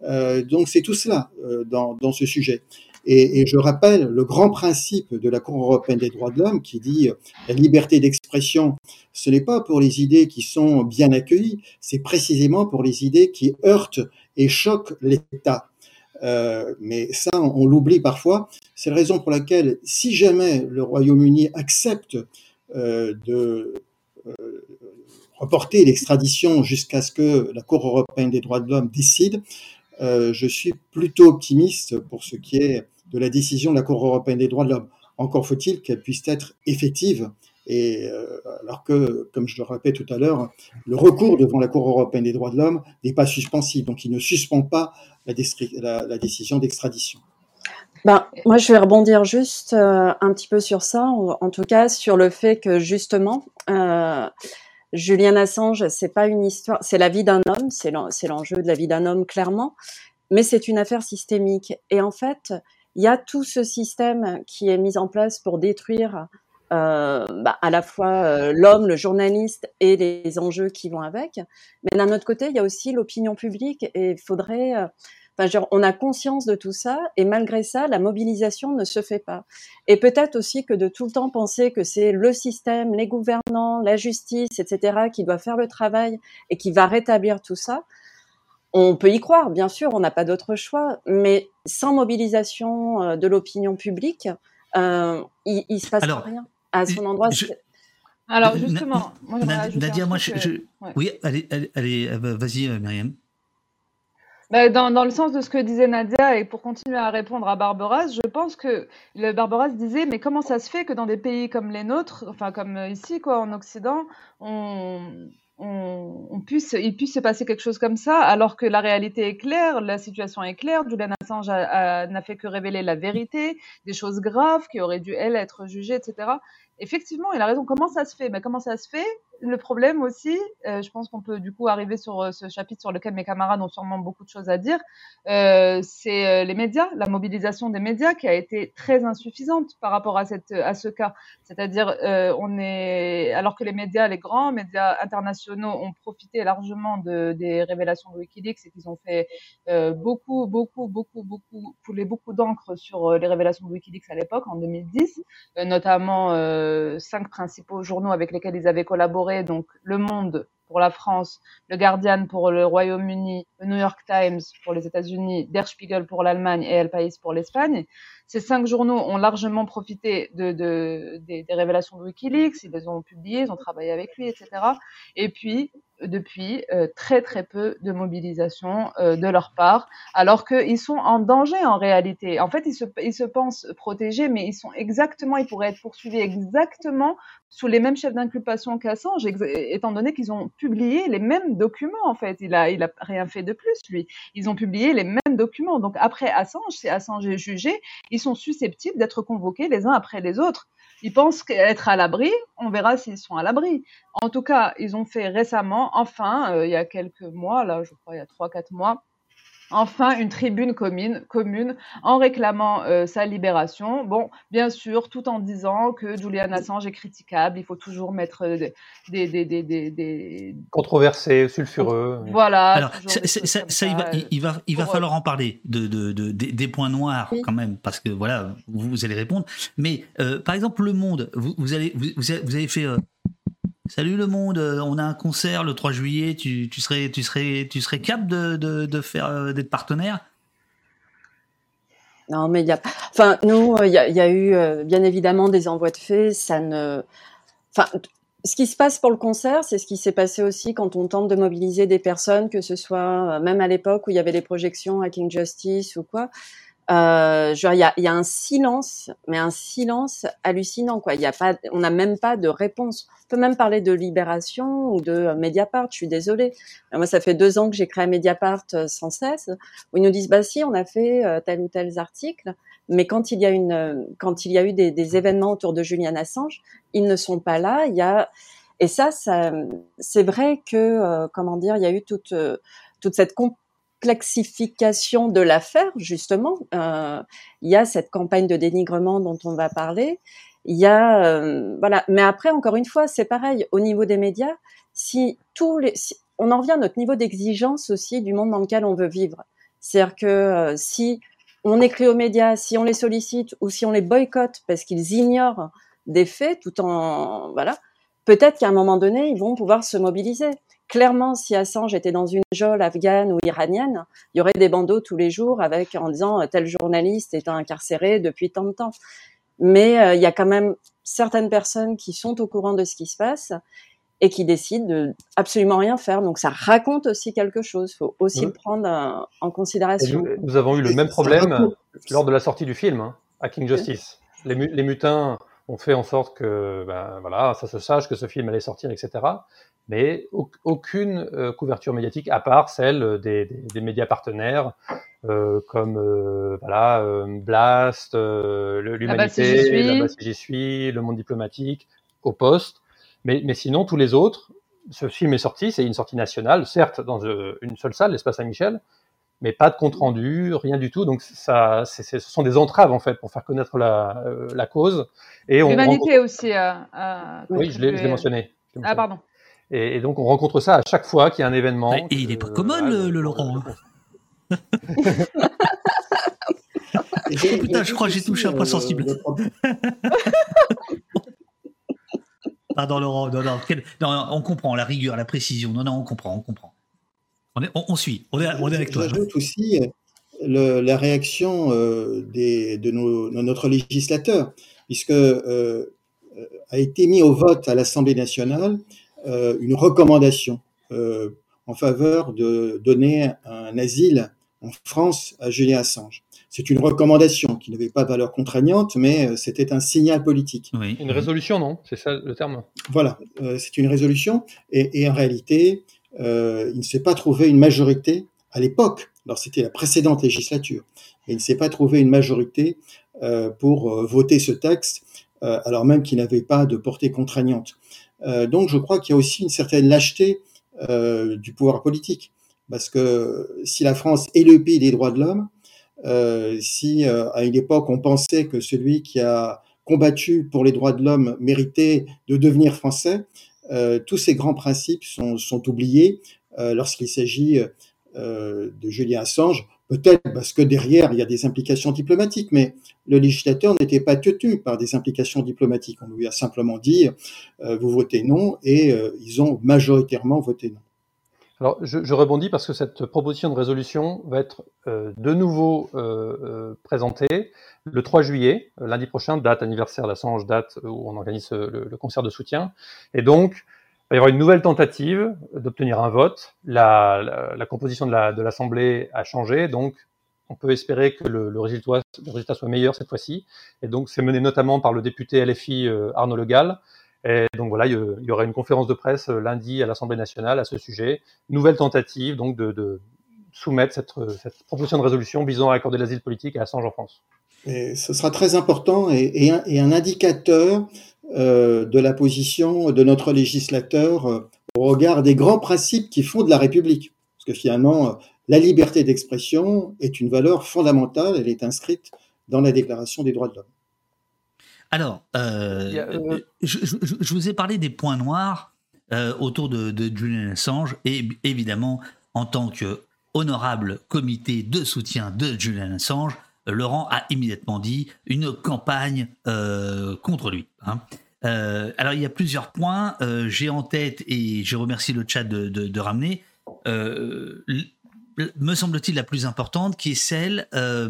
donc c'est tout cela dans, ce sujet. Et, je rappelle le grand principe de la Cour européenne des droits de l'homme qui dit la liberté d'expression, ce n'est pas pour les idées qui sont bien accueillies, c'est précisément pour les idées qui heurtent et choquent l'État. Euh, mais ça, on, l'oublie parfois. C'est la raison pour laquelle, si jamais le Royaume-Uni accepte euh, de euh, reporter l'extradition jusqu'à ce que la Cour européenne des droits de l'homme décide, euh, je suis plutôt optimiste pour ce qui est de la décision de la Cour européenne des droits de l'homme. Encore faut-il qu'elle puisse être effective. Et euh, alors que, comme je le rappelais tout à l'heure, le recours devant la Cour européenne des droits de l'homme n'est pas suspensif, donc il ne suspend pas la décision d'extradition. Ben, moi, je vais rebondir juste euh, un petit peu sur ça, en, tout cas sur le fait que justement, euh, Julian Assange, c'est pas une histoire, c'est la vie d'un homme, c'est l'enjeu de la vie d'un homme clairement, mais c'est une affaire systémique. Et en fait, il y a tout ce système qui est mis en place pour détruire euh, bah, à la fois euh, l'homme, le journaliste et les enjeux qui vont avec. Mais d'un autre côté, il y a aussi l'opinion publique et il faudrait. Euh, enfin, genre, on a conscience de tout ça et malgré ça, la mobilisation ne se fait pas. Et peut-être aussi que de tout le temps penser que c'est le système, les gouvernants, la justice, etc., qui doit faire le travail et qui va rétablir tout ça, on peut y croire, bien sûr, on n'a pas d'autre choix, mais sans mobilisation euh, de l'opinion publique, euh, il, ne se passe rien à son endroit. Alors justement, moi, Nadia, moi, je, oui, allez, allez, euh, vas-y, Myriam. Bah, dans, dans, le sens de ce que disait Nadia, et pour continuer à répondre à Barbaras, je pense que le Barbaras disait, mais comment ça se fait que dans des pays comme les nôtres, enfin comme ici, quoi, en Occident, on, on, puisse, il puisse se passer quelque chose comme ça, alors que la réalité est claire, la situation est claire. Julian Assange n'a fait que révéler la vérité, des choses graves qui auraient dû, elles, être jugées, etc. Effectivement, il a raison. Comment ça se fait? Mais comment ça se fait? Le problème aussi, euh, je pense qu'on peut du coup arriver sur euh, ce chapitre sur lequel mes camarades ont sûrement beaucoup de choses à dire, euh, c'est les médias, la mobilisation des médias qui a été très insuffisante par rapport à, cette, à ce cas. C'est-à-dire, on est, alors que les médias, les grands médias internationaux ont profité largement de, des révélations de Wikileaks et qu'ils ont fait beaucoup, beaucoup, beaucoup, beaucoup, coulé beaucoup d'encre sur les révélations de Wikileaks à l'époque, en 2010, notamment cinq principaux journaux avec lesquels ils avaient collaboré donc Le Monde pour la France, Le Guardian pour le Royaume-Uni, le New York Times pour les États-Unis, Der Spiegel pour l'Allemagne et El País pour l'Espagne. Ces cinq journaux ont largement profité de, de, des, des, révélations de Wikileaks, ils les ont publiées, ils ont travaillé avec lui, etc. Et puis, depuis euh, très très peu de mobilisation euh, de leur part, alors qu'ils sont en danger en réalité. En fait, ils se, pensent protégés, mais ils sont exactement, ils pourraient être poursuivis exactement sous les mêmes chefs d'inculpation qu'Assange, étant donné qu'ils ont publié les mêmes documents. En fait, il a rien fait de plus lui. Ils ont publié les mêmes documents. Donc après Assange, si Assange est jugé, ils sont susceptibles d'être convoqués les uns après les autres. Ils pensent être à l'abri, on verra s'ils sont à l'abri. En tout cas, ils ont fait récemment, enfin, euh, il y a quelques mois, là, je crois, il y a trois, quatre mois, enfin une tribune commune, commune en réclamant euh, sa libération. Bon, bien sûr, tout en disant que Julian Assange est critiquable, il faut toujours mettre euh, des... des, des, des, des... Controversé, sulfureux. Voilà. Alors, ça, ça, ça, il va, il va, il va falloir en parler de, de, de, des points noirs oui. quand même, parce que voilà, vous, vous allez répondre. Mais euh, par exemple, Le Monde, vous, vous, allez, vous, vous avez fait... Euh, Salut le monde, on a un concert le 3 juillet, tu, tu serais, tu serais, tu serais capable de, de, de faire d'être partenaire? Non, mais il y a, enfin nous, il y a, eu bien évidemment des envois de faits, ça ne, enfin ce qui se passe pour le concert, c'est ce qui s'est passé aussi quand on tente de mobiliser des personnes, que ce soit même à l'époque où il y avait les projections à King Justice ou quoi. Euh, genre il y a, y a, un silence, mais un silence hallucinant quoi. Il y a pas, on n'a même pas de réponse. On peut même parler de Libération ou de Mediapart. Je suis désolée. Moi, ça fait deux ans que j'ai créé Mediapart euh, sans cesse, où ils nous disent bah si, on a fait euh, tel ou tel article, mais quand il y a une, quand il y a eu des, événements autour de Julian Assange, ils ne sont pas là. Il y a et ça, ça c'est vrai que comment dire, il y a eu toute toute cette complexification de l'affaire, justement. Euh, il y a cette campagne de dénigrement dont on va parler. Il y a, euh, voilà. Mais après, encore une fois, c'est pareil. Au niveau des médias, si tous on en revient à notre niveau d'exigence aussi du monde dans lequel on veut vivre. C'est-à-dire que euh, si on écrit aux médias, si on les sollicite ou si on les boycotte parce qu'ils ignorent des faits, tout en voilà, peut-être qu'à un moment donné, ils vont pouvoir se mobiliser. Clairement, si Assange était dans une geôle afghane ou iranienne, il y aurait des bandeaux tous les jours avec en disant euh, tel journaliste est incarcéré depuis tant de temps. Mais euh, il y a quand même certaines personnes qui sont au courant de ce qui se passe et qui décident de absolument rien faire. Donc ça raconte aussi quelque chose. Il faut aussi le prendre euh, en considération. Nous, nous, avons eu le même problème lors de la sortie du film, hein, Hacking Justice. Les, les, mutins ont fait en sorte que ben, voilà, ça se sache que ce film allait sortir, etc mais aucune euh, couverture médiatique à part celle des, des, des médias partenaires euh, comme euh, voilà euh, Blast, l'Humanité, la base j'y suis, le Monde diplomatique, au Poste, mais, mais sinon tous les autres. Ce film est sorti, c'est une sortie nationale, certes dans une seule salle, l'espace Saint-Michel, mais pas de compte rendu, rien du tout. Donc ça, c ce sont des entraves en fait pour faire connaître la, la cause. Et on L'humanité aussi. oui, je l'ai mentionné. Ah pardon. Et, et, donc on rencontre ça à chaque fois qu'il y a un événement. Et il est pas commun le, le, Laurent. oh, putain, je crois que j'ai touché un point sensible. Pardon Laurent, non, non, quel... non, on comprend la rigueur, la précision. Non, non, on comprend, on comprend. On, est, on, on suit, on est, on est avec toi. J'ajoute aussi le, la réaction euh, des, de, nos, de, notre législateur, puisque euh, a été mis au vote à l'Assemblée nationale euh, une recommandation euh, en faveur de donner un asile en France à Julien Assange. C'est une recommandation qui n'avait pas de valeur contraignante, mais euh, c'était un signal politique. Oui. Une résolution, non? C'est ça le terme? Voilà, euh, c'est une résolution, et, et en réalité, euh, il ne s'est pas trouvé une majorité à l'époque, alors c'était la précédente législature, il ne s'est pas trouvé une majorité euh, pour voter ce texte, alors même qu'il n'avait pas de portée contraignante. Euh, donc je crois qu'il y a aussi une certaine lâcheté euh, du pouvoir politique. Parce que si la France est le pays des droits de l'homme, euh, si à une époque on pensait que celui qui a combattu pour les droits de l'homme méritait de devenir français, tous ces grands principes sont, oubliés lorsqu'il s'agit de Julien Assange. Peut-être parce que derrière, il y a des implications diplomatiques, mais le législateur n'était pas tenu par des implications diplomatiques. On lui a simplement dit, euh, vous votez non, et euh, ils ont majoritairement voté non. Alors, je, je, rebondis parce que cette proposition de résolution va être euh, de nouveau euh, euh présentée le 3 juillet, lundi prochain, date anniversaire d'Assange, date où on organise le, le, concert de soutien. Et donc, il va y avoir une nouvelle tentative d'obtenir un vote. La, la, la composition de l'Assemblée la, a changé, donc on peut espérer que le, le, résultat, le résultat, soit meilleur cette fois-ci. Et donc, c'est mené notamment par le député LFI euh, Arnaud Legal. Et donc voilà, il y aura une conférence de presse euh, lundi à l'Assemblée nationale à ce sujet. Nouvelle tentative donc de, soumettre cette, cette, proposition de résolution visant à accorder l'asile politique à Assange en France. Ce sera très important et, un, indicateur euh, de la position de notre législateur euh, au regard des grands principes qui font de la République. Parce que finalement, euh, la liberté d'expression est une valeur fondamentale, elle est inscrite dans la Déclaration des droits de l'homme. Alors, euh, euh... Je, je, je, vous ai parlé des points noirs euh, autour de, de, Julian Assange, et évidemment, en tant que honorable comité de soutien de Julian Assange, Laurent a immédiatement dit une campagne euh, contre lui. Hein. Euh, alors il y a plusieurs points. Euh, J'ai en tête et je remercie le chat de, de, de ramener. Euh, me semble-t-il la plus importante, qui est celle euh,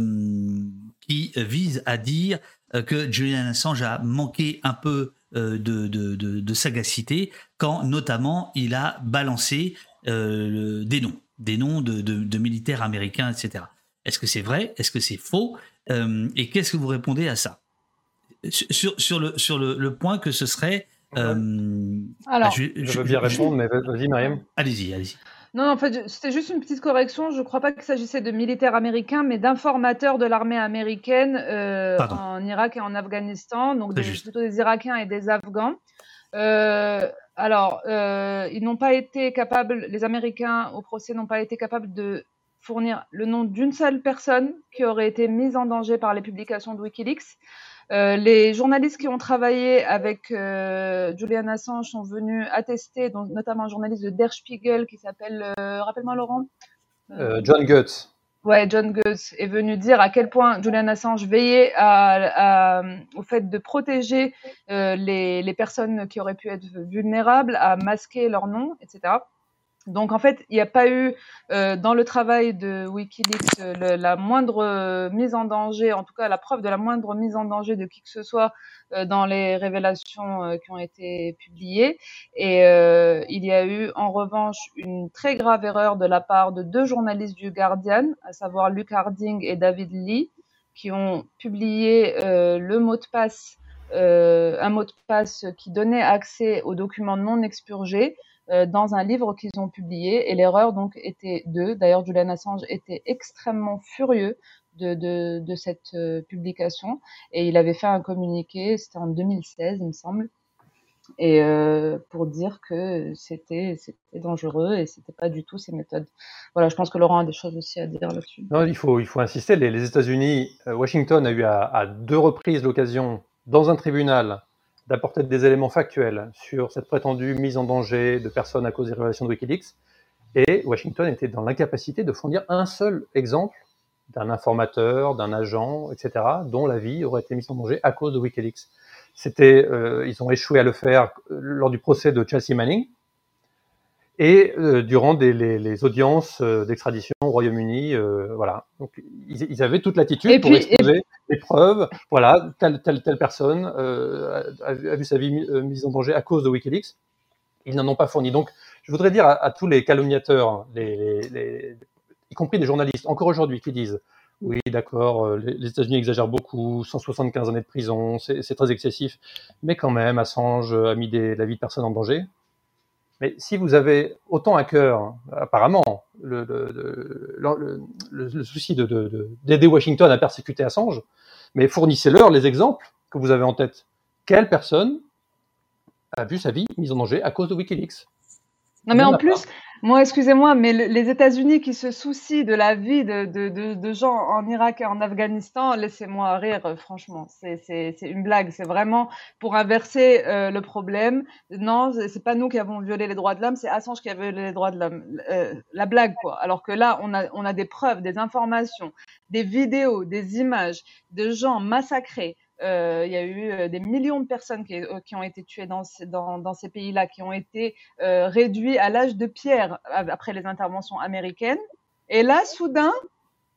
qui vise à dire que Julian Assange a manqué un peu de, de, de, sagacité quand notamment il a balancé des noms, des noms de militaires américains, etc. Est-ce que c'est vrai? Est-ce que c'est faux? Euh, Et qu'est-ce que vous répondez à ça? Sur, sur, le, sur le, le, point que ce serait. Euh, Alors, je, je, je, veux bien répondre, mais vas-y, Mariam. Allez-y, allez-y. Non, en fait, c'était juste une petite correction. Je ne crois pas qu'il s'agissait de militaires américains, mais d'informateurs de l'armée américaine euh, en Irak et en Afghanistan, donc des, plutôt des Irakiens et des Afghans. Euh, alors, euh, ils n'ont pas été capables, les Américains au procès n'ont pas été capables de fournir le nom d'une seule personne qui aurait été mise en danger par les publications de Wikileaks. Euh, les journalistes qui ont travaillé avec euh, Julian Assange sont venus attester, donc, notamment un journaliste de Der Spiegel qui s'appelle, euh, rappelle-moi Laurent John Goetz. Ouais, John Goetz est venu dire à quel point Julian Assange veillait à, à- au fait de protéger les, les personnes qui auraient pu être vulnérables, à masquer leur nom, etc. Donc en fait, il n'y a pas eu euh, dans le travail de WikiLeaks euh, la moindre euh, mise en danger, en tout cas la preuve de la moindre mise en danger de qui que ce soit dans les révélations qui ont été publiées. Et il y a eu en revanche une très grave erreur de la part de deux journalistes du Guardian, à savoir Luke Harding et David Lee, qui ont publié le mot de passe, un mot de passe qui donnait accès aux documents non expurgés dans un livre qu'ils ont publié. Et l'erreur donc était d'eux. D'ailleurs, Julian Assange était extrêmement furieux de, cette euh, publication et il avait fait un communiqué, c'était en 2016, il me semble, et euh, pour dire que c'était dangereux et c'était pas du tout ces méthodes. Voilà, je pense que Laurent a des choses aussi à dire là-dessus. Non, il faut, il faut insister. Les, États-Unis, euh, Washington a eu à deux reprises l'occasion, dans un tribunal, d'apporter des éléments factuels sur cette prétendue mise en danger de personnes à cause des révélations de WikiLeaks. Et Washington était dans l'incapacité de fournir un seul exemple d'un informateur, d'un agent, etc., dont la vie aurait été mise en danger à cause de WikiLeaks. C'était, euh, ils ont échoué à le faire euh, lors du procès de Chelsea Manning et euh, durant des, les, les audiences euh, d'extradition au Royaume-Uni. euh, voilà. Donc, ils, ils avaient toute l'attitude Et pour puis- exposer les preuves. Voilà, telle, telle, telle personne euh, a, a vu sa vie euh, mise en danger à cause de WikiLeaks. Ils n'en ont pas fourni. Donc, je voudrais dire à, à tous les calomniateurs, les, les- les- y compris des journalistes, encore aujourd'hui, qui disent oui, d'accord, euh, les, États-Unis exagèrent beaucoup, 175 années de prison, c'est c'est très excessif, mais quand même, Assange a mis des- la vie de personnes en danger. Mais si vous avez autant à cœur, apparemment, le, le, le, le- souci de- de- de- d'aider Washington à persécuter Assange, mais fournissez-leur les exemples que vous avez en tête. Quelle personne a vu sa vie mise en danger à cause de Wikileaks? Non, mais en plus, moi, excusez-moi, mais le- les États-Unis qui se soucient de la vie de, de, de, gens en Irak et en Afghanistan, laissez-moi rire, euh, franchement. C'est, une blague. C'est vraiment pour inverser euh, le problème. Non, c'est pas nous qui avons violé les droits de l'homme, c'est Assange qui a violé les droits de l'homme. Euh, la blague, quoi. Alors que là, on a, on a des preuves, des informations, des vidéos, des images de gens massacrés. Euh, Il y a eu euh, des millions de personnes qui, euh, ont été tuées dans, ces- pays-là, qui ont été euh, réduits à l'âge de pierre après les interventions américaines. Et là, soudain,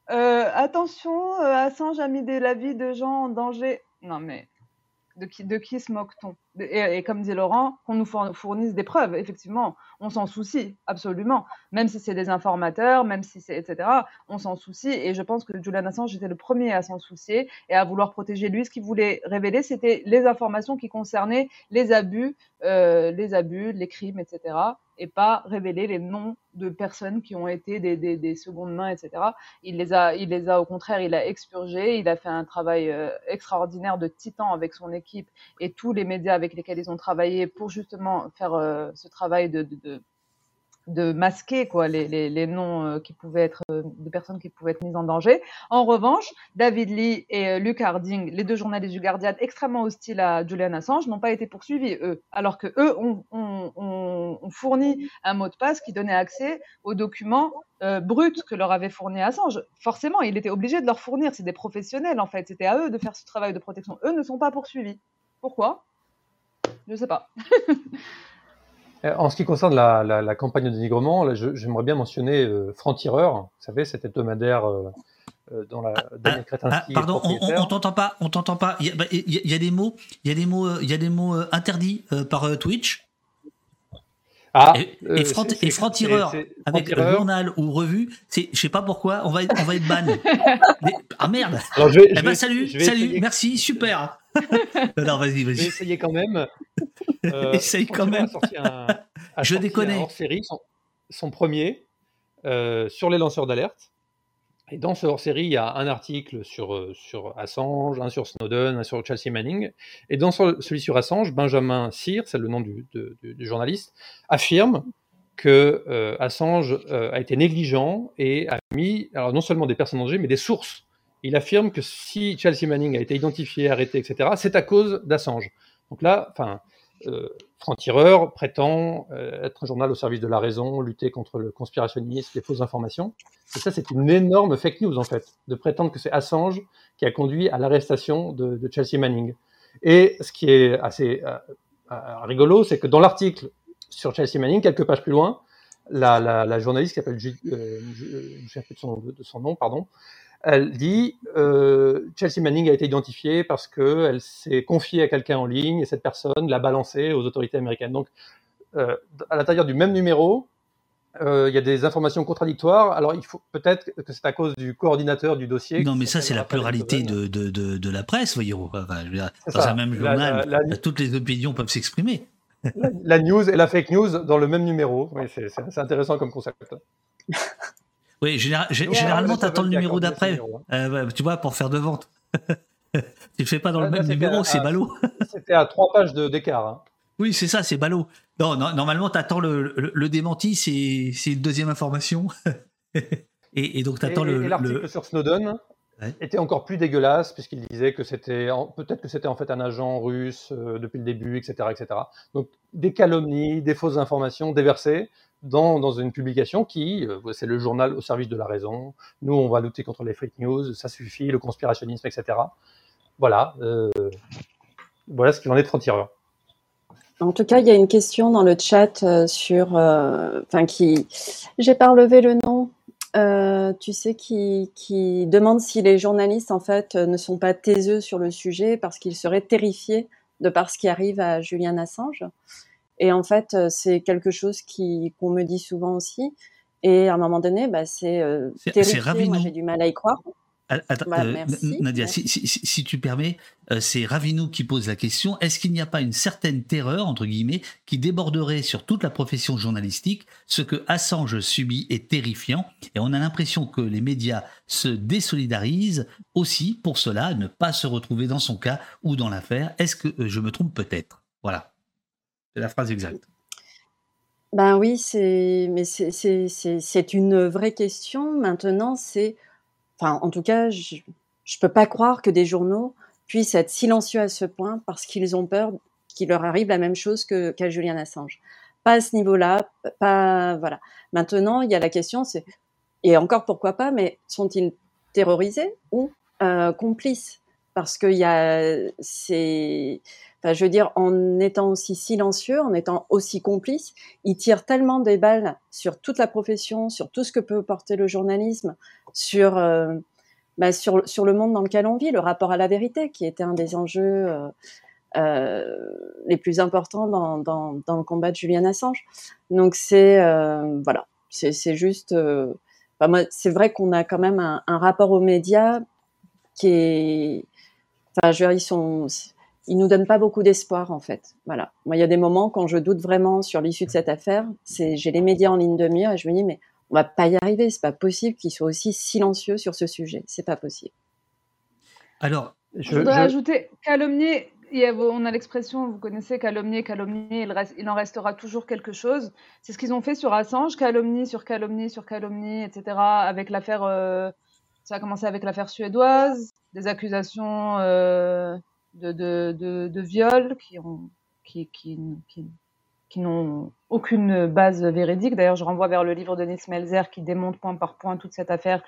attention, Assange a mis de la vie de gens en danger. Non mais de qui, se moque-t-on? Et, comme dit Laurent, qu'on nous four- fournisse des preuves, effectivement, on s'en soucie, absolument. Même si c'est des informateurs, même si c'est etc., on s'en soucie. Et je pense que Julian Assange était le premier à s'en soucier et à vouloir protéger lui. Ce qu'il voulait révéler, c'était les informations qui concernaient les abus, euh, les abus, les crimes, etc. Et pas révéler les noms de personnes qui ont été des, des, des secondes mains, etc. Il les a, il les a au contraire, il a expurgé. Il a fait un travail euh, extraordinaire de titan avec son équipe et tous les médias avec lesquels ils ont travaillé pour justement faire euh, ce travail de, de de masquer quoi les, les, les noms euh, qui pouvaient être euh, de personnes qui pouvaient être mises en danger. En revanche, David Lee et euh, Luke Harding, les deux journalistes du Guardian extrêmement hostiles à Julian Assange, n'ont pas été poursuivis eux, alors que eux ont, ont, fourni un mot de passe qui donnait accès aux documents euh, bruts que leur avait fourni Assange. Forcément, il était obligé de leur fournir. C'est des professionnels en fait. C'était à eux de faire ce travail de protection. Eux ne sont pas poursuivis. Pourquoi? Je sais pas. Euh, En ce qui concerne la, la, la campagne de dénigrement, j'aimerais bien mentionner euh, Franc-Tireur, vous savez, cet hebdomadaire euh, euh, dont la Daniel Ah, Kretinsky est pardon, on, t'entend pas, on t'entend pas. Il y a, bah, il y a- il y a des mots, il y a des mots, euh, il y a des mots euh, interdits par Twitch. Ah, et, et franc-tireur avec journal ou revue, c'est, je sais pas pourquoi, on va, être- on va être ban. Ah merde. Alors, je vais- eh je ben vais- salut, je vais salut, essayer. merci, super. non, non, vas-y, vas-y. essayer quand même. Euh, Essaye quand même. un- Je déconne. un hors-série, son, son premier, euh, sur les lanceurs d'alerte. Et dans ce hors-série, il y a un article sur, euh, sur Assange, un sur Snowden, un sur Chelsea Manning. Et dans ce- celui sur Assange, Benjamin Cyr, c'est le nom du, du- du journaliste, affirme que euh, Assange euh, a été négligent et a mis, alors non seulement des personnes en danger, mais des sources. Il affirme que si Chelsea Manning a été identifié, arrêté, etc., c'est à cause d'Assange. Donc là, enfin, euh, Franc-Tireur prétend euh, être un journal au service de la raison, lutter contre le conspirationnisme, les fausses informations. Et ça, c'est une énorme fake news, en fait, de prétendre que c'est Assange qui a conduit à l'arrestation de, Chelsea Manning. Et ce qui est assez euh, rigolo, c'est que dans l'article sur Chelsea Manning, quelques pages plus loin, la, journaliste qui s'appelle, je ne sais plus de son nom, pardon, elle dit euh, Chelsea Manning a été identifiée parce qu'elle s'est confiée à quelqu'un en ligne et cette personne l'a balancée aux autorités américaines. Donc, euh, à l'intérieur du même numéro, euh, il y a des informations contradictoires. Alors, il faut peut-être que c'est à cause du coordinateur du dossier. Non, mais ça, c'est la pluralité de, de, de, de, la presse, voyez-vous. Enfin, je veux dire, dans ça. un même journal, la, la, toutes les opinions peuvent s'exprimer. La, la, news et la fake news dans le même numéro. Oui, c'est intéressant comme concept. Oui, général, généralement, tu attends le numéro d'après, euh, tu vois, pour faire de vente. tu le fais pas dans le même numéro, c'est ballot. C'était à trois pages d'écart. Hein. Oui, c'est ça, c'est ballot. Non, non normalement, tu attends le, le, le, démenti, c'est une deuxième information. et, et, donc, tu attends le. L'article sur Snowden ouais. était encore plus dégueulasse, puisqu'il disait que c'était. Peut-être que c'était en fait un agent russe euh, depuis le début, etc., etc. Donc, des calomnies, des fausses informations déversées dans, une publication qui, euh, c'est le journal au service de la raison. Nous, on va lutter contre les fake news, ça suffit, le conspirationnisme, etc. Voilà, euh, voilà ce qu'il en est de franc-tireur. En tout cas, il y a une question dans le chat euh, sur, enfin, qui, j'ai pas relevé le nom. Tu sais, qui, qui demande si les journalistes, en fait, ne sont pas taiseux sur le sujet parce qu'ils seraient terrifiés de par ce qui arrive à Julian Assange. Et en fait, euh, c'est quelque chose qui qu'on me dit souvent aussi. Et à un moment donné, bah, c'est euh, terrifié. Moi, j'ai du mal à y croire. Attends, bah, euh, Nadia, si, si, si, tu permets, euh, c'est Ravinou qui pose la question. Est-ce qu'il n'y a pas une certaine terreur, entre guillemets, qui déborderait sur toute la profession journalistique Ce que Assange subit est terrifiant et on a l'impression que les médias se désolidarisent aussi pour cela, ne pas se retrouver dans son cas ou dans l'affaire? Est-ce que je me trompe peut-être? Voilà. La phrase exacte. Ben oui, c'est une vraie question. Maintenant, c'est enfin en tout cas, je je peux pas croire que des journaux puissent être silencieux à ce point parce qu'ils ont peur qu'il leur arrive la même chose que qu'à Julian Assange. Pas à ce niveau-là, pas voilà. Maintenant, il y a la question, c'est et encore pourquoi pas, mais sont-ils terrorisés ou euh, complices? Parce qu'il y a c'est Enfin, je veux dire, en étant aussi silencieux, en étant aussi complice, il tire tellement des balles sur toute la profession, sur tout ce que peut porter le journalisme, sur, euh, bah, sur, le monde dans lequel on vit, le rapport à la vérité, qui était un des enjeux euh, euh, les plus importants dans, dans, le combat de Julian Assange. Donc c'est voilà, c'est juste. Moi, c'est vrai qu'on a quand même un, rapport aux médias qui est. Enfin, je veux dire, ils sont il nous donne pas beaucoup d'espoir en fait. Voilà. Moi, il y a des moments quand je doute vraiment sur l'issue de cette affaire, c'est j'ai les médias en ligne de mire et je me dis mais on va pas y arriver, c'est pas possible qu'ils soient aussi silencieux sur ce sujet, c'est pas possible. Alors, je, voudrais je... ajouter calomnier. On a l'expression, vous connaissez calomnier, calomnier, il, reste, il en restera toujours quelque chose. C'est ce qu'ils ont fait sur Assange, calomnie sur calomnie sur calomnie, etc. Avec l'affaire, euh, ça a commencé avec l'affaire suédoise, des accusations euh, de, de, de, de viols qui ont qui, qui, qui, qui n'ont aucune base véridique. D'ailleurs, je renvoie vers le livre de Nils Melzer qui démonte point par point toute cette affaire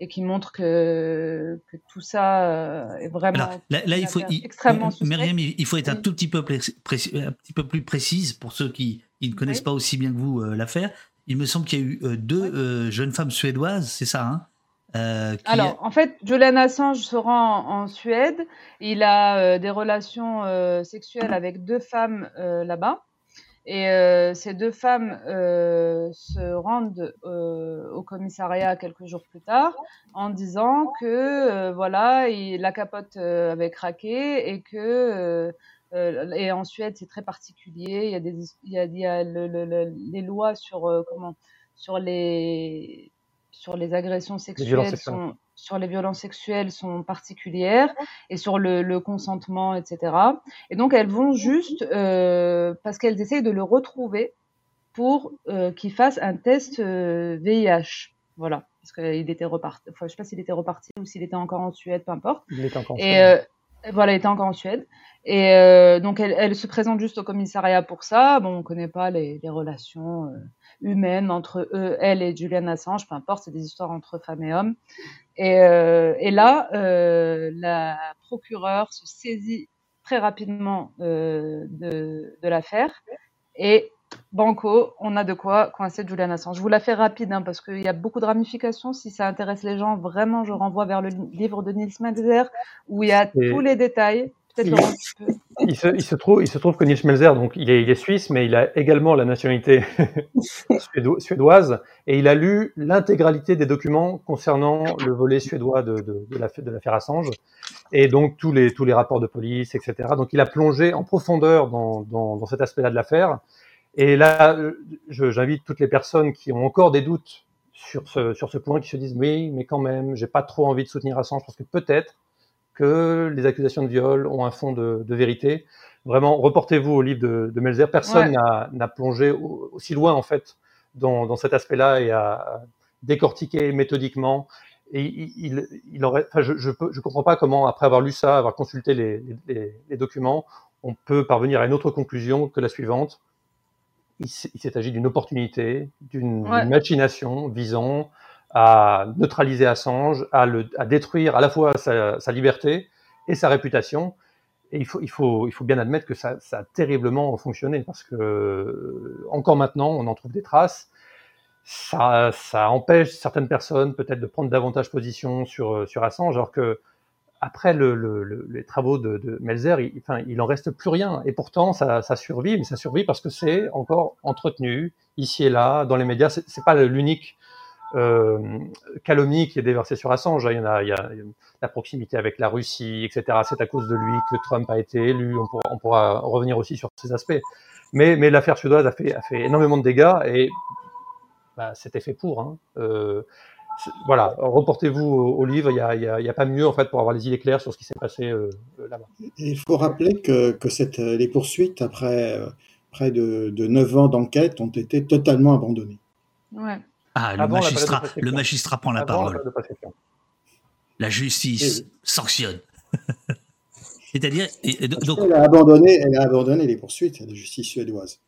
et qui montre que, que tout ça euh, est vraiment Alors, là, là il faut, il, extrêmement Myriam, il faut être un tout petit peu, précis, un petit peu plus précise pour ceux qui, qui ne connaissent oui. pas aussi bien que vous euh, l'affaire. Il me semble qu'il y a eu euh, deux oui. Euh, jeunes femmes suédoises, c'est ça hein? Euh. Alors, en fait, Julian Assange se rend en, en Suède. Il a euh, des relations euh, sexuelles avec deux femmes là-bas. Et ces deux femmes se rendent au commissariat quelques jours plus tard en disant que voilà, il, la capote avait craqué et que et en Suède c'est très particulier. Il y a des il y a, il y a le, le, le, les lois sur comment sur les sur les agressions sexuelles, les sont, sur les violences sexuelles sont particulières et sur le, le consentement, etc. Et donc elles vont juste euh, parce qu'elles essayent de le retrouver pour euh, qu'il fasse un test euh, VIH. Voilà, parce qu'il était reparti. Enfin, je sais pas s'il était reparti ou s'il était encore en Suède, peu importe. Il est encore en Et Suède. euh, voilà, il était encore en Suède. Et euh, donc, elle, elle se présente juste au commissariat pour ça. Bon, on connaît pas les, les relations euh, humaines entre eux, elle et Julian Assange, peu importe, c'est des histoires entre femmes et hommes. Et, euh, et là, euh, la procureure se saisit très rapidement euh, de, de l'affaire et Banco, on a de quoi coincer Julian Assange. Je vous la fais rapide hein, parce qu'il y a beaucoup de ramifications. Si ça intéresse les gens, vraiment, je renvoie vers le li- livre de Nils Melzer où il y a tous les détails. Il- Laurent, tu peux. Il se, il se trouve, il se trouve que Nils Melzer, donc il est, il est suisse, mais il a également la nationalité suédo- suédoise, et il a lu l'intégralité des documents concernant le volet suédois de, de, de l'affaire Assange, et donc tous les, tous les rapports de police, etc. Donc il a plongé en profondeur dans, dans, dans cet aspect-là de l'affaire. Et là, j'invite toutes les personnes qui ont encore des doutes sur ce, sur ce point, qui se disent oui, mais quand même, j'ai pas trop envie de soutenir Assange parce que peut-être que les accusations de viol ont un fond de, de vérité. Vraiment, reportez-vous au livre de, de Melzer. Personne Ouais. n'a plongé au- aussi loin en fait dans, dans cet aspect-là et a décortiqué méthodiquement. Et il, il, il aurait, enfin, je, je comprends pas comment, après avoir lu ça, avoir consulté les, les, les documents, on peut parvenir à une autre conclusion que la suivante. Il s'est agi d'une opportunité, d'une Ouais. d'une machination visant à neutraliser Assange, à, le, à détruire à la fois sa, sa liberté et sa réputation. Et il faut, il faut, il faut bien admettre que ça, ça a terriblement fonctionné parce que encore maintenant, on en trouve des traces. Ça, ça empêche certaines personnes peut-être de prendre davantage position sur, sur Assange, alors que après le, le, le- les travaux de, de Melzer, il, enfin, il en reste plus rien. Et pourtant, ça, ça survit, mais ça survit parce que c'est encore entretenu ici et là dans les médias. C'est c'est pas l'unique euh, calomnie qui est déversée sur Assange. Il y en a, il y a, la proximité avec la Russie, etc. C'est à cause de lui que Trump a été élu. On pourra, on pourra revenir aussi sur ces aspects. Mais, mais l'affaire suédoise a fait, a fait énormément de dégâts et bah, c'était fait pour. Hein. Euh, voilà, reportez-vous au, au livre. Il n'y a, pas mieux en fait pour avoir les idées claires sur ce qui s'est passé euh, là-bas. Il faut rappeler que, que cette, les poursuites, après euh, près de, de 9 ans d'enquête, ont été totalement abandonnées. Ouais. Ah, le magistrat, le magistrat prend la Avant parole. La justice sanctionne. C'est-à-dire, donc, Elle a abandonné, elle a abandonné les poursuites, la justice suédoise.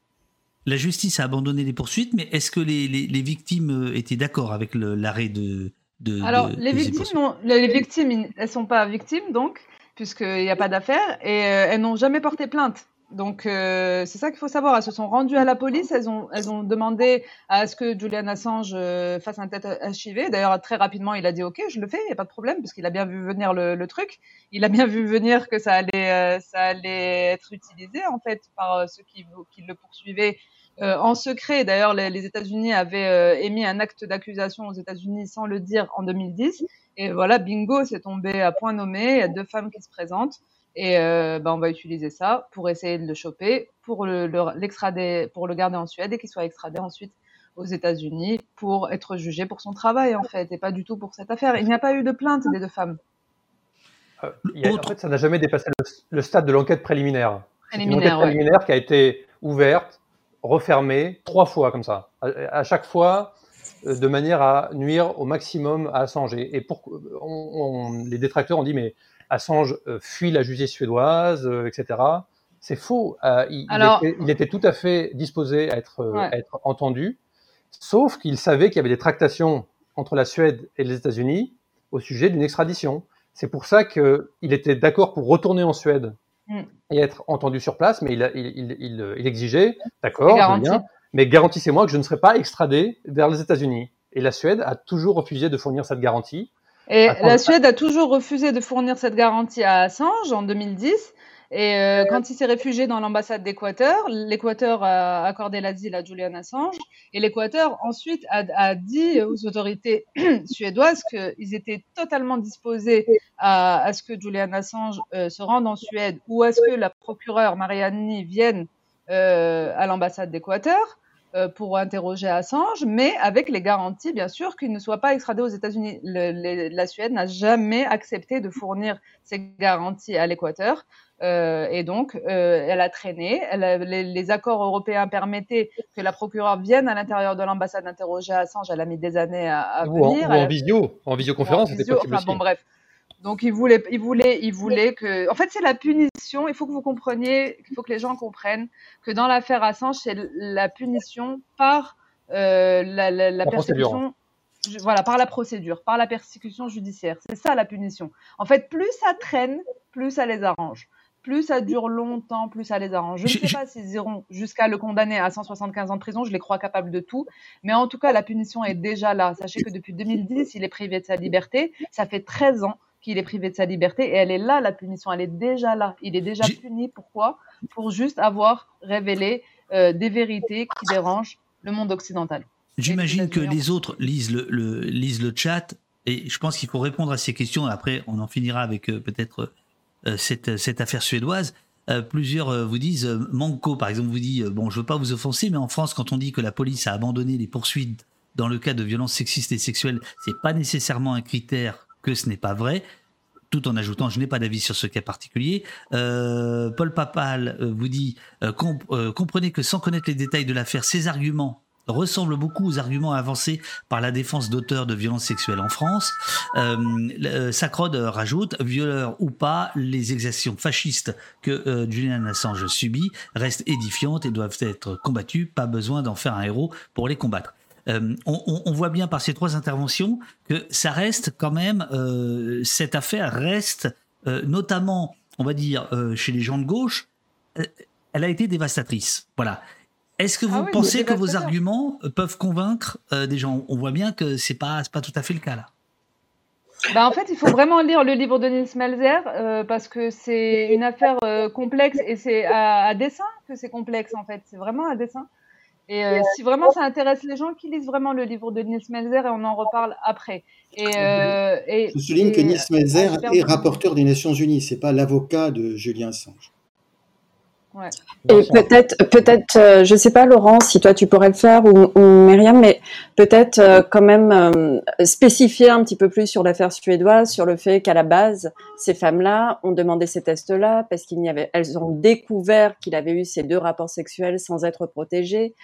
la justice a abandonné les poursuites, mais est-ce que les, les- les victimes euh, étaient d'accord avec l'arrêt de, de. Alors, de- les de victimes, non, les victimes, elles sont pas victimes, donc, puisqu'il n'y a pas d'affaire, et euh, elles n'ont jamais porté plainte. Donc, euh, c'est ça qu'il faut savoir. Elles se sont rendues à la police, elles ont, demandé à ce que Julian Assange euh, fasse un test HIV. D'ailleurs, très rapidement, il a dit OK, je le fais, il n'y a pas de problème, parce qu'il a bien vu venir le, truc. Il a bien vu venir que ça allait, euh, être utilisé, en fait, par ceux qui, le poursuivaient en secret. D'ailleurs, les, les États-Unis avaient émis un acte d'accusation aux États-Unis sans le dire en 2010. Et voilà, bingo, c'est tombé à point nommé. Il y a deux femmes qui se présentent. Et euh, bah, on va utiliser ça pour essayer de le choper, pour le, pour le garder en Suède et qu'il soit extradé ensuite aux États-Unis pour être jugé pour son travail en fait et pas du tout pour cette affaire. Il n'y a pas eu de plainte des deux femmes. Euh, a- en fait, ça n'a jamais dépassé le, le stade de l'enquête préliminaire. C'est une Préliminaire, enquête ouais. préliminaire qui a été ouverte, refermée trois fois comme ça. À, à chaque fois, euh, de manière à nuire au maximum à Assange. Et, et pour, on- on- les détracteurs ont dit mais Assange euh, fuit la justice suédoise, euh, etc. C'est faux. Euh, il, était, il était tout à fait disposé à être, Ouais. à être entendu, sauf qu'il savait qu'il y avait des tractations entre la Suède et les États-Unis au sujet d'une extradition. C'est pour ça qu'il était d'accord pour retourner en Suède Mm. et être entendu sur place, mais il, il, il, il, il exigeait, d'accord, mais garantissez-moi que je ne serai pas extradé vers les États-Unis. Et la Suède a toujours refusé de fournir cette garantie. Et Attends, la Suède a toujours refusé de fournir cette garantie à Assange en 2010. Et euh, quand il s'est réfugié dans l'ambassade d'Équateur, l'Équateur a accordé l'asile à Julian Assange. Et l'Équateur ensuite a, a dit aux autorités suédoises qu'ils étaient totalement disposés à, à ce que Julian Assange euh, se rende en Suède ou à ce que la procureure Mariani vienne euh, à l'ambassade d'Équateur euh, pour interroger Assange, mais avec les garanties, bien sûr, qu'il ne soit pas extradé aux États-Unis. La Suède n'a jamais accepté de fournir ces garanties à l'Équateur. Euh, et donc, euh, elle a traîné. Elle a- les, les accords européens permettaient que la procureure vienne à l'intérieur de l'ambassade interroger Assange. Elle a mis des années à, à Ou en, venir. ou Elle en visio, en visioconférence, en c'était possible enfin, bon, bref. Donc, il voulait, il voulait, il voulait que. En fait, c'est la punition. Il faut que vous compreniez, il faut que les gens comprennent que dans l'affaire Assange, c'est la punition par euh, la, persécution. Voilà, par la procédure, par la persécution judiciaire. C'est ça la punition. En fait, plus ça traîne, plus ça les arrange. Plus ça dure longtemps, plus ça les arrange. Je ne sais pas s'ils iront jusqu'à le condamner à 175 ans de prison, je les crois capables de tout. Mais en tout cas, la punition est déjà là. Sachez que depuis 2010, il est privé de sa liberté. Ça fait 13 ans qu'il est privé de sa liberté et elle est là, la punition. Elle est déjà là. Il est déjà puni. Pourquoi? Pour juste avoir révélé euh, des vérités qui dérangent le monde occidental. J'imagine que les autres lisent le, le- lisent le chat et je pense qu'il faut répondre à ces questions. Après, on en finira avec euh, peut-être euh, cette, cette affaire suédoise. Plusieurs vous disent, Manco par exemple vous dit, bon je veux pas vous offenser, mais en France quand on dit que la police a abandonné les poursuites dans le cas de violences sexistes et sexuelles, c'est pas nécessairement un critère que ce n'est pas vrai. Tout en ajoutant, je n'ai pas d'avis sur ce cas particulier. Euh, Paul Papal euh, vous dit, euh, comp- comprenez que sans connaître les détails de l'affaire, ces arguments ressemblent beaucoup aux arguments avancés par la défense d'auteurs de violences sexuelles en France. Le- Sacrod euh, rajoute, violeur ou pas, les exactions fascistes que Julian Assange subit restent édifiantes et doivent être combattues. Pas besoin d'en faire un héros pour les combattre. Euh, on, voit bien par ces trois interventions que ça reste quand même, euh, cette affaire reste, euh, notamment, on va dire, chez les gens de gauche, elle a été dévastatrice. Voilà. Est-ce que vous Ah oui, pensez que vos arguments peuvent convaincre des gens? On voit bien que c'est pas, pas tout à fait le cas là. Bah, en fait, il faut vraiment lire le livre de Nils Melzer euh, parce que c'est une affaire euh, complexe et c'est à, à dessein que c'est complexe en fait. C'est vraiment à dessein. Et euh, si vraiment ça intéresse les gens, qu'ils lisent vraiment le livre de Nils Melzer et on en reparle après. Et, euh, et, Je souligne que Nils Melzer ah, est rapporteur des Nations Unies, c'est pas l'avocat de Julien Assange. Ouais. Et peut-être, peut-être, euh, je sais pas, Laurent, si toi tu pourrais le faire ou, ou Myriam, mais peut-être euh, quand même euh, spécifier un petit peu plus sur l'affaire suédoise, sur le fait qu'à la base, ces femmes-là ont demandé ces tests-là parce qu'il n'y avait, elles ont découvert qu'il avait eu ces deux rapports sexuels sans être protégées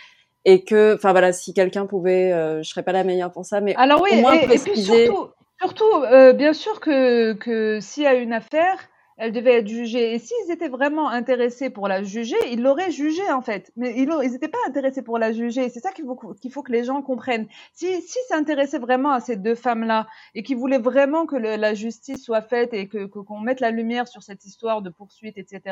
et que, enfin voilà, si quelqu'un pouvait, euh, je serais pas la meilleure pour ça, mais Alors oui, au moins et, et puis préciser. surtout, surtout euh, bien sûr que, que s'il y a une affaire, elle devait être jugée. Et s'ils étaient vraiment intéressés pour la juger, ils l'auraient jugée en fait. Mais ils n'étaient pas intéressés pour la juger. C'est ça qu'il faut, qu'il faut que les gens comprennent. Si, si s'intéressaient vraiment à ces deux femmes-là et qu'ils voulaient vraiment que le- la justice soit faite et que qu'on mette la lumière sur cette histoire de poursuite, etc.,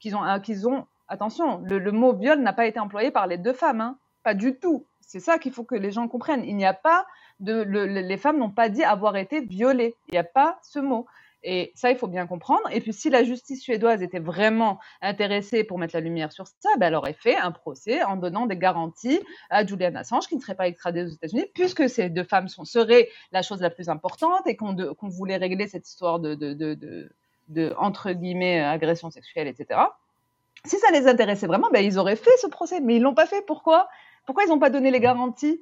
qu'ils ont, qu'ils ont, attention, le, le mot viol n'a pas été employé par les deux femmes, hein. Pas du tout. C'est ça qu'il faut que les gens comprennent. Il n'y a pas de, le- le- les femmes n'ont pas dit avoir été violées. Il n'y a pas ce mot. Et ça, il faut bien comprendre. Et puis, si la justice suédoise était vraiment intéressée pour mettre la lumière sur ça, ben, elle aurait fait un procès en donnant des garanties à Julian Assange qui ne serait pas extradé aux États-Unis, puisque ces deux femmes seraient la chose la plus importante et qu'on voulait régler cette histoire de, de, entre guillemets, agression sexuelle, etc. Si ça les intéressait vraiment, ben, ils auraient fait ce procès. Mais ils l'ont pas fait. Pourquoi? Pourquoi ils n'ont pas donné les garanties?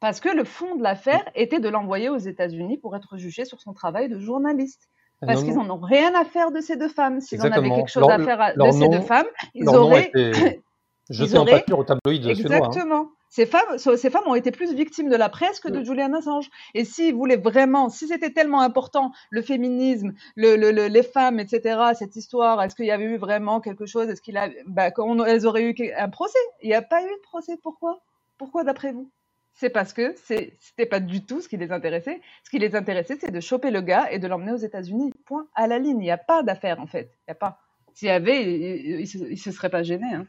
Parce que le fond de l'affaire était de l'envoyer aux États-Unis pour être jugé sur son travail de journaliste. Parce Non, qu'ils n'en ont rien à faire de ces deux femmes. S'ils en avaient Exactement. quelque chose Leur- à faire de ces deux femmes, ils auraient. jeté ils en auraient- pâture au tabloïd suédois. hein. Ces femmes, ces femmes ont été plus victimes de la presse que de Julian Assange. Et s'ils voulaient vraiment, si c'était tellement important, le féminisme, le, le- le- les femmes, etc., cette histoire, est-ce qu'il y avait eu vraiment quelque chose? Est-ce qu'il a, bah, elles auraient eu un procès? Il n'y a pas eu de procès. Pourquoi? Pourquoi d'après vous? C'est parce que c'était pas du tout ce qui les intéressait. Ce qui les intéressait, c'est de choper le gars et de l'emmener aux États-Unis. Point. À la ligne. Il n'y a pas d'affaire en fait. Il n'y a pas. S'il y avait, il, il, se- se serait pas gêné. Hein.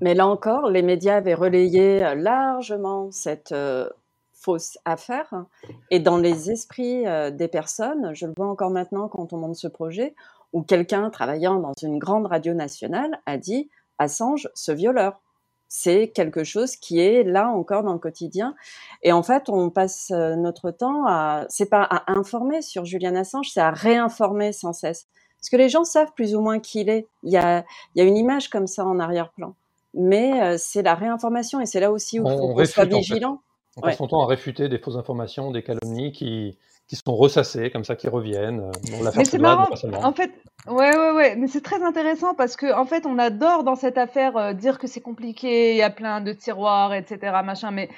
Mais là encore, les médias avaient relayé euh, largement cette euh, fausse affaire. Et dans les esprits euh, des personnes, je le vois encore maintenant quand on monte ce projet, où quelqu'un travaillant dans une grande radio nationale a dit Assange, ce violeur. C'est quelque chose qui est là encore dans le quotidien. Et en fait, on passe notre temps à, c'est pas à informer sur Julian Assange, c'est à réinformer sans cesse. Parce que les gens savent plus ou moins qui il est. Il y a une image comme ça en arrière-plan mais euh, c'est la réinformation et c'est là aussi où il faut On qu'on soit réfute, en fait. vigilant. On Ouais. passe son temps à réfuter des fausses informations, des calomnies qui, qui sont ressassés, comme ça, qui reviennent. Euh, Mais c'est marrant, pas seulement. en fait, ouais, ouais, ouais, mais c'est très intéressant parce que, en fait, on adore dans cette affaire euh, dire que c'est compliqué, il y a plein de tiroirs, etc., machin, mais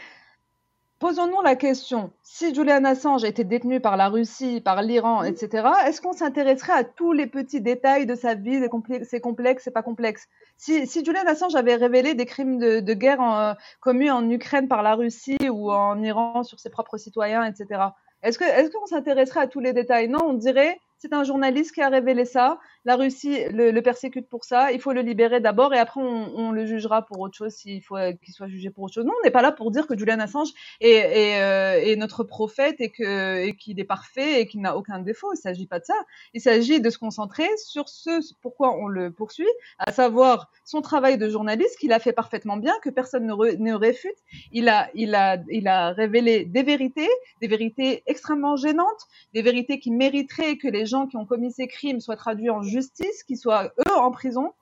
posons-nous la question, si Julian Assange été détenu par la Russie, par l'Iran, etc., est-ce qu'on s'intéresserait à tous les petits détails de sa vie, c'est complexe, c'est pas complexe? Si, si Julian Assange avait révélé des crimes de, de guerre en- commis en Ukraine par la Russie ou en Iran sur ses propres citoyens, etc., est-ce qu'on s'intéresserait à tous les détails? Non, on dirait c'est un journaliste qui a révélé ça. La Russie le, persécute pour ça. Il faut le libérer d'abord et après on, le jugera pour autre chose s'il faut euh, qu'il soit jugé pour autre chose. Non, on n'est pas là pour dire que Julian Assange est, euh, notre prophète et qu'il est parfait et qu'il n'a aucun défaut. Il ne s'agit pas de ça. Il s'agit de se concentrer sur ce pourquoi on le poursuit, à savoir son travail de journaliste qu'il a fait parfaitement bien, que personne ne, ne réfute. Il a, il, a, il a révélé des vérités, des vérités extrêmement gênantes, des vérités qui mériteraient que les gens qui ont commis ces crimes soient traduits en justice, qu'ils soient eux en prison.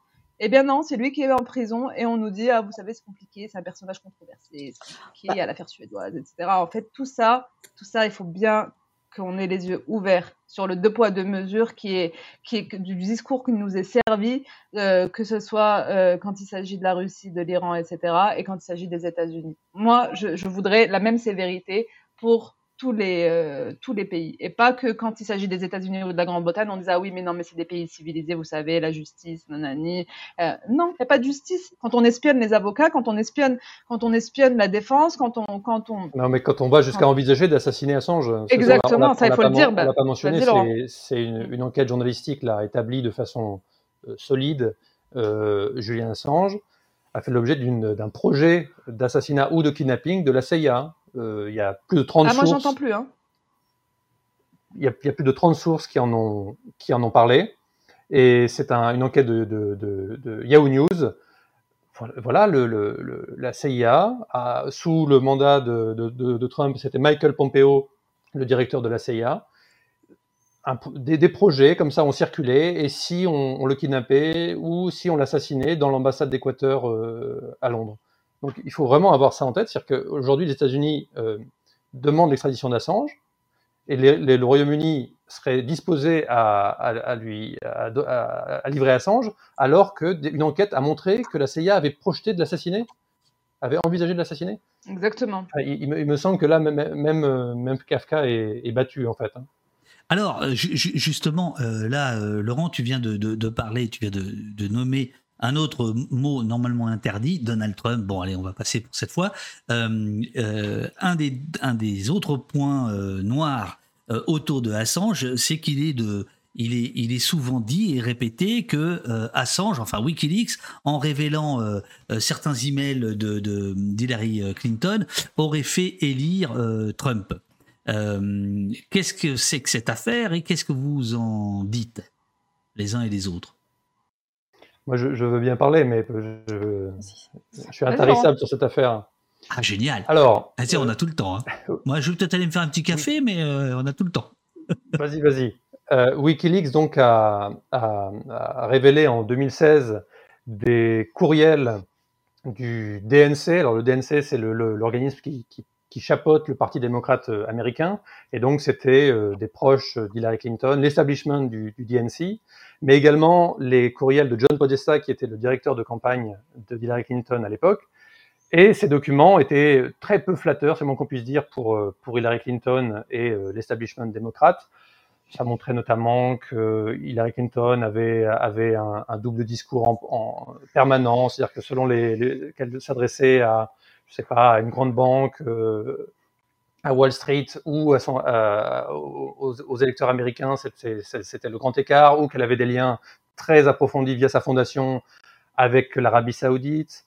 Eh bien non, c'est lui qui est en prison et on nous dit ah vous savez c'est compliqué, c'est un personnage controversé, c'est compliqué, il y a l'affaire suédoise, etc. En fait tout ça, tout ça il faut bien qu'on ait les yeux ouverts sur le deux poids deux mesures qui est qui est du discours qui nous est servi, euh, que ce soit euh, quand il s'agit de la Russie, de l'Iran, etc. et quand il s'agit des États-Unis. Moi je, je voudrais la même sévérité pour tous les, euh, tous les pays. Et pas que quand il s'agit des États-Unis ou de la Grande-Bretagne, on dise Ah oui, mais non, mais c'est des pays civilisés, vous savez, la justice, nanani. Euh, non, il n'y a pas de justice. Quand on espionne les avocats, quand on espionne, quand on espionne la défense, quand on. Quand on... Non, mais quand on va jusqu'à envisager d'assassiner Assange, Exactement, on ça, il faut le dire, bah, on l'a pas mentionné, c'est- une, une enquête journalistique là, établie de façon euh, solide. Euh, Julian Assange a fait l'objet d'un projet d'assassinat ou de kidnapping de la CIA. Euh, il y a plus de 30 Ah, moi, sources. j'entends plus, hein. il y, a, il y a plus de 30 sources qui en ont, qui en ont parlé. Et c'est un- une enquête de, de, de, de Yahoo News. Voilà, le, le, le- la CIA, a, sous le mandat de, Trump, c'était Michael Pompeo, le directeur de la CIA. Un- des, des projets comme ça ont circulé, et si on, on le kidnappait ou si on l'assassinait dans l'ambassade d'Équateur euh, à Londres. Donc il faut vraiment avoir ça en tête, c'est-à-dire qu'aujourd'hui les États-Unis euh, demandent l'extradition d'Assange, et les- les- le Royaume-Uni serait disposé à, à- à lui à, à- à livrer Assange, alors que d- une enquête a montré que la CIA avait projeté de l'assassiner, avait envisagé de l'assassiner. Exactement. Enfin, il, il me, il me semble que là, même, même, même Kafka est, est battu en fait. hein. Alors, euh, ju- ju- justement, euh, là, Laurent, tu viens de, de- de parler, tu viens de, de nommer un autre mot normalement interdit, Donald Trump. Bon, allez, on va passer pour cette fois. Euh, euh, un, des, un des autres points euh, noirs autour de Assange, c'est qu'il est. Il est, il est souvent dit et répété que Assange, enfin Wikileaks, en révélant certains emails de d'Hillary Clinton, aurait fait élire Trump. Qu'est-ce que c'est que cette affaire et qu'est-ce que vous en dites les uns et les autres? Moi, je, je veux bien parler, mais je, suis Vas-y, intarissable sur cette affaire. Ah, génial. Alors, tiens, on a tout le temps. hein. Moi, je vais peut-être aller me faire un petit café, mais euh, on a tout le temps. Vas-y, vas-y. Euh, Wikileaks donc a, a- a révélé en 2016 des courriels du DNC. Alors le DNC, c'est l'organisme qui, qui- qui chapeaute le Parti démocrate euh, américain, et donc c'était euh, des proches d'Hillary Clinton, l'establishment du, du DNC, mais également les courriels de John Podesta, qui était le directeur de campagne de Hillary Clinton à l'époque. Et ces documents étaient très peu flatteurs, c'est moins qu'on puisse dire, pour, euh, pour Hillary Clinton et euh, l'establishment démocrate. Ça montrait notamment que Hillary Clinton avait, avait un, double discours en, en permanent, c'est-à-dire que selon les, les- qu'elle s'adressait à, je sais pas, à une grande banque, euh, à Wall Street ou à son, à- aux, électeurs américains, c'était le grand écart, ou qu'elle avait des liens très approfondis via sa fondation avec l'Arabie Saoudite,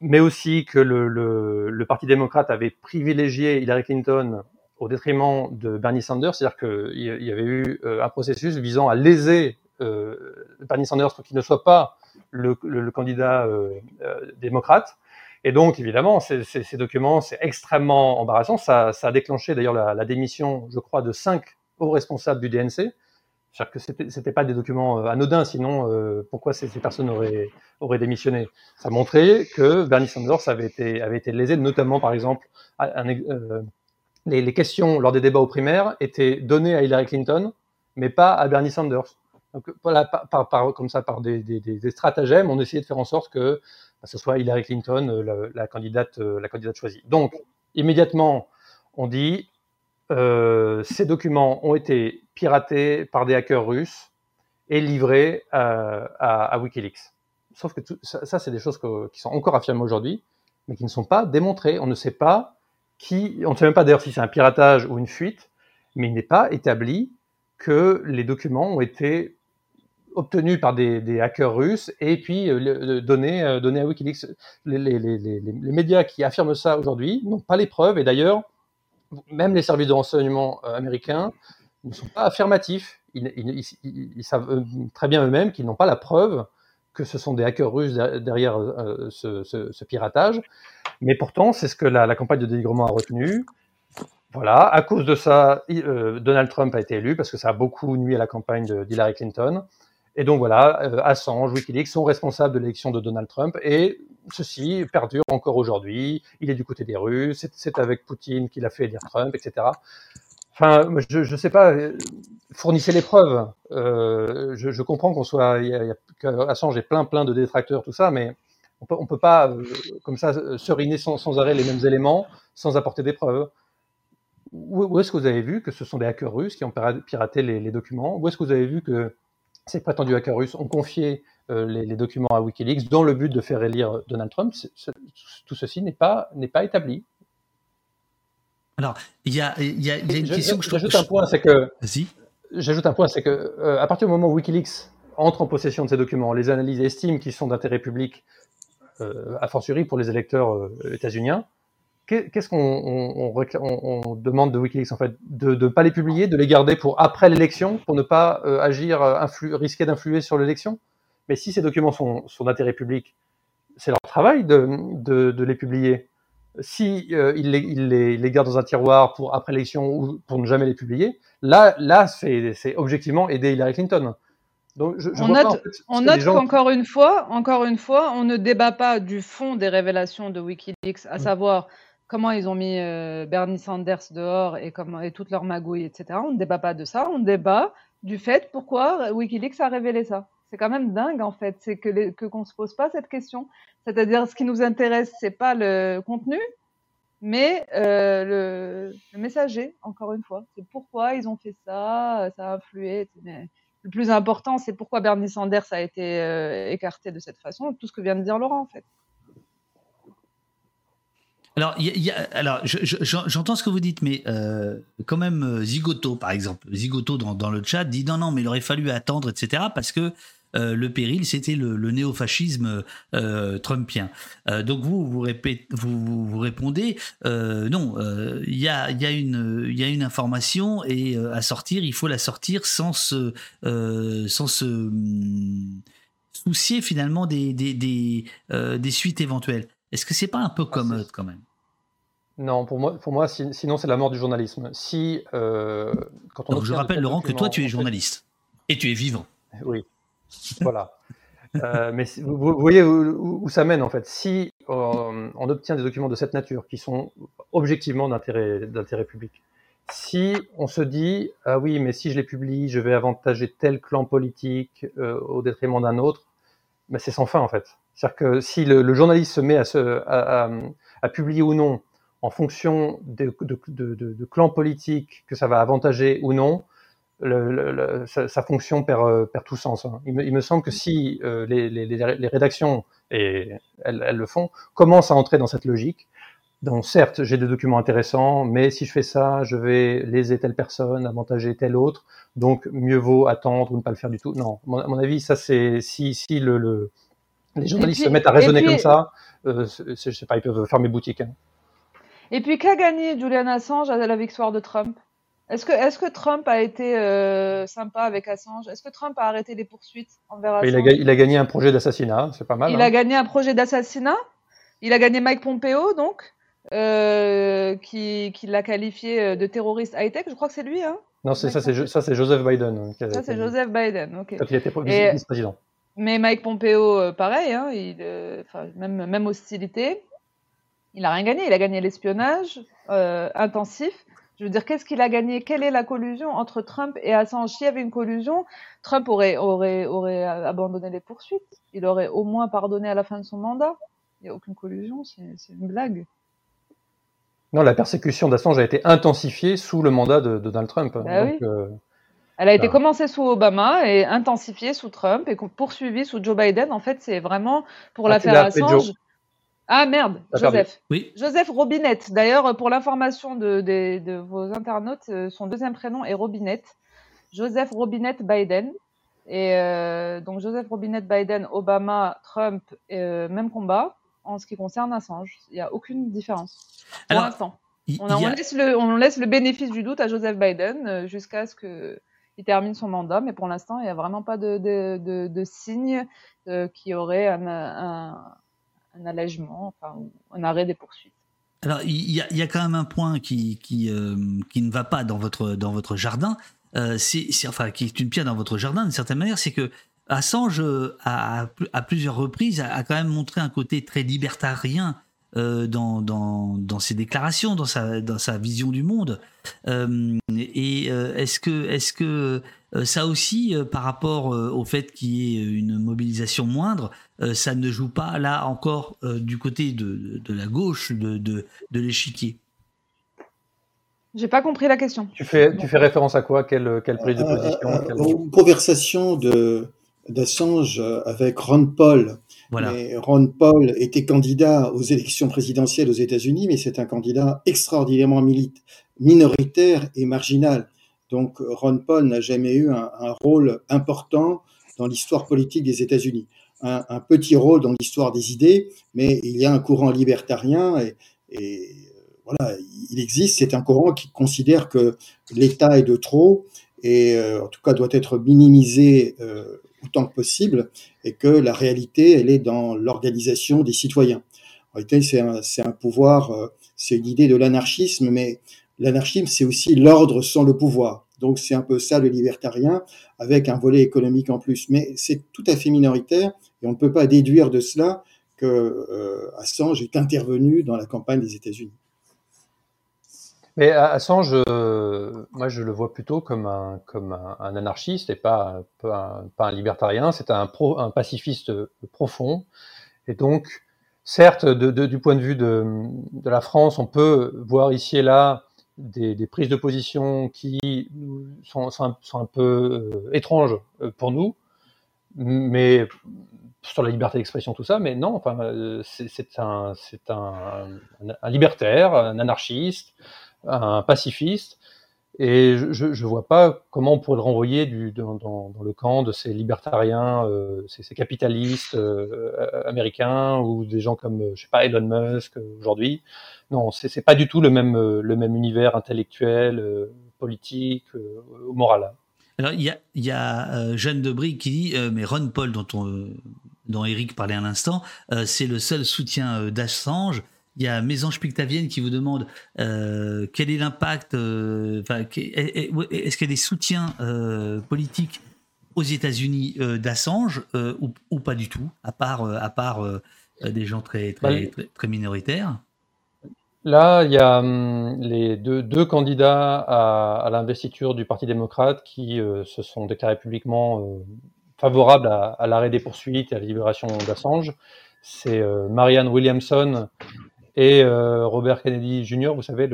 mais aussi que le, le, le Parti démocrate avait privilégié Hillary Clinton au détriment de Bernie Sanders, c'est-à-dire qu'il y avait eu euh, un processus visant à léser euh, Bernie Sanders pour qu'il ne soit pas le, candidat euh, euh, démocrate. Et donc, évidemment, ces, documents, c'est extrêmement embarrassant. Ça, a déclenché d'ailleurs la, démission, je crois, de cinq hauts responsables du DNC. C'est-à-dire que c'était, c'était pas des documents euh, anodins, sinon euh, pourquoi ces, personnes auraient, démissionné? Ça montrait que Bernie Sanders avait été, avait été lésé, notamment par exemple, euh, les, questions lors des débats aux primaires étaient données à Hillary Clinton, mais pas à Bernie Sanders. Donc voilà, par, comme ça, par des, des- stratagèmes, on essayait de faire en sorte que ce soit Hillary Clinton euh, la, la candidate, euh, la candidate choisie. Donc, immédiatement, on dit euh, ces documents ont été piratés par des hackers russes et livrés à, Wikileaks. Sauf que ça, c'est des choses qui sont encore affirmées aujourd'hui, mais qui ne sont pas démontrées. On ne sait pas qui, on ne sait même pas d'ailleurs si c'est un piratage ou une fuite, mais il n'est pas établi que les documents ont été obtenus par des, hackers russes et puis euh, donnés, euh, à Wikileaks. Les, les- les- les- médias qui affirment ça aujourd'hui n'ont pas les preuves et d'ailleurs, même les services de renseignement euh, américains ne sont pas affirmatifs. Ils, savent euh, très bien eux-mêmes qu'ils n'ont pas la preuve que ce sont des hackers russes der- derrière ce, piratage. Mais pourtant, c'est ce que la, campagne de dénigrement a retenu. Voilà, à cause de ça, Donald Trump a été élu parce que ça a beaucoup nuit à la campagne d'Hillary Clinton. Et donc voilà, euh, Assange, Wikileaks sont responsables de l'élection de Donald Trump et ceci perdure encore aujourd'hui. Il est du côté des Russes, c'est- avec Poutine qu'il a fait élire Trump, etc. Enfin, je ne sais pas, euh, fournissez les preuves. Euh, je, comprends qu'on soit, y y a- Assange ait plein, plein de détracteurs, tout ça, mais on peut, on peut pas, comme ça, seriner sans, arrêt les mêmes éléments sans apporter des preuves. Où, est-ce que vous avez vu que ce sont des hackers russes qui ont pira- piraté les documents? Où est-ce que vous avez vu que ces prétendus hackers russes ont confié euh, les, les documents à Wikileaks dans le but de faire élire Donald Trump Tout ceci n'est pas, établi. Alors, il y a, il y a- il y a une Je- question que je J'ajoute un point, c'est que. J'ajoute un point, c'est que euh, à partir du moment où WikiLeaks entre en possession de ces documents, les analyses estiment qu'ils sont d'intérêt public, euh, a fortiori pour les électeurs euh, états-uniens. Qu'est- Qu'est-ce qu'on on, on récla- on- on demande de WikiLeaks en fait? De ne pas les publier, de les garder pour après l'élection, pour ne pas euh, agir, euh, influ- risquer d'influer sur l'élection? Mais si ces documents sont, sont d'intérêt public, c'est leur travail de, de, de les publier. Si euh, ils, les, ils les- ils les gardent dans un tiroir pour après l'élection ou pour ne jamais les publier, là, là c'est objectivement aider Hillary Clinton. Donc, je, je On note, en fait, ce on que note les gens- qu'encore une fois, encore une fois, on ne débat pas du fond des révélations de WikiLeaks, à savoir comment ils ont mis euh, Bernie Sanders dehors et comment et toute leur magouille, etc. On ne débat pas de ça, on débat du fait pourquoi WikiLeaks a révélé ça. C'est quand même dingue en fait, c'est que se pose pas cette question. C'est-à-dire, ce qui nous intéresse, c'est pas le contenu, mais euh, le, le messager. Encore une fois, c'est pourquoi ils ont fait ça, ça a influé. Mais le plus important, c'est pourquoi Bernie Sanders a été euh, écarté de cette façon. Tout ce que vient de dire Laurent, en fait. Alors, alors je- je- j'en- j'entends ce que vous dites, mais euh, quand même, euh, Zigoto, par exemple, Zigoto dans, le chat dit non, non, mais il aurait fallu attendre, etc., parce que euh, le péril, c'était le, le néofascisme trumpien. Donc vous, vous, répondez, non, il y, a, une- information et à sortir, il faut la sortir sans se, hum, soucier finalement des suites éventuelles. Est-ce que c'est pas un peu commode quand même? Non, pour moi, pour moi si- sinon c'est la mort du journalisme. Si, euh, quand on Donc, je rappelle, Laurent, que toi, tu es journaliste. Et tu es vivant. Oui, voilà. Euh, mais vous, vous voyez où, ça mène en fait. Si euh, on obtient des documents de cette nature qui sont objectivement d'intérêt d'intérêt public, si on se dit ah oui mais si je les publie je vais avantager tel clan politique au détriment d'un autre, mais c'est sans fin en fait. C'est-à-dire que si le, journaliste se met à, publier ou non en fonction de, de, de, clans politiques que ça va avantager ou non, sa, fonction perd, euh, tout sens. hein. Il, me, semble que si euh, les, rédactions, et elles, le font, commencent à entrer dans cette logique, donc certes, j'ai des documents intéressants, mais si je fais ça, je vais léser telle personne, avantager telle autre, donc mieux vaut attendre ou ne pas le faire du tout. Non, à mon, avis, ça c'est si, le- les journalistes puis- se mettent à raisonner puis- comme ça, euh, je sais pas, ils peuvent fermer boutique. hein. Et puis, qu'a gagné Julian Assange à la victoire de Trump? Est-ce que, est que Trump a été euh, sympa avec Assange? Est-ce que Trump a arrêté les poursuites envers Assange Il a, ga- il a gagné un projet d'assassinat, c'est pas mal. Il hein. a gagné un projet d'assassinat? Il a gagné Mike Pompeo, donc, euh, qui, qui l'a qualifié euh, de terroriste high-tech. Je crois que c'est lui, hein? Non, ça, c'est Joseph Biden. hein, Ça, c'est Joseph Biden. ok. Quand il était Et- vice-président. Mais Mike Pompeo, euh, pareil, hein, il, euh, même, même hostilité. Il a rien gagné. Il a gagné l'espionnage euh, intensif Je veux dire, qu'est-ce qu'il a gagné? Quelle est la collusion entre Trump et Assange? S'il y avait une collusion, Trump aurait, aurait, aurait abandonné les poursuites. Il aurait au moins pardonné à la fin de son mandat. Il n'y a aucune collusion, c'est une blague. Non, la persécution d'Assange a été intensifiée sous le mandat de, Donald Trump. Bah euh, Elle a été commencée sous Obama et intensifiée sous Trump et poursuivie sous Joe Biden. En fait, c'est vraiment pour ah, l'affaire Assange. Ah merde, Joseph. Oui. Joseph Robinette. D'ailleurs, pour l'information de, vos internautes, euh, son deuxième prénom est Robinette. Joseph Robinette Biden. Et euh, donc Joseph Robinette Biden, Obama, Trump, même combat en ce qui concerne Assange. Il n'y a aucune différence pour l'instant. On, laisse le, on laisse le bénéfice du doute à Joseph Biden euh, jusqu'à ce qu'il termine son mandat, mais pour l'instant, il n'y a vraiment pas de, de, de, signe euh, qui aurait un, un, allègement, enfin, un arrêt des poursuites. Alors, il y, y, a quand même un point qui, qui, euh, qui ne va pas dans votre, dans votre jardin, c'est, enfin, qui est une pierre dans votre jardin d'une certaine manière, c'est que Assange, euh, à, à, plusieurs reprises, a, quand même montré un côté très libertarien euh, dans, dans, dans, ses déclarations, dans sa, dans sa vision du monde. Euh, et est-ce que, est que ça aussi, par rapport au fait qu'il y ait une mobilisation moindre, ça ne joue pas là encore du côté de, de la gauche de, de, de l'échiquier? J'ai pas compris la question. Tu fais, tu fais référence à quoi? Quelle, quelle prise de position? Une conversation de, d'Assange avec Ron Paul. Ron Paul était candidat aux élections présidentielles aux États-Unis, mais c'est un candidat extraordinairement minoritaire et marginal. Donc Ron Paul n'a jamais eu un, rôle important dans l'histoire politique des États-Unis. Un, petit rôle dans l'histoire des idées, mais il y a un courant libertarien et, voilà, il existe. C'est un courant qui considère que l'État est de trop et euh, en tout cas doit être minimisé euh, autant que possible et que la réalité, elle est dans l'organisation des citoyens. En réalité, c'est un, pouvoir, euh, c'est une idée de l'anarchisme, mais l'anarchisme, c'est aussi l'ordre sans le pouvoir. Donc c'est un peu ça le libertarien, avec un volet économique en plus. Mais c'est tout à fait minoritaire et on ne peut pas déduire de cela que euh, Assange est intervenu dans la campagne des États-Unis. Mais Assange, euh, moi je le vois plutôt comme un, comme un, anarchiste et pas, pas, un, un libertarien. C'est un, pro, un pacifiste profond. Et donc, certes, du point de vue de, de, la France, on peut voir ici et là des, des prises de position qui sont, sont, un, peu euh, étranges euh, pour nous, mais sur la liberté d'expression, tout ça, mais non, enfin, c'est un, un, un, libertaire, un anarchiste, un pacifiste. Et je ne vois pas comment on pourrait le renvoyer dans, le camp de ces libertariens, euh, ces, capitalistes euh, américains ou des gens comme, je sais pas, Elon Musk euh, aujourd'hui. Non, c'est pas du tout le même, euh, univers intellectuel, euh, politique moral. Alors il y a, y a Jeanne Debris qui dit, mais Ron Paul dont on, dont Eric parlait à l'instant, c'est le seul soutien d'Assange il y a Mésange Pictavienne qui vous demande euh, quel est l'impact, euh, est-ce qu'il y a des soutiens euh, politiques aux États-Unis d'Assange ou, pas du tout, à part, à part des gens très, très, bah, très, minoritaires? Là, il y a hum, les deux, deux candidats à, l'investiture du Parti démocrate qui se sont déclarés publiquement favorables à, à l'arrêt des poursuites et à la libération d'Assange. C'est Marianne Williamson et euh, Robert Kennedy Jr., vous savez,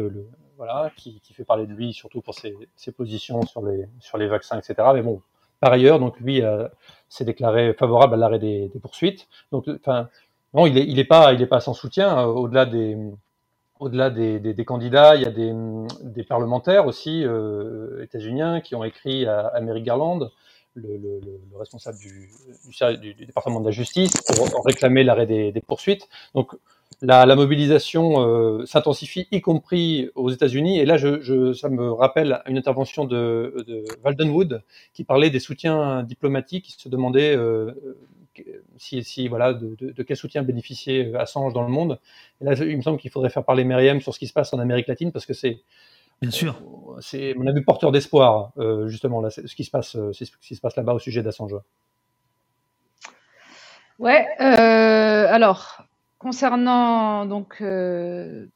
voilà, qui, fait parler de lui surtout pour ses, positions sur les, sur les vaccins, etc. Mais bon, par ailleurs, donc lui euh, s'est déclaré favorable à l'arrêt des, poursuites. Donc, enfin, non, il est, il est pas, pas sans soutien. Euh, au-delà des, au-delà des, des, candidats, il y a des, des parlementaires aussi euh, états-uniens qui ont écrit à, à Merrick Garland, le, le, le responsable du, du, du, département de la justice, pour réclamer l'arrêt des poursuites. Donc la, la mobilisation euh, s'intensifie, y compris aux États-Unis. Et là, je, je, ça me rappelle une intervention de, de Waldenwood qui parlait des soutiens diplomatiques, qui se demandait euh, si, si, voilà, de, de, de, quel soutien bénéficiait Assange dans le monde. Et là, il me semble qu'il faudrait faire parler Myriam sur ce qui se passe en Amérique latine, parce que c'est Bien sûr. Euh, c'est mon avis porteur d'espoir, euh, justement, là, ce qui se passe, ce qui se passe là-bas au sujet d'Assange. Ouais, euh, alors, Concernant donc euh,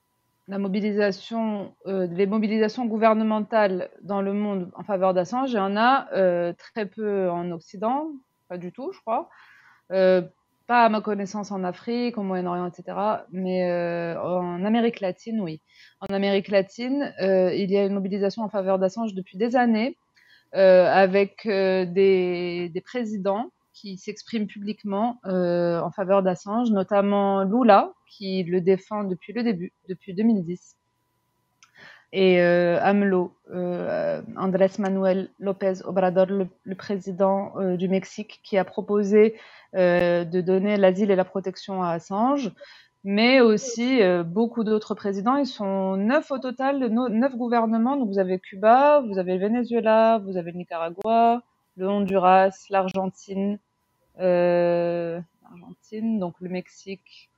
la mobilisation, euh, les mobilisations gouvernementales dans le monde en faveur d'Assange, il y en a euh, très peu en Occident, pas du tout, je crois. Pas à ma connaissance en Afrique, au Moyen-Orient, etc. Mais en Amérique latine, oui. En Amérique latine, il y a une mobilisation en faveur d'Assange depuis des années, avec des présidents qui s'expriment publiquement euh, en faveur d'Assange, notamment Lula, qui le défend depuis le début, depuis 2010. Et euh, AMLO, euh, Andrés Manuel López Obrador, le, président du Mexique, qui a proposé de donner l'asile et la protection à Assange, mais aussi beaucoup d'autres présidents. Ils sont neuf au total, neuf gouvernements. Donc vous avez Cuba, vous avez le Venezuela, vous avez le Nicaragua, le Honduras, l'Argentine, euh, l'Argentine, donc le Mexique,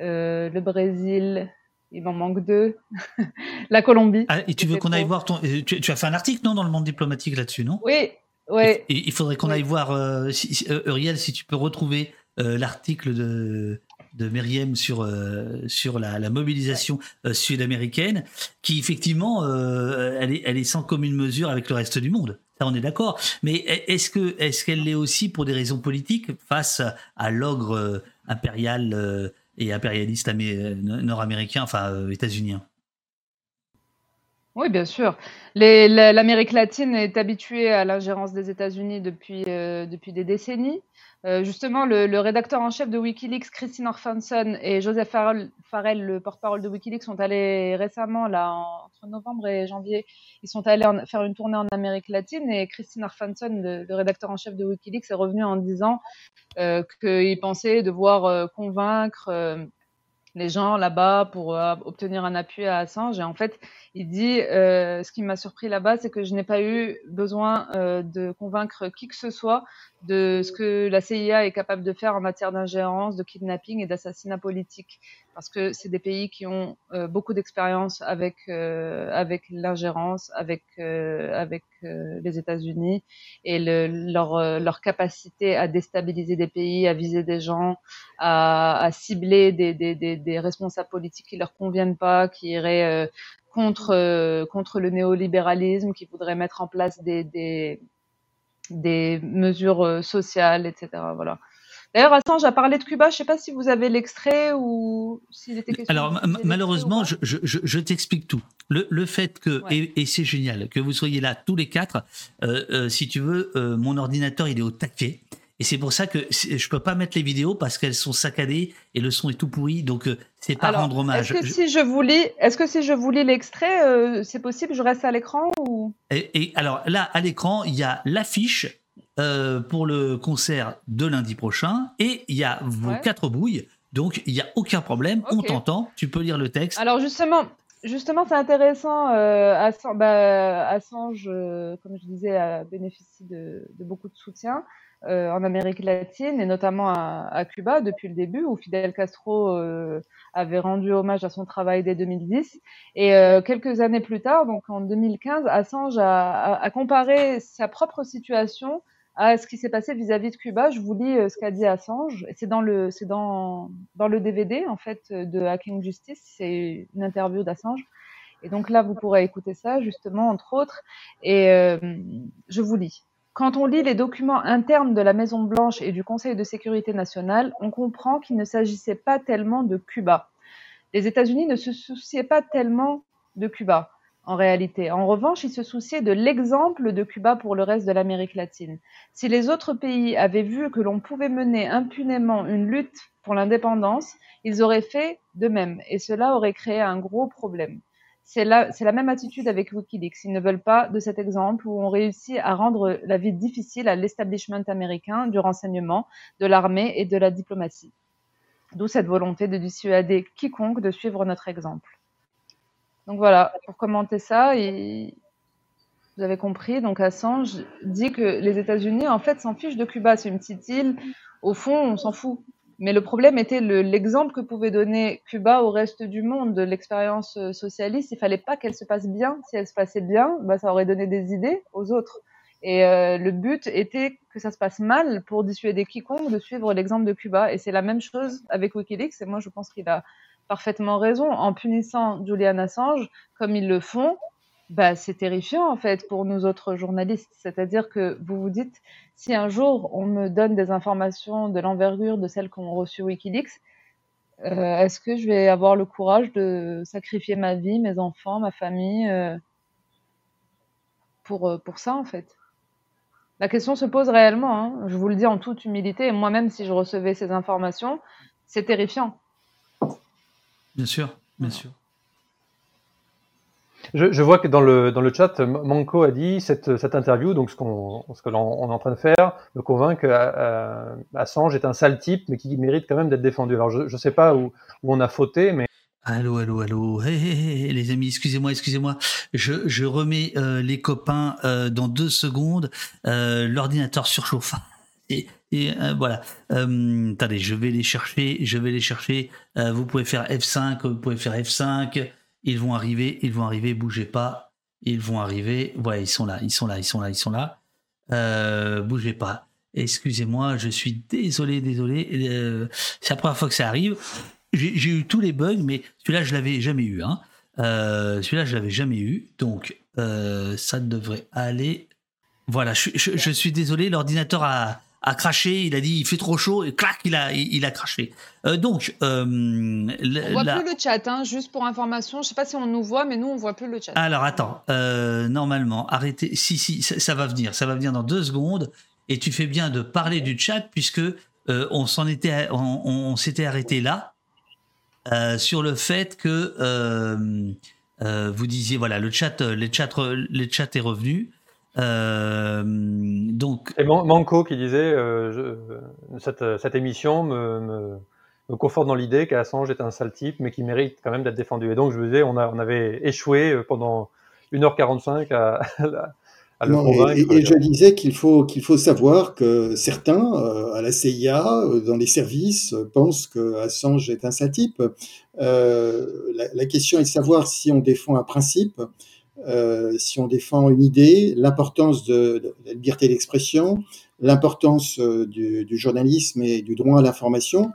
euh, le Brésil, il m'en manque deux, la Colombie. Ah, et tu veux qu'on aille voir ton. euh, Tu, tu as fait un article, non, dans le monde diplomatique là-dessus, non? Oui, oui. Et il faudrait qu'on Oui. aille voir, euh, si, euh, Uriel, si tu peux retrouver euh, l'article de, de Myriam sur, sur la, la mobilisation sud-américaine, qui effectivement, elle, est, elle est sans commune mesure avec le reste du monde. On est d'accord. Mais est-ce que est-ce qu'elle l'est aussi pour des raisons politiques face à l'ogre euh, impérial euh, et impérialiste euh, nord-américain, enfin états-unien? Oui, bien sûr. L'Amérique latine est habituée à l'ingérence des États-Unis depuis des décennies. Euh, justement, le, rédacteur en chef de Wikileaks, Christine Orphanson, et Joseph Farrell, le porte-parole de Wikileaks, sont allés récemment, là, en- entre novembre et janvier, ils sont allés faire une tournée en Amérique latine et Christine Orphanson, le, le rédacteur en chef de Wikileaks, est revenu en disant euh, qu'il pensait devoir euh, convaincre euh, les gens là-bas pour euh, obtenir un appui à Assange. Et en fait, il dit euh, ce qui m'a surpris là-bas, c'est que je n'ai pas eu besoin euh, de convaincre qui que ce soit de ce que la CIA est capable de faire en matière d'ingérence, de kidnapping et d'assassinat politique, parce que c'est des pays qui ont euh, beaucoup d'expérience avec euh, avec l'ingérence, avec euh, euh, les États-Unis et le, leur capacité à déstabiliser des pays, à viser des gens, à, cibler des, responsables politiques qui leur conviennent pas, qui iraient contre le néolibéralisme, qui voudraient mettre en place des des, mesures sociales, etc. Voilà. D'ailleurs, Assange a parlé de Cuba. Je sais pas si vous avez l'extrait ou s'il était question. Alors ma- malheureusement, je, je, je- je t'explique tout. Le, le fait que Ouais. et, et c'est génial que vous soyez là tous les quatre. euh, euh, si tu veux, euh, mon ordinateur il est au taquet et c'est pour ça que je peux pas mettre les vidéos parce qu'elles sont saccadées et le son est tout pourri. Donc c'est pas Alors, rendre hommage. Est-ce que Je- si je vous lis, est-ce que si je vous lis l'extrait, c'est possible Je reste à l'écran ou? Et, et alors là, à l'écran, il y a l'affiche euh, pour le concert de lundi prochain et il y a vos Ouais. quatre bouilles. Donc il y a aucun problème. On t'entend. Tu peux lire le texte. Alors justement, justement, c'est intéressant. Euh, Assange, bah, Assange, euh, comme je disais, a bénéficié de, de beaucoup de soutien euh, en Amérique latine et notamment à, à Cuba depuis le début, où Fidel Castro euh, avait rendu hommage à son travail dès 2010. Et euh, quelques années plus tard, donc en 2015, Assange a, a, a comparé sa propre situation à ce qui s'est passé vis-à-vis de Cuba. Je vous lis euh, ce qu'a dit Assange. C'est dans le, c'est dans, dans le DVD en fait de Hacking Justice. C'est une interview d'Assange. Et donc là, vous pourrez écouter ça justement entre autres. Et euh, je vous lis. Quand on lit les documents internes de la Maison Blanche et du Conseil de sécurité nationale, on comprend qu'il ne s'agissait pas tellement de Cuba. Les États-Unis ne se souciaient pas tellement de Cuba en réalité. En revanche, ils se souciaient de l'exemple de Cuba pour le reste de l'Amérique latine. Si les autres pays avaient vu que l'on pouvait mener impunément une lutte pour l'indépendance, ils auraient fait de même, et cela aurait créé un gros problème. C'est la, la même attitude avec Wikileaks. Ils ne veulent pas de cet exemple où on réussit à rendre la vie difficile à l'establishment américain, du renseignement, de l'armée et de la diplomatie. D'où cette volonté de dissuader quiconque de suivre notre exemple. Donc voilà, pour commenter ça, vous avez compris, donc Assange dit que les États-Unis en fait s'en fichent de Cuba, c'est une petite île, au fond on s'en fout. Mais le problème était le- l'exemple que pouvait donner Cuba au reste du monde de l'expérience euh, socialiste. Il fallait pas qu'elle se passe bien. Si elle se passait bien, bah, ça aurait donné des idées aux autres. Et euh, le but était que ça se passe mal pour dissuader quiconque de suivre l'exemple de Cuba. Et c'est la même chose avec Wikileaks. Et moi, je pense qu'il a parfaitement raison. En punissant Julian Assange, comme ils le font, bah, c'est terrifiant en fait pour nous autres journalistes. C'est-à-dire que vous vous dites, si un jour on me donne des informations de l'envergure de celles qu'ont reçues Wikileaks, euh, est-ce que je vais avoir le courage de sacrifier ma vie, mes enfants, ma famille euh, pour, euh, pour ça en fait? La question se pose réellement, hein. je vous le dis en toute humilité, moi-même si je recevais ces informations, c'est terrifiant. Bien sûr, bien sûr. Je, je, vois que dans le, dans le chat, Manco a dit cette, cette interview, donc ce qu'on ce que l'on est en train de faire, me convainc que euh, Assange est un sale type, mais qui mérite quand même d'être défendu. Alors je ne sais pas où, où on a fauté, mais Allô, allô, allô. Hey, hey, hey, les amis, excusez-moi, excusez-moi. Je, je remets euh, les copains euh, dans deux secondes. Euh, L'ordinateur surchauffe. Et, euh, voilà. Euh, attendez, je vais les chercher. Je vais les chercher. vous pouvez faire F5. Vous pouvez faire F5. Ils vont arriver, ils vont arriver, bougez pas. Ils vont arriver. Ouais, ils sont là, ils sont là, ils sont là, ils sont là. Euh, bougez pas. Excusez-moi, je suis désolé, désolé. Euh, c'est la première fois que ça arrive. J'ai eu tous les bugs, mais celui-là, je l'avais jamais eu. Hein. Euh, celui-là, je l'avais jamais eu. Donc, euh, ça devrait aller. Voilà, je suis désolé, l'ordinateur a, a craché, il a dit il fait trop chaud et clac, il a, il, a craché. Euh, donc, euh, on voit la... plus le chat, hein, juste pour information. Je sais pas si on nous voit, mais nous on voit plus le chat. Alors attends, euh, normalement, arrêtez. Si si, ça, ça, va venir, ça va venir dans deux secondes. Et tu fais bien de parler du chat puisque euh, on s'en était, on, on s'était arrêté là euh, sur le fait que vous disiez voilà le chat, les chat, les chat est revenu. Euh, donc. Et Manco qui disait euh, je, cette, cette, émission me, me, me conforte dans l'idée qu'Assange est un sale type, mais qui mérite quand même d'être défendu. Et donc je me disais, on, a, on avait échoué pendant 1h45 à, à le non, convaincre. Et, et, je disais qu'il faut qu'il faut savoir que certains euh, à la CIA, euh, dans les services, euh, pensent que Assange est un sale type. Euh, la, la, question est de savoir si on défend un principe euh, si on défend une idée, l'importance de, la liberté d'expression, l'importance euh, du, journalisme et du droit à l'information,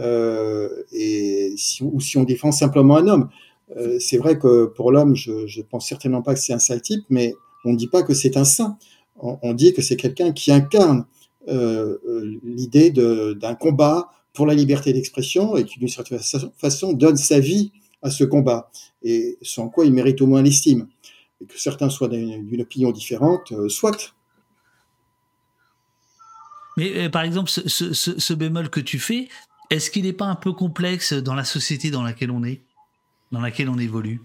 euh, ou si on défend simplement un homme. C'est vrai que pour l'homme, je ne pense certainement pas que c'est un sale type, mais on ne dit pas que c'est un saint. On, dit que c'est quelqu'un qui incarne l'idée d'un combat pour la liberté d'expression et qui, d'une certaine façon, donne sa vie à ce combat, et sans quoi il mérite au moins l'estime et que certains soient d'une opinion différente, euh, soit. Mais euh, par exemple, ce, ce, ce, bémol que tu fais, est-ce qu'il n'est pas un peu complexe dans la société dans laquelle on est, dans laquelle on évolue?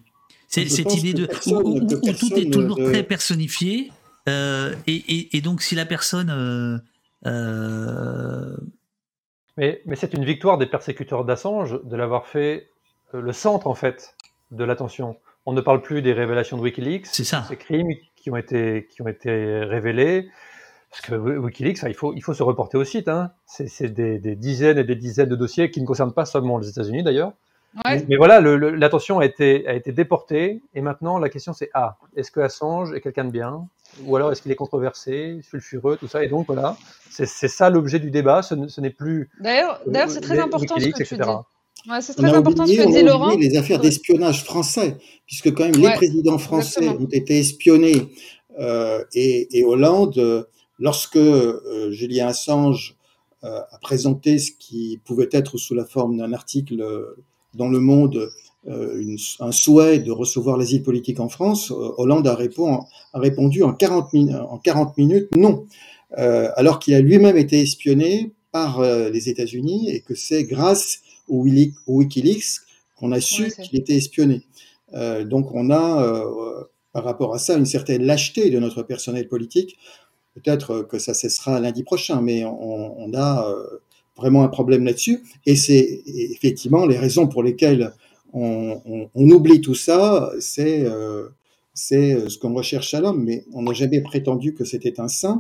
C'est cette idée de personne, où, où, où tout est toujours de... très personnifié, euh, et, et, et, donc si la personne euh, euh... mais, mais c'est une victoire des persécuteurs d'Assange de l'avoir fait le centre en fait de l'attention on ne parle plus des révélations de Wikileaks, c'est ça, ces crimes qui ont été qui ont été révélés. Parce que Wikileaks, il faut il faut se reporter au site. Hein. C'est des, des, dizaines et des dizaines de dossiers qui ne concernent pas seulement les États-Unis d'ailleurs. Ouais. Mais voilà, l'attention a été a été déportée et maintenant la question c'est ah, est-ce que Assange est quelqu'un de bien? Ou alors est-ce qu'il est controversé, sulfureux, tout ça? Et donc voilà, c'est ça l'objet du débat. Ce, n'est plus. D'ailleurs, d'ailleurs c'est très important Wikileaks, ce que tu etc. dis. Ouais, c'est très important oublié, ce que dit Laurent. les affaires d'espionnage français, puisque quand même ouais, les présidents français exactement. ont été espionnés euh, et, et, Hollande, lorsque euh, Julien Assange euh, a présenté ce qui pouvait être sous la forme d'un article dans Le Monde, une, un souhait de recevoir l'asile politique en France, Hollande a, répond, a répondu en 40, min en 40 minutes non, alors qu'il a lui-même été espionné par les États-Unis et que c'est grâce au Wikileaks qu'on a su qu'il était espionné. Euh, donc on a, euh, par rapport à ça, une certaine lâcheté de notre personnel politique. Peut-être que ça cessera lundi prochain, mais on, on a euh, vraiment un problème là-dessus. Et c'est effectivement les raisons pour lesquelles on, on, on oublie tout ça, c'est c'est ce qu'on recherche à l'homme, mais on n'a jamais prétendu que c'était un saint.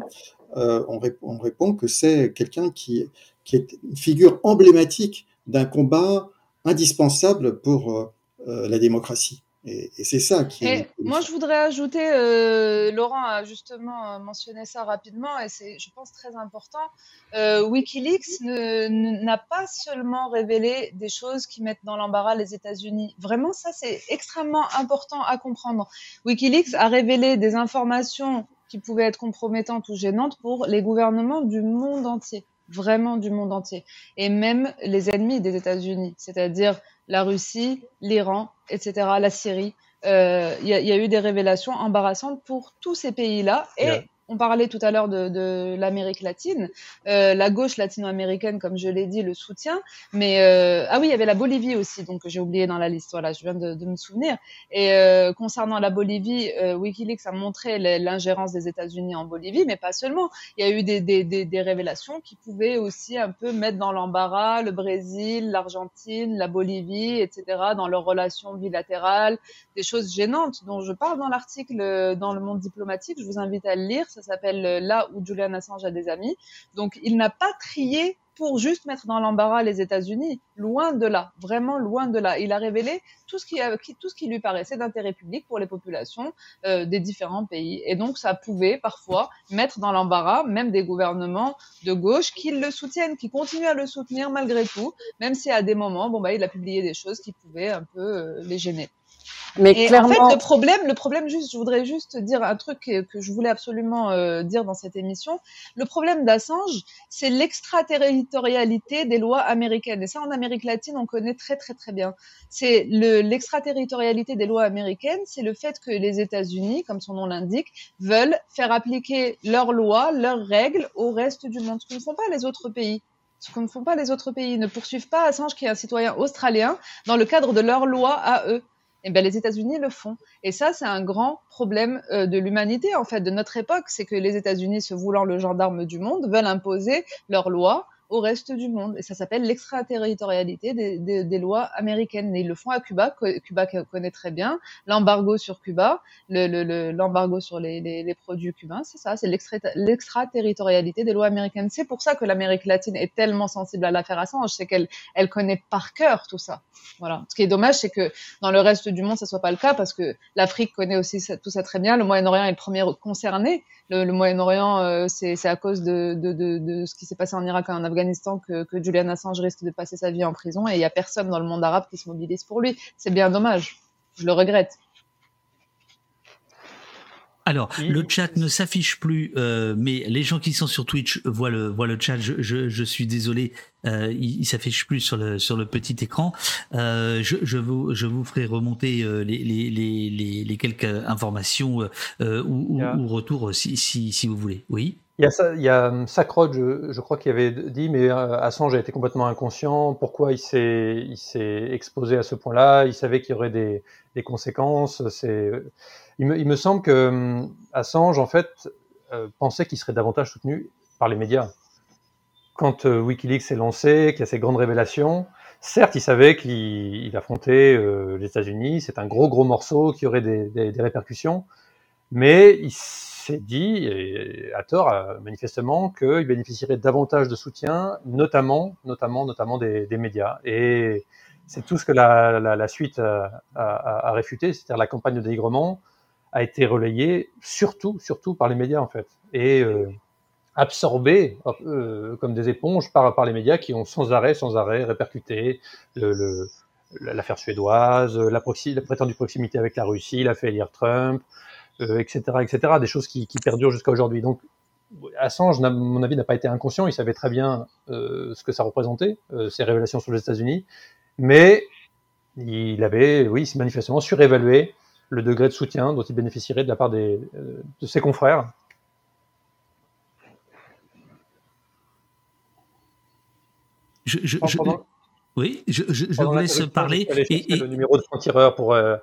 on, répond, on répond que c'est quelqu'un qui, qui est une figure emblématique d'un combat indispensable pour euh, la démocratie. Et, et c'est ça qui Et est. moi, je voudrais ajouter, euh, Laurent a justement euh, mentionné ça rapidement, et c'est, je pense, très important. Euh, Wikileaks n'a pas seulement révélé des choses qui mettent dans l'embarras les États-Unis. Vraiment, ça, c'est extrêmement important à comprendre. Wikileaks a révélé des informations qui pouvaient être compromettantes ou gênantes pour les gouvernements du monde entier, vraiment du monde entier, et même les ennemis des États-Unis, c'est-à-dire la Russie, l'Iran, etc., la Syrie. Euh, Il y, a- eu des révélations embarrassantes pour tous ces pays-là. Et. On parlait tout à l'heure de, l'Amérique latine. Euh, la gauche latino-américaine, comme je l'ai dit, le soutient. Mais euh, ah oui, il y avait la Bolivie aussi, donc j'ai oublié dans la liste. Voilà, je viens de, me souvenir. Et euh, concernant la Bolivie, WikiLeaks a montré l'ingérence des États-Unis en Bolivie, mais pas seulement. Il y a eu des, révélations qui pouvaient aussi un peu mettre dans l'embarras le Brésil, l'Argentine, la Bolivie, etc., dans leurs relations bilatérales, des choses gênantes dont je parle dans l'article dans le monde diplomatique. Je vous invite à le lire. Ça s'appelle euh, Là où Julian Assange a des amis. Donc, il n'a pas trié pour juste mettre dans l'embarras les États-Unis. Loin de là, vraiment loin de là. Il a révélé tout ce qui, lui paraissait d'intérêt public pour les populations euh, des différents pays. Et donc, ça pouvait parfois mettre dans l'embarras même des gouvernements de gauche qui le soutiennent, qui continuent à le soutenir malgré tout, même si à des moments, bon bah, il a publié des choses qui pouvaient un peu euh, les gêner. Mais Et clairement, en fait, le problème, le problème, juste, je voudrais juste dire un truc que, que je voulais absolument euh, dire dans cette émission. Le problème d'Assange, c'est l'extraterritorialité des lois américaines. Et ça, en Amérique latine, on connaît très très très bien. C'est le- l'extraterritorialité des lois américaines, c'est le fait que les États-Unis, comme son nom l'indique, veulent faire appliquer leurs lois, leurs règles au reste du monde, ce que ne font pas les autres pays. Ce que ne font pas les autres pays. Ils ne poursuivent pas Assange, qui est un citoyen australien, dans le cadre de leurs lois à eux. Eh bien, les États-Unis le font. Et ça, c'est un grand problème euh, de l'humanité, en fait, de notre époque. C'est que les États-Unis, se voulant le gendarme du monde, veulent imposer leurs lois au reste du monde. Et ça s'appelle l'extraterritorialité des, lois américaines. Et ils le font à Cuba, Cuba connaît très bien. L'embargo sur Cuba, le- le- le- l'embargo sur les, produits cubains, c'est ça, c'est l'extra- l'extraterritorialité des lois américaines. C'est pour ça que l'Amérique latine est tellement sensible à l'affaire Assange, c'est qu'elle elle connaît par cœur tout ça. Voilà. Ce qui est dommage, c'est que dans le reste du monde, ça soit pas le cas parce que l'Afrique connaît aussi tout ça très bien. Le Moyen-Orient est le premier concerné. Le, le Moyen-Orient, euh, c'est à cause de, ce qui s'est passé en Irak et en Afghanistan que, que Julian Assange risque de passer sa vie en prison et il y a personne dans le monde arabe qui se mobilise pour lui. C'est bien dommage. Je le regrette. Alors, le chat ne s'affiche plus, euh, mais les gens qui sont sur Twitch voient le, voient le chat. Je, je, je suis désolé, euh, il, il s'affiche plus sur le, sur le petit écran. Euh, je, je, vous, je vous ferai remonter euh, les, les, les, les, les quelques informations euh, euh, ou, ou, Yeah. ou retours si, si, si vous voulez. Oui. Il y a, ça- il y a Sacrod, je, je crois, qui avait dit, mais euh, Assange a été complètement inconscient. Pourquoi il s'est, il s'est exposé à ce point-là? Il savait qu'il y aurait des, des conséquences. C'est, il me, semble que hum, Assange, en fait, euh, pensait qu'il serait davantage soutenu par les médias. Quand euh, WikiLeaks s'est lancé, qu'il y a ces grandes révélations, certes, il savait qu'il il affrontait euh, les États-Unis. C'est un gros, gros morceau qui aurait des, répercussions. Mais il s'est dit, à tort manifestement, qu'il bénéficierait davantage de soutien, notamment, notamment, notamment des, médias. Et c'est tout ce que la, suite a, a, a réfuté, c'est-à-dire la campagne de dénigrement a été relayée surtout, surtout par les médias en fait, et euh, absorbée euh, comme des éponges par, par les médias qui ont sans arrêt, sans arrêt répercuté le, l'affaire suédoise, la, la prétendue proximité avec la Russie, l'affaire élire Trump, euh, etc., etc., des choses qui, perdurent jusqu'à aujourd'hui. Donc, Assange, à mon avis, n'a pas été inconscient. Il savait très bien euh, ce que ça représentait, euh, ces révélations sur les États-Unis, mais il avait, oui, manifestement surévalué le degré de soutien dont il bénéficierait de la part des, euh, de ses confrères. Je, je, je, Pendant- oui, je, je, je pendant vous la laisse parler. Et, le numéro de franc-tireur pour. euh,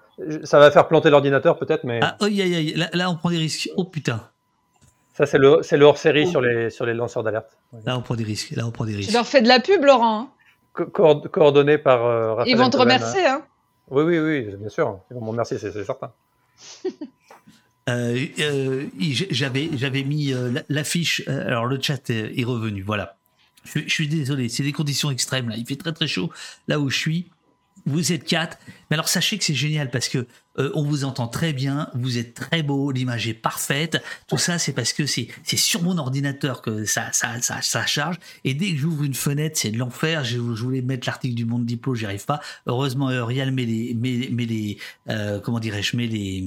ça va faire planter l'ordinateur peut-être, mais Ah, aïe, aïe, aïe, là, là, on prend des risques. Oh putain, ça c'est le, c'est le hors-série sur les, sur les lanceurs d'alerte. là, on prend des risques. Là, on prend des Tu risques. leur fais de la pub, Laurent. hein. Co- coord- coordonné par euh, Raphaël Ils vont te remercier. Hein. Oui, oui, oui, bien sûr. Ils vont me remercier, c'est certain. Euh, euh, j'avais mis euh, la- l'affiche. alors le chat est, est revenu. Voilà. Je, je suis désolé. C'est des conditions extrêmes là. Il fait très très chaud là où je suis. Vous êtes quatre. Mais alors sachez que c'est génial parce que euh, on vous entend très bien, vous êtes très beau, l'image est parfaite. Tout ça, c'est parce que c'est sur mon ordinateur que ça charge. Et dès que j'ouvre une fenêtre, c'est de l'enfer. Je, voulais mettre l'article du Monde Diplo, j'y arrive pas. Heureusement, Eurial met les met, euh, comment dirais-je met les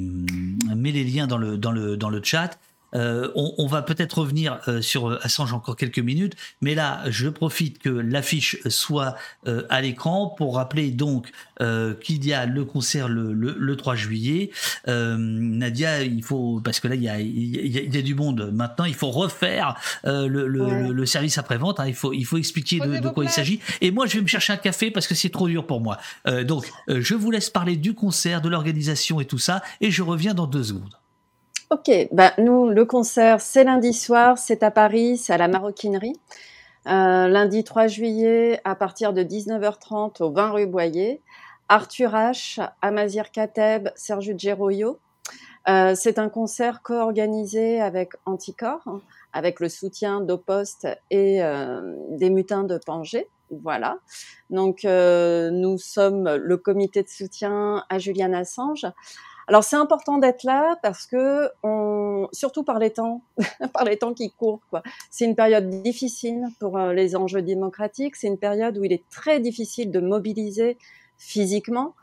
met les liens dans le chat. Euh, on, on va peut-être revenir euh, sur euh, Assange encore quelques minutes, mais là, je profite que l'affiche soit euh, à l'écran pour rappeler donc euh, qu'il y a le concert le, le, le 3 juillet. Euh, Nadia, il faut parce que là, il y a, il y a, il y a du monde maintenant. Il faut refaire euh, le, le, Ouais. le- le service après vente. il faut il faut expliquer de, de quoi il s'agit. Et moi, je vais me chercher un café parce que c'est trop dur pour moi. Euh, donc, euh, je vous laisse parler du concert, de l'organisation et tout ça, et je reviens dans deux secondes. Ok, bah nous, le concert, c'est lundi soir, c'est à Paris, c'est à la Maroquinerie. Euh, lundi 3 juillet, à partir de 19h30 au 20 rue Boyer. Arthur H, Amazir Kateb, Sergio Geroyo. Euh, c'est un concert co-organisé avec Anticor, hein, avec le soutien d'Opost et euh, des mutins de Pangée. Voilà. Donc, euh, nous sommes le comité de soutien à Julian Assange. Alors c'est important d'être là parce que on, surtout par les temps, par les temps qui courent quoi. C'est une période difficile pour euh, les enjeux démocratiques. C'est une période où il est très difficile de mobiliser physiquement.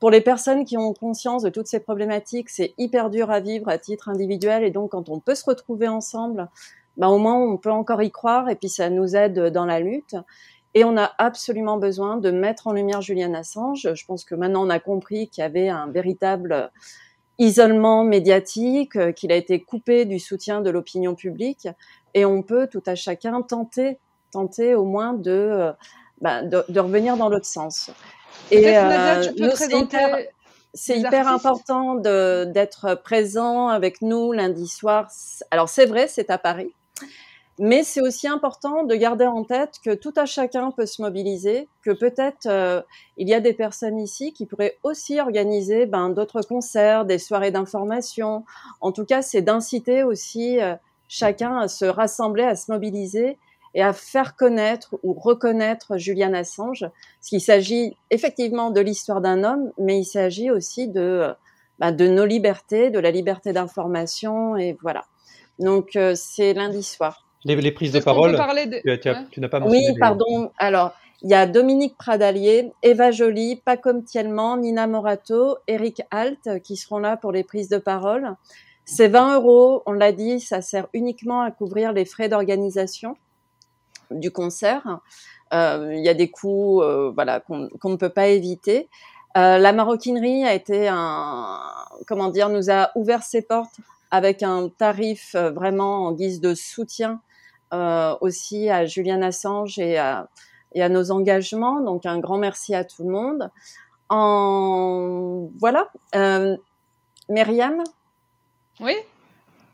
Pour les personnes qui ont conscience de toutes ces problématiques, c'est hyper dur à vivre à titre individuel et donc quand on peut se retrouver ensemble, ben au moins on peut encore y croire et puis ça nous aide dans la lutte. Et on a absolument besoin de mettre en lumière Julian Assange. Je pense que maintenant on a compris qu'il y avait un véritable isolement médiatique, euh, qu'il a été coupé du soutien de l'opinion publique, et on peut tout à chacun tenter, tenter au moins de, euh, bah, de, de revenir dans l'autre sens. Et te c'est présenter hyper, hyper important d'être présent avec nous lundi soir. Alors c'est vrai, c'est à Paris. Mais c'est aussi important de garder en tête que tout à chacun peut se mobiliser, que peut-être euh, il y a des personnes ici qui pourraient aussi organiser ben, d'autres concerts, des soirées d'information. En tout cas, c'est d'inciter aussi euh, chacun à se rassembler, à se mobiliser et à faire connaître ou reconnaître Julian Assange. Parce qu'il s'agit effectivement de l'histoire d'un homme, mais il s'agit aussi de, ben, de nos libertés, de la liberté d'information, et voilà. Donc euh, c'est lundi soir. Les, les prises de parole, de- tu, as- tu as- ouais. tu n'as pas mentionné. Oui, les- pardon. Alors, il y a Dominique Pradalier, Eva Joly, Pacom Thielman, Nina Morato, Eric Alt euh, qui seront là pour les prises de parole. C'est 20 euros, on l'a dit, ça sert uniquement à couvrir les frais d'organisation du concert. Euh, Il y a des coûts euh, voilà, qu'on ne peut pas éviter. Euh, la maroquinerie a été un, comment dire, nous a ouvert ses portes avec un tarif euh, vraiment en guise de soutien euh, aussi à Julian Assange et à, et à nos engagements. Donc un grand merci à tout le monde. En voilà, euh, Myriam, Oui.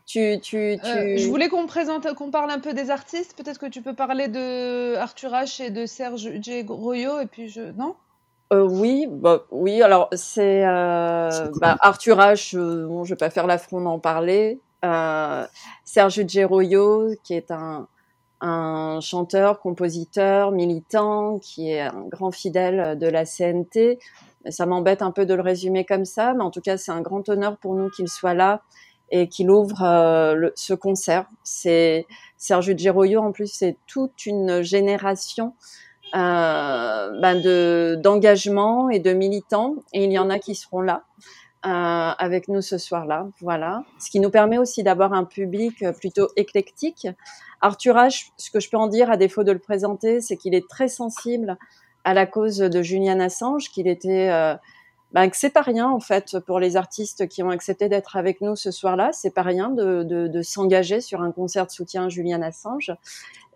tu tu tu. Euh, je voulais qu'on présente, qu'on parle un peu des artistes. Peut-être que tu peux parler de Arthur H et de Serge J. Royo et puis je non? Euh, oui, bah, oui. Alors c'est euh, bah, Arthur H. euh, bon, je vais pas faire l'affront d'en parler. Euh, Serge Geroyo, qui est un un chanteur, compositeur, militant, qui est un grand fidèle de la CNT. Ça m'embête un peu de le résumer comme ça, mais en tout cas, c'est un grand honneur pour nous qu'il soit là et qu'il ouvre euh, ce concert. C'est Serge Geroyo, en plus, c'est toute une génération ben de d'engagement et de militants, et il y en a qui seront là euh, avec nous ce soir-là. Voilà, ce qui nous permet aussi d'avoir un public euh, plutôt éclectique. Arthur H, ce que je peux en dire à défaut de le présenter, c'est qu'il est très sensible à la cause de Julian Assange, qu'il était euh, ben, que c'est pas rien en fait pour les artistes qui ont accepté d'être avec nous ce soir-là. C'est pas rien de, de, s'engager sur un concert de soutien à Julian Assange.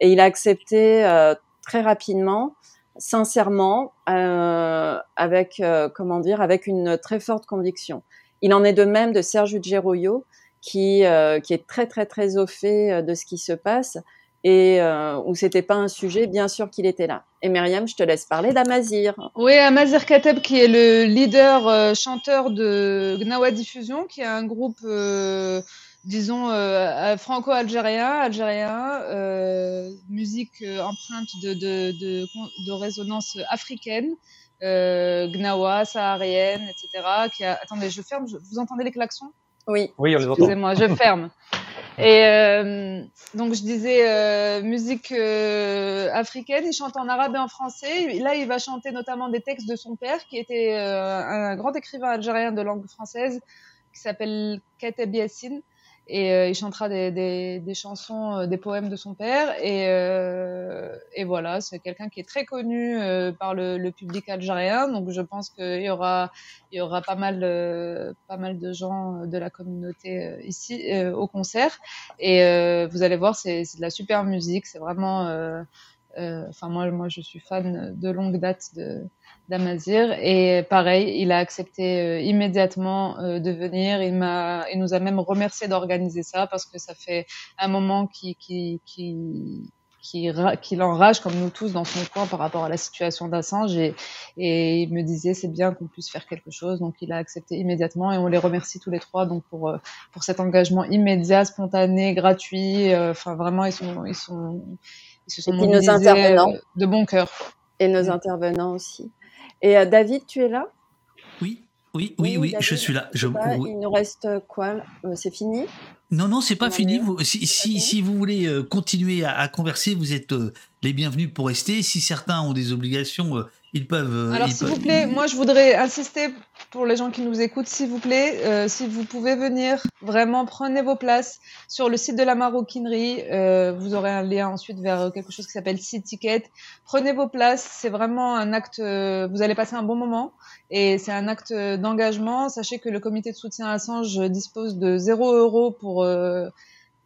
Et il a accepté euh, très rapidement, sincèrement, euh, avec euh, comment dire, avec une très forte conviction. Il en est de même de Sergio Geroyo, qui euh, qui est très très très au fait euh, de ce qui se passe et euh, où c'était pas un sujet, bien sûr qu'il était là. Et Myriam, je te laisse parler d'Amazir. Oui, Amazir Kateb, qui est le leader euh, chanteur de Gnawa Diffusion, qui est un groupe, disons, euh, franco-algérien, algérien, euh, musique euh, empreinte de, de, de, de résonance africaine, euh, Gnawa, saharienne, etc. Qui a... Attendez, je ferme. Je... Vous entendez les klaxons? Oui. Oui, on les entend. Excusez-moi, je ferme. Et euh, donc je disais euh, musique euh, africaine, il chante en arabe et en français. Là, il va chanter notamment des textes de son père, qui était euh, un grand écrivain algérien de langue française, qui s'appelle Kateb Yassine. Et euh, il chantera des, des, chansons, euh, des poèmes de son père. Et, euh, et voilà, c'est quelqu'un qui est très connu par le, public algérien. Donc je pense qu'il y aura, il y aura pas mal, pas mal de gens de la communauté ici au concert. Et vous allez voir, c'est de la super musique. C'est vraiment, enfin moi, moi, je suis fan de longue date de d'Amazir et pareil, il a accepté euh, immédiatement euh, de venir. Il m'a, il nous a même remercié d'organiser ça parce que ça fait un moment qui qui qui qui, ra- qui l'enrage comme nous tous dans son coin par rapport à la situation d'Assange et, et il me disait c'est bien qu'on puisse faire quelque chose donc il a accepté immédiatement et on les remercie tous les trois donc pour euh, pour cet engagement immédiat spontané gratuit enfin vraiment ils sont ils sont ils se sont Et nos intervenants. de bon cœur Et nos intervenants aussi. Et euh, David, tu es là? Oui, oui, oui, oui, je David, suis là. Je, oui. Il nous reste quoi? Là Euh, C'est fini? Non, non, c'est pas fini. Vous- si, si, si vous voulez euh, continuer à, à converser, vous êtes euh, les bienvenus pour rester. Si certains ont des obligations, euh, ils peuvent. euh, Alors, s'il peuvent- vous plaît, moi, je voudrais insister pour les gens qui nous écoutent, s'il vous plaît, euh, si vous pouvez venir, vraiment, prenez vos places sur le site de la maroquinerie. euh, vous aurez un lien ensuite vers quelque chose qui s'appelle Seat Ticket. Prenez vos places. C'est vraiment un acte. vous allez passer un bon moment et c'est un acte d'engagement. Sachez que le comité de soutien à Assange dispose de 0 euros pour euh,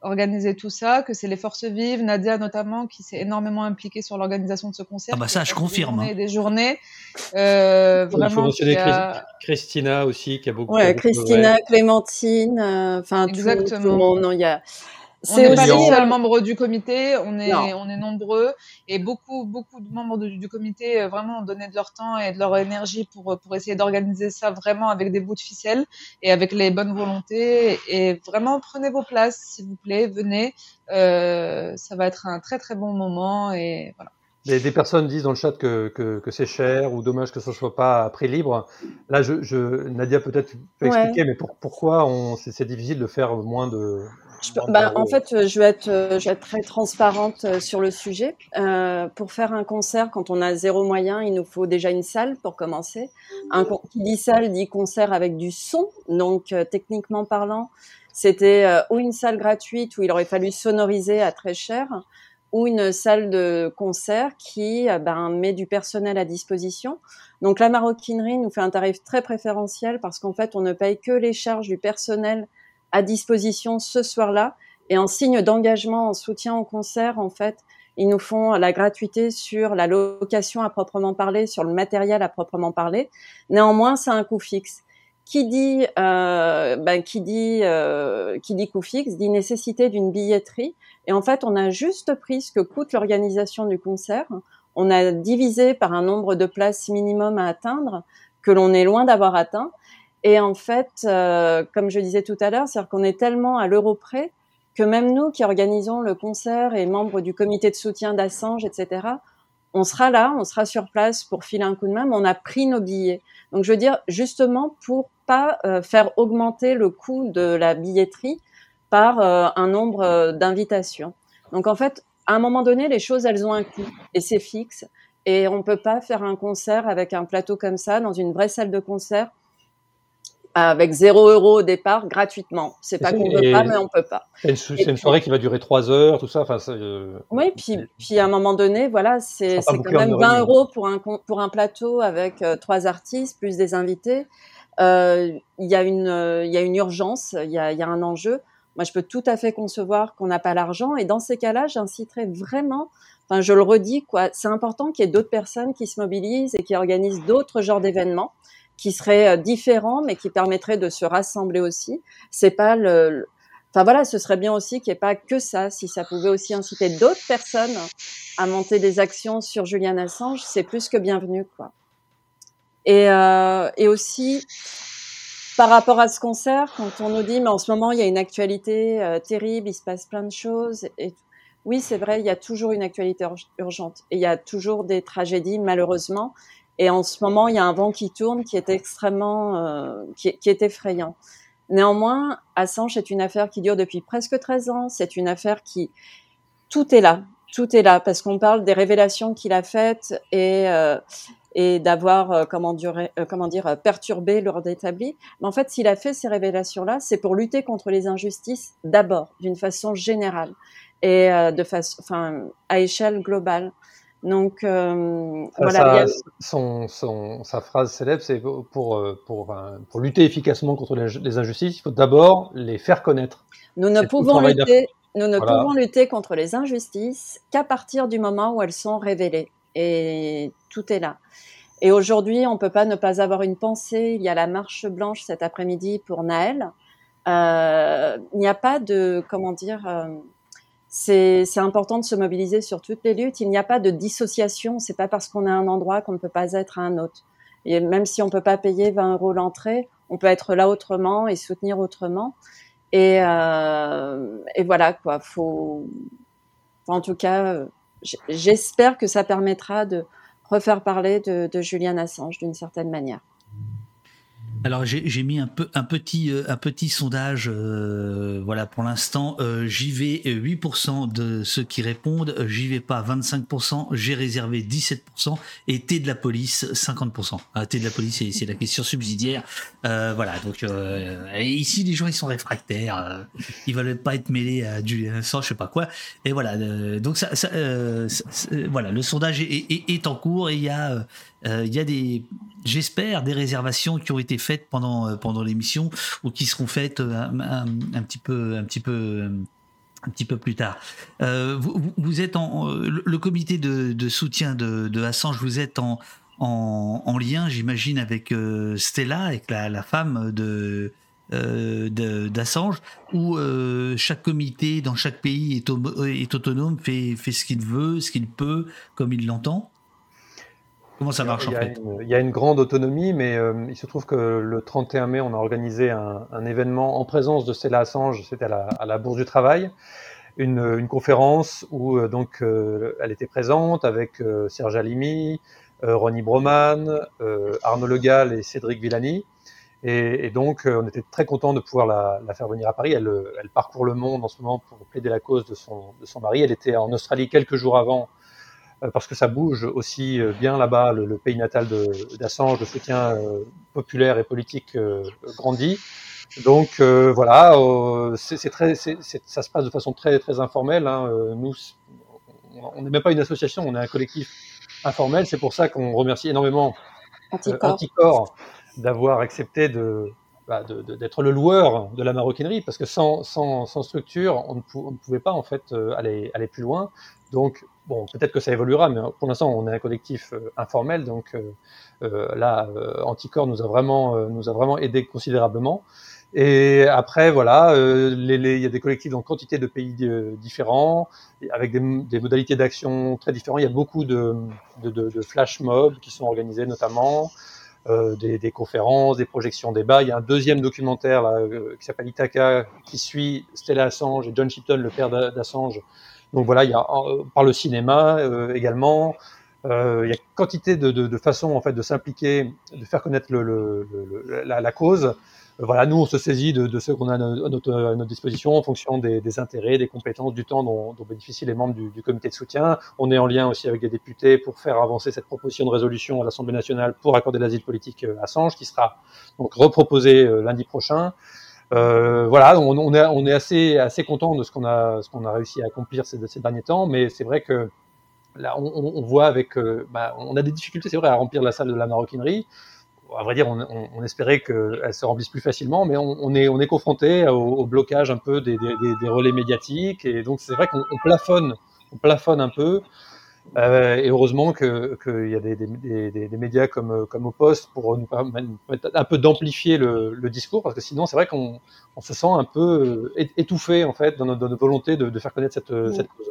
organiser tout ça, que c'est les forces vives, Nadia notamment, qui s'est énormément impliquée sur l'organisation de ce concert. Ah bah ça, je confirme, Des journées, hein. des journées. Euh, Il faut mentionner a- Christina aussi, qui a beaucoup. Ouais, beaucoup Christina. Clémentine, euh, enfin tout, tout le Exactement. monde. Non, il y a. On C'est n'est pas les aussi. seuls membres du comité, on est, Non. on est nombreux et beaucoup, beaucoup de membres du, du comité euh, vraiment ont donné de leur temps et de leur énergie pour, euh, pour essayer d'organiser ça vraiment avec des bouts de ficelle et avec les bonnes volontés. Et vraiment, prenez vos places, s'il vous plaît, venez. Euh, ça va être un très, très bon moment et voilà. Des, des personnes disent dans le chat que, que, que c'est cher ou dommage que ce soit pas à prix libre. Là, je, je, Nadia peut-être peut Ouais. expliquer, mais pour, pourquoi c'est difficile de faire moins de. Je bah, en fait, euh, je vais être, euh, je vais être très transparente euh, sur le sujet. Euh, pour faire un concert, quand on a zéro moyen, il nous faut déjà une salle pour commencer. Un, qui dit salle dit concert avec du son. Donc, euh, techniquement parlant, c'était euh, ou une salle gratuite où il aurait fallu sonoriser à très cher, ou une salle de concert qui ben, met du personnel à disposition. Donc, la maroquinerie nous fait un tarif très préférentiel parce qu'en fait, on ne paye que les charges du personnel à disposition ce soir-là. Et en signe d'engagement, en soutien au concert, en fait, ils nous font la gratuité sur la location à proprement parler, sur le matériel à proprement parler. Néanmoins, c'est un coût fixe. Qui dit, euh, ben, qui dit, euh, qui dit coût fixe, dit nécessité d'une billetterie. Et en fait, on a juste pris ce que coûte l'organisation du concert. On a divisé par un nombre de places minimum à atteindre que l'on est loin d'avoir atteint. Et en fait, euh, comme je disais tout à l'heure, c'est-à-dire qu'on est tellement à l'euro près que même nous qui organisons le concert et membres du comité de soutien d'Assange, etc., on sera là, on sera sur place pour filer un coup de main, mais on a pris nos billets. Donc je veux dire, justement, pour pas euh, faire augmenter le coût de la billetterie par euh, un nombre euh, d'invitations. Donc en fait, à un moment donné, les choses, elles ont un coût et c'est fixe. Et on peut pas faire un concert avec un plateau comme ça dans une vraie salle de concert avec zéro euro au départ gratuitement. C'est pas qu'on veut pas, mais on peut pas. C'est une, soirée qui va durer trois heures, tout ça. Enfin, euh, Oui, puis, puis à un moment donné, voilà, c'est quand même une heure et 20 demie. euros pour un, pour un plateau avec euh, trois artistes plus des invités. Euh, Il y, a une, euh, y a une urgence, il y a, y a un enjeu. Moi, je peux tout à fait concevoir qu'on n'a pas l'argent. Et dans ces cas-là, j'inciterais vraiment, enfin, je le redis, quoi, c'est important qu'il y ait d'autres personnes qui se mobilisent et qui organisent d'autres genres d'événements qui seraient euh, différents, mais qui permettraient de se rassembler aussi. C'est pas le, Enfin voilà, ce serait bien aussi qu'il n'y ait pas que ça. Si ça pouvait aussi inciter d'autres personnes à monter des actions sur Julian Assange, c'est plus que bienvenu, quoi. Et, euh, et aussi, par rapport à ce concert, quand on nous dit, mais en ce moment, il y a une actualité euh, terrible, il se passe plein de choses. Et oui, c'est vrai, il y a toujours une actualité ur- urgente et il y a toujours des tragédies, malheureusement. Et en ce moment, il y a un vent qui tourne qui est extrêmement, euh, qui, est effrayant. Néanmoins, Assange est une affaire qui dure depuis presque 13 ans. C'est une affaire qui, tout est là, tout est là, parce qu'on parle des révélations qu'il a faites et euh, et d'avoir euh, comment, comment dire perturbé l'ordre établi. Mais en fait, s'il a fait ces révélations-là, c'est pour lutter contre les injustices d'abord, d'une façon générale et de façon, enfin, à échelle globale. Donc, euh, voilà. son, son, sa phrase célèbre, c'est pour, pour, pour, pour, lutter efficacement contre les, injustices, il faut d'abord les faire connaître. Nous ne pouvons lutter, nous ne voilà. pouvons lutter contre les injustices qu'à partir du moment où elles sont révélées. Et tout est là. Et aujourd'hui, on peut pas ne pas avoir une pensée. Il y a la marche blanche cet après-midi pour Naël. Euh, il n'y a pas de, comment dire, euh, c'est important de se mobiliser sur toutes les luttes. Il n'y a pas de dissociation. C'est pas parce qu'on est à un endroit qu'on ne peut pas être à un autre. Et même si on peut pas payer 20 euros l'entrée, on peut être là autrement et soutenir autrement. Et, euh, et voilà quoi. Faut, en tout cas, j'espère que ça permettra de refaire parler de, de Julian Assange d'une certaine manière. Alors j'ai mis un peu un petit euh, un petit sondage euh, voilà pour l'instant euh, j'y vais 8% de ceux qui répondent j'y vais pas 25% j'ai réservé 17% et T de la police 50% ah, T de la police c'est la question subsidiaire. Voilà donc ici les gens ils sont réfractaires ils veulent pas être mêlés à du sang je sais pas quoi. Et voilà donc ça, ça voilà le sondage est, est, est, en cours et il y a il y a des j'espère, des réservations qui ont été faites pendant, euh, pendant l'émission ou qui seront faites euh, un, petit peu, un petit peu, euh, un petit peu plus tard. vous, êtes en le, comité de, soutien de, Assange, vous êtes en, en, lien, j'imagine, avec Stella, avec la, femme de d'Assange, où chaque comité dans chaque pays est, est autonome, fait, fait ce qu'il veut, ce qu'il peut, comme il l'entend? Comment ça marche il en fait Il y a une grande autonomie, mais euh, il se trouve que le 31 mai, on a organisé un, un événement en présence de Stella Assange, c'était à la, à la, Bourse du Travail, une, une conférence où euh, donc euh, elle était présente avec Serge Alimi, Ronnie Broman, Arnaud Legal et Cédric Villani. Et, et donc, on était très content de pouvoir la, la, faire venir à Paris. Elle, elle, parcourt le monde en ce moment pour plaider la cause de son, de son mari. Elle était en Australie quelques jours avant euh, parce que ça bouge aussi euh, bien là-bas, le, pays natal d'Assange, le soutien euh, populaire et politique grandit. Donc voilà, c'est très, ça se passe de façon très très informelle. Hein. Nous, on n'est même pas une association, on est un collectif informel. C'est pour ça qu'on remercie énormément Anticorps, d'avoir accepté de, bah, d'être le loueur de la maroquinerie, parce que sans, sans, sans structure, on ne, on ne, pouvait pas en fait aller, aller plus loin. Donc Bon, peut-être que ça évoluera, mais pour l'instant, on est un collectif euh, informel, donc euh, euh, là, Anticorps nous a vraiment, nous a vraiment aidé considérablement. Et après, voilà, il y a des collectifs dans quantité de pays différents, avec des, modalités d'action très différentes. Il y a beaucoup de, flash mobs qui sont organisés notamment. Euh, des, des, conférences, des projections débats. Il y a un deuxième documentaire qui s'appelle Ithaca qui suit Stella Assange et John Shipton, le père d'Assange, donc voilà, il y a euh, par le cinéma euh, également. Euh, il y a quantité de, façons en fait de s'impliquer, de faire connaître la, cause. Voilà, nous on se saisit de, ceux qu'on a à notre, à disposition en fonction des, intérêts, des compétences, du temps dont, bénéficient les membres du, du, comité de soutien. On est en lien aussi avec des députés pour faire avancer cette proposition de résolution à l'Assemblée nationale pour accorder l'asile politique à Assange, qui sera donc reproposée lundi prochain. Euh, voilà, on, est, on est assez, assez content de ce qu'on a, a réussi à accomplir ces, ces derniers temps, mais c'est vrai que là, on, on voit avec, euh, bah, on a des difficultés, c'est vrai, à remplir la salle de la maroquinerie. À vrai dire, on, on espérait qu'elle se remplisse plus facilement, mais on, est, on est confronté au, au, blocage un peu des, des, des relais médiatiques, et donc c'est vrai qu'on plafonne, on plafonne un peu. Euh, et heureusement qu'il que y a des, des, des, des, médias comme, comme au Poste pour nous permettre un peu d'amplifier le, le, discours, parce que sinon c'est vrai qu'on on se sent un peu euh, étouffé en fait dans notre, dans notre volonté de, de, faire connaître cette, cette cause.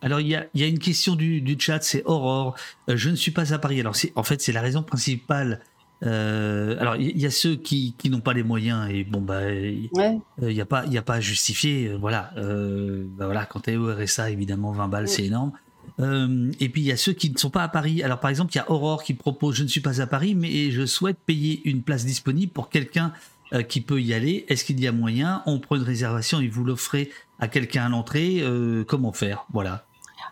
Alors il y a, y a, une question du, du chat, c'est Aurore. Euh, je ne suis pas à Paris. Alors en fait c'est la raison principale. Euh, alors il y, a ceux qui, qui n'ont pas les moyens et bon bah il ouais. n'y a pas il y a pas à justifier. Voilà, bah, voilà quand tu es au RSA évidemment 20 balles ouais. c'est énorme. Euh, et puis il y a ceux qui ne sont pas à Paris. Alors par exemple, il y a Aurore qui propose Je ne suis pas à Paris, mais je souhaite payer une place disponible pour quelqu'un euh, qui peut y aller. Est-ce qu'il y a moyen? On prend une réservation et vous l'offrez à quelqu'un à l'entrée. Euh, comment faire? Voilà.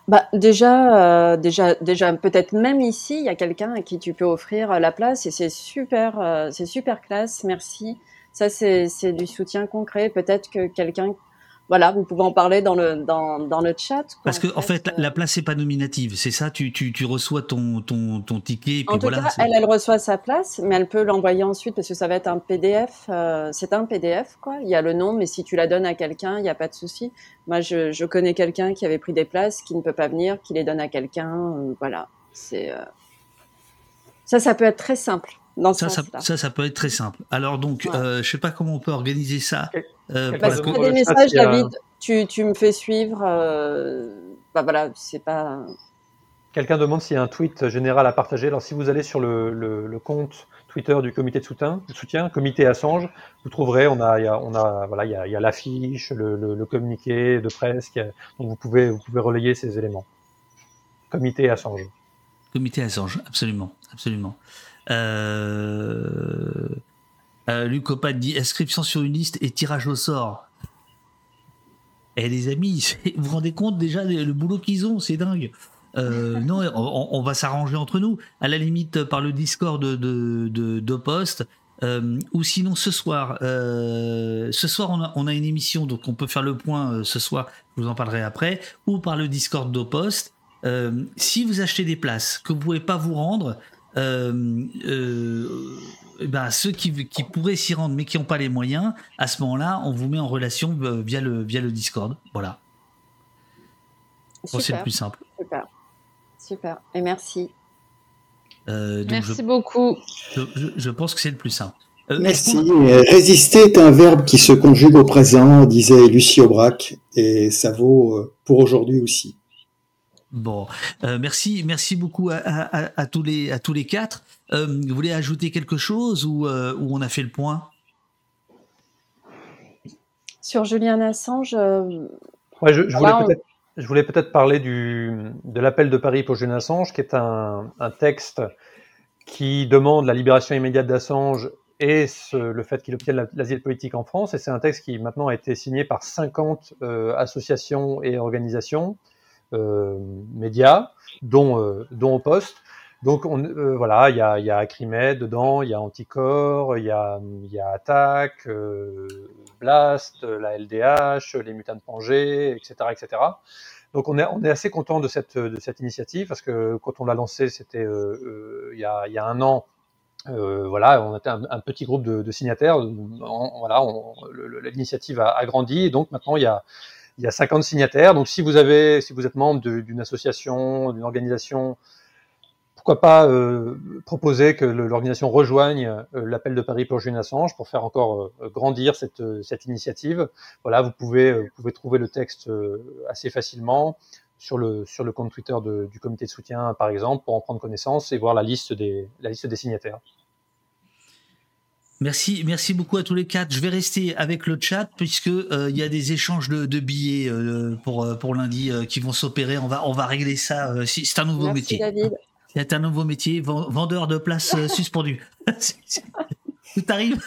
Bah, déjà, déjà, déjà, peut-être même ici, il y a quelqu'un à qui tu peux offrir la place et c'est super, c'est super classe. Merci. Ça, c'est du soutien concret. Peut-être que quelqu'un voilà, vous pouvez en parler dans le dans, dans le chat. quoi, Parce que en fait, euh. la place n'est pas nominative. C'est ça. Tu, tu, tu reçois ton, ton, ton ticket. Et puis En tout voilà. cas, elle, elle reçoit sa place, mais elle peut l'envoyer ensuite parce que ça va être un PDF. euh, c'est un PDF, quoi. Il y a le nom, mais si tu la donnes à quelqu'un, il n'y a pas de souci. Moi, je, je connais quelqu'un qui avait pris des places, qui ne peut pas venir, qui les donne à quelqu'un. euh, voilà. C'est euh, ça, ça peut être très simple dans ce Ça, ça, sens-là. ça, ça peut être très simple. Alors donc, euh, je sais pas comment on peut organiser ça. euh, pour Bah, la si tu as des messages, David, tu, tu me fais suivre. euh, bah voilà, c'est pas. Quelqu'un demande s'il y a un tweet général à partager. Alors, si vous allez sur le, le- le compte Twitter du comité de soutien, de soutien comité Assange, vous trouverez, on a, il y a, on a, voilà, il y a, il y a l'affiche, le, le- le communiqué de presse, a- donc vous pouvez, vous pouvez relayer ces éléments. Comité Assange. Comité Assange, absolument, absolument. Euh... Euh, dit inscription sur une liste et tirage au sort. Et les amis, vous vous rendez compte déjà le, boulot qu'ils ont, c'est dingue. Euh, non, on, on va s'arranger entre nous. À la limite, euh, par le Discord de, de, de, de Poste. Euh, ou sinon ce soir, euh, ce soir on a, on a une émission donc on peut faire le point ce soir. Je vous en parlerai après. Ou par le Discord d'Opost. Si vous achetez des places que vous pouvez pas vous rendre, euh, euh, eh ben, ceux qui, qui pourraient s'y rendre mais qui n'ont pas les moyens, à ce moment-là, on vous met en relation euh, via le, via le Discord. Voilà. Bon, c'est le Super. plus simple. Super. Super. Et merci. Euh, donc Merci je, beaucoup. je, je- je pense que c'est le plus simple. Euh, Merci. Résister est un verbe qui se conjugue au présent, disait Lucie Aubrac, et ça vaut pour aujourd'hui aussi. Bon, euh, merci, merci beaucoup à, à- à- à tous les à tous les quatre. Euh, vous voulez ajouter quelque chose ou euh, ou on a fait le point? Sur Julian Assange, euh, Ouais, je, je voulais on- peut-être je voulais peut-être parler du, de l'appel de Paris pour Julian Assange, qui est un, un texte qui demande la libération immédiate d'Assange et ce- le fait qu'il obtienne la- l'asile politique en France. Et c'est un texte qui maintenant a été signé par 50 euh, associations et organisations, médias, dont, euh, dont au poste. Donc on, euh, voilà, il y a, y a Acrimed dedans, il y a Anticor, il y a, y a Attac, euh, Blast, la LDH, les mutants de Pangée, etc., etc. Donc on est, on est assez content de cette, de cette initiative parce que quand on l'a lancée, c'était euh, euh, il, y a, y a un an. Euh, voilà, on était un, petit groupe de, signataires. Voilà, l'initiative a, a grandi et donc maintenant il y a, il y a 50 signataires. Donc si vous avez, si vous êtes membre d'une association, d'une organisation, pourquoi pas euh, proposer que l'organisation rejoigne euh, l'appel de Paris pour Julian Assange pour faire encore euh, grandir cette, euh, cette initiative. Voilà, vous pouvez, vous pouvez trouver le texte assez facilement sur le, sur le compte Twitter du comité de soutien, par exemple, pour en prendre connaissance et voir la liste des, la liste des signataires. Merci, merci beaucoup à tous les quatre. Je vais rester avec le chat puisque euh, il y a des échanges de, de billets euh, pour euh, pour lundi euh, qui vont s'opérer. On va on va régler ça. euh, si- c'est un nouveau Merci, métier. David. C'est un nouveau métier, ven- vendeur de places euh, suspendues. Tout arrive.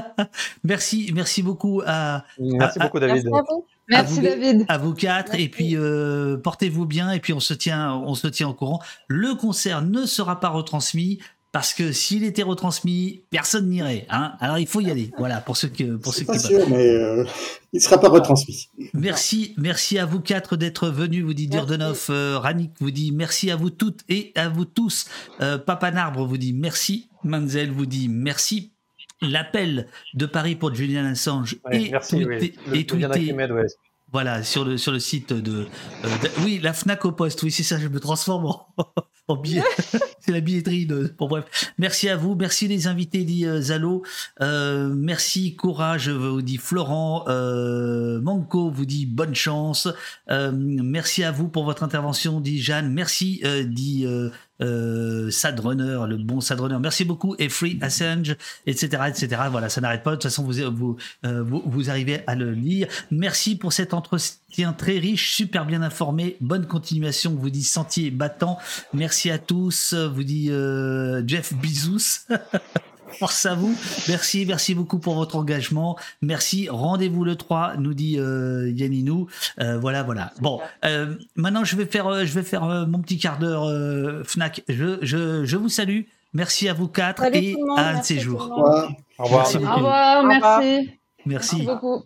merci, merci beaucoup à. Merci à- beaucoup, David. Merci à vous. Merci, vous, David. À vous quatre. Et puis euh, portez-vous bien. Et puis on se tient, on se tient au courant. Le concert ne sera pas retransmis. Parce que s'il était retransmis, personne n'irait. Hein Alors il faut y aller. Voilà pour ceux que pour ceux pas qui sûr, mais euh, il ne sera pas retransmis. Merci, merci à vous quatre d'être venus, vous dit Durdenov, euh, Rannik vous dit merci à vous toutes et à vous tous. Euh, Papa Narbre vous dit merci, Manzel vous dit merci. L'appel de Paris pour Julian Assange Ouais, est merci, tweeté, oui. Le- tweeté- ouais. Voilà, sur le, sur le site de, euh, Oui, la Fnac au poste, oui, c'est ça, je me transforme en, en billet. c'est la billetterie de. Bref. Merci à vous, merci les invités, dit euh, Zalo. Euh, merci, courage, vous dit Florent. Euh, Manco vous dit bonne chance. Euh, merci à vous pour votre intervention, dit Jeanne. Merci, dit. Euh, euh, Sadrunner, le bon Sadrunner. Merci beaucoup. Et Free Assange, etc., etc. Voilà, ça n'arrête pas. De toute façon, vous, vous, euh, vous, vous arrivez à le lire. Merci pour cet entretien très riche, super bien informé. Bonne continuation, vous dit Sentier Battant. Merci à tous, vous dit euh, Jeff Bezos. Force à vous. Merci, merci beaucoup pour votre engagement. Merci. Rendez-vous le 3, nous dit euh, Yanninou. Euh, voilà, voilà. Bon, euh, maintenant je vais faire, euh, je vais faire euh, mon petit quart d'heure euh, Fnac. Je, je, je vous salue. Merci à vous quatre Salut et monde, à un de ces jours. Au revoir. Au revoir. Merci Au beaucoup. revoir, merci. Merci. Merci beaucoup.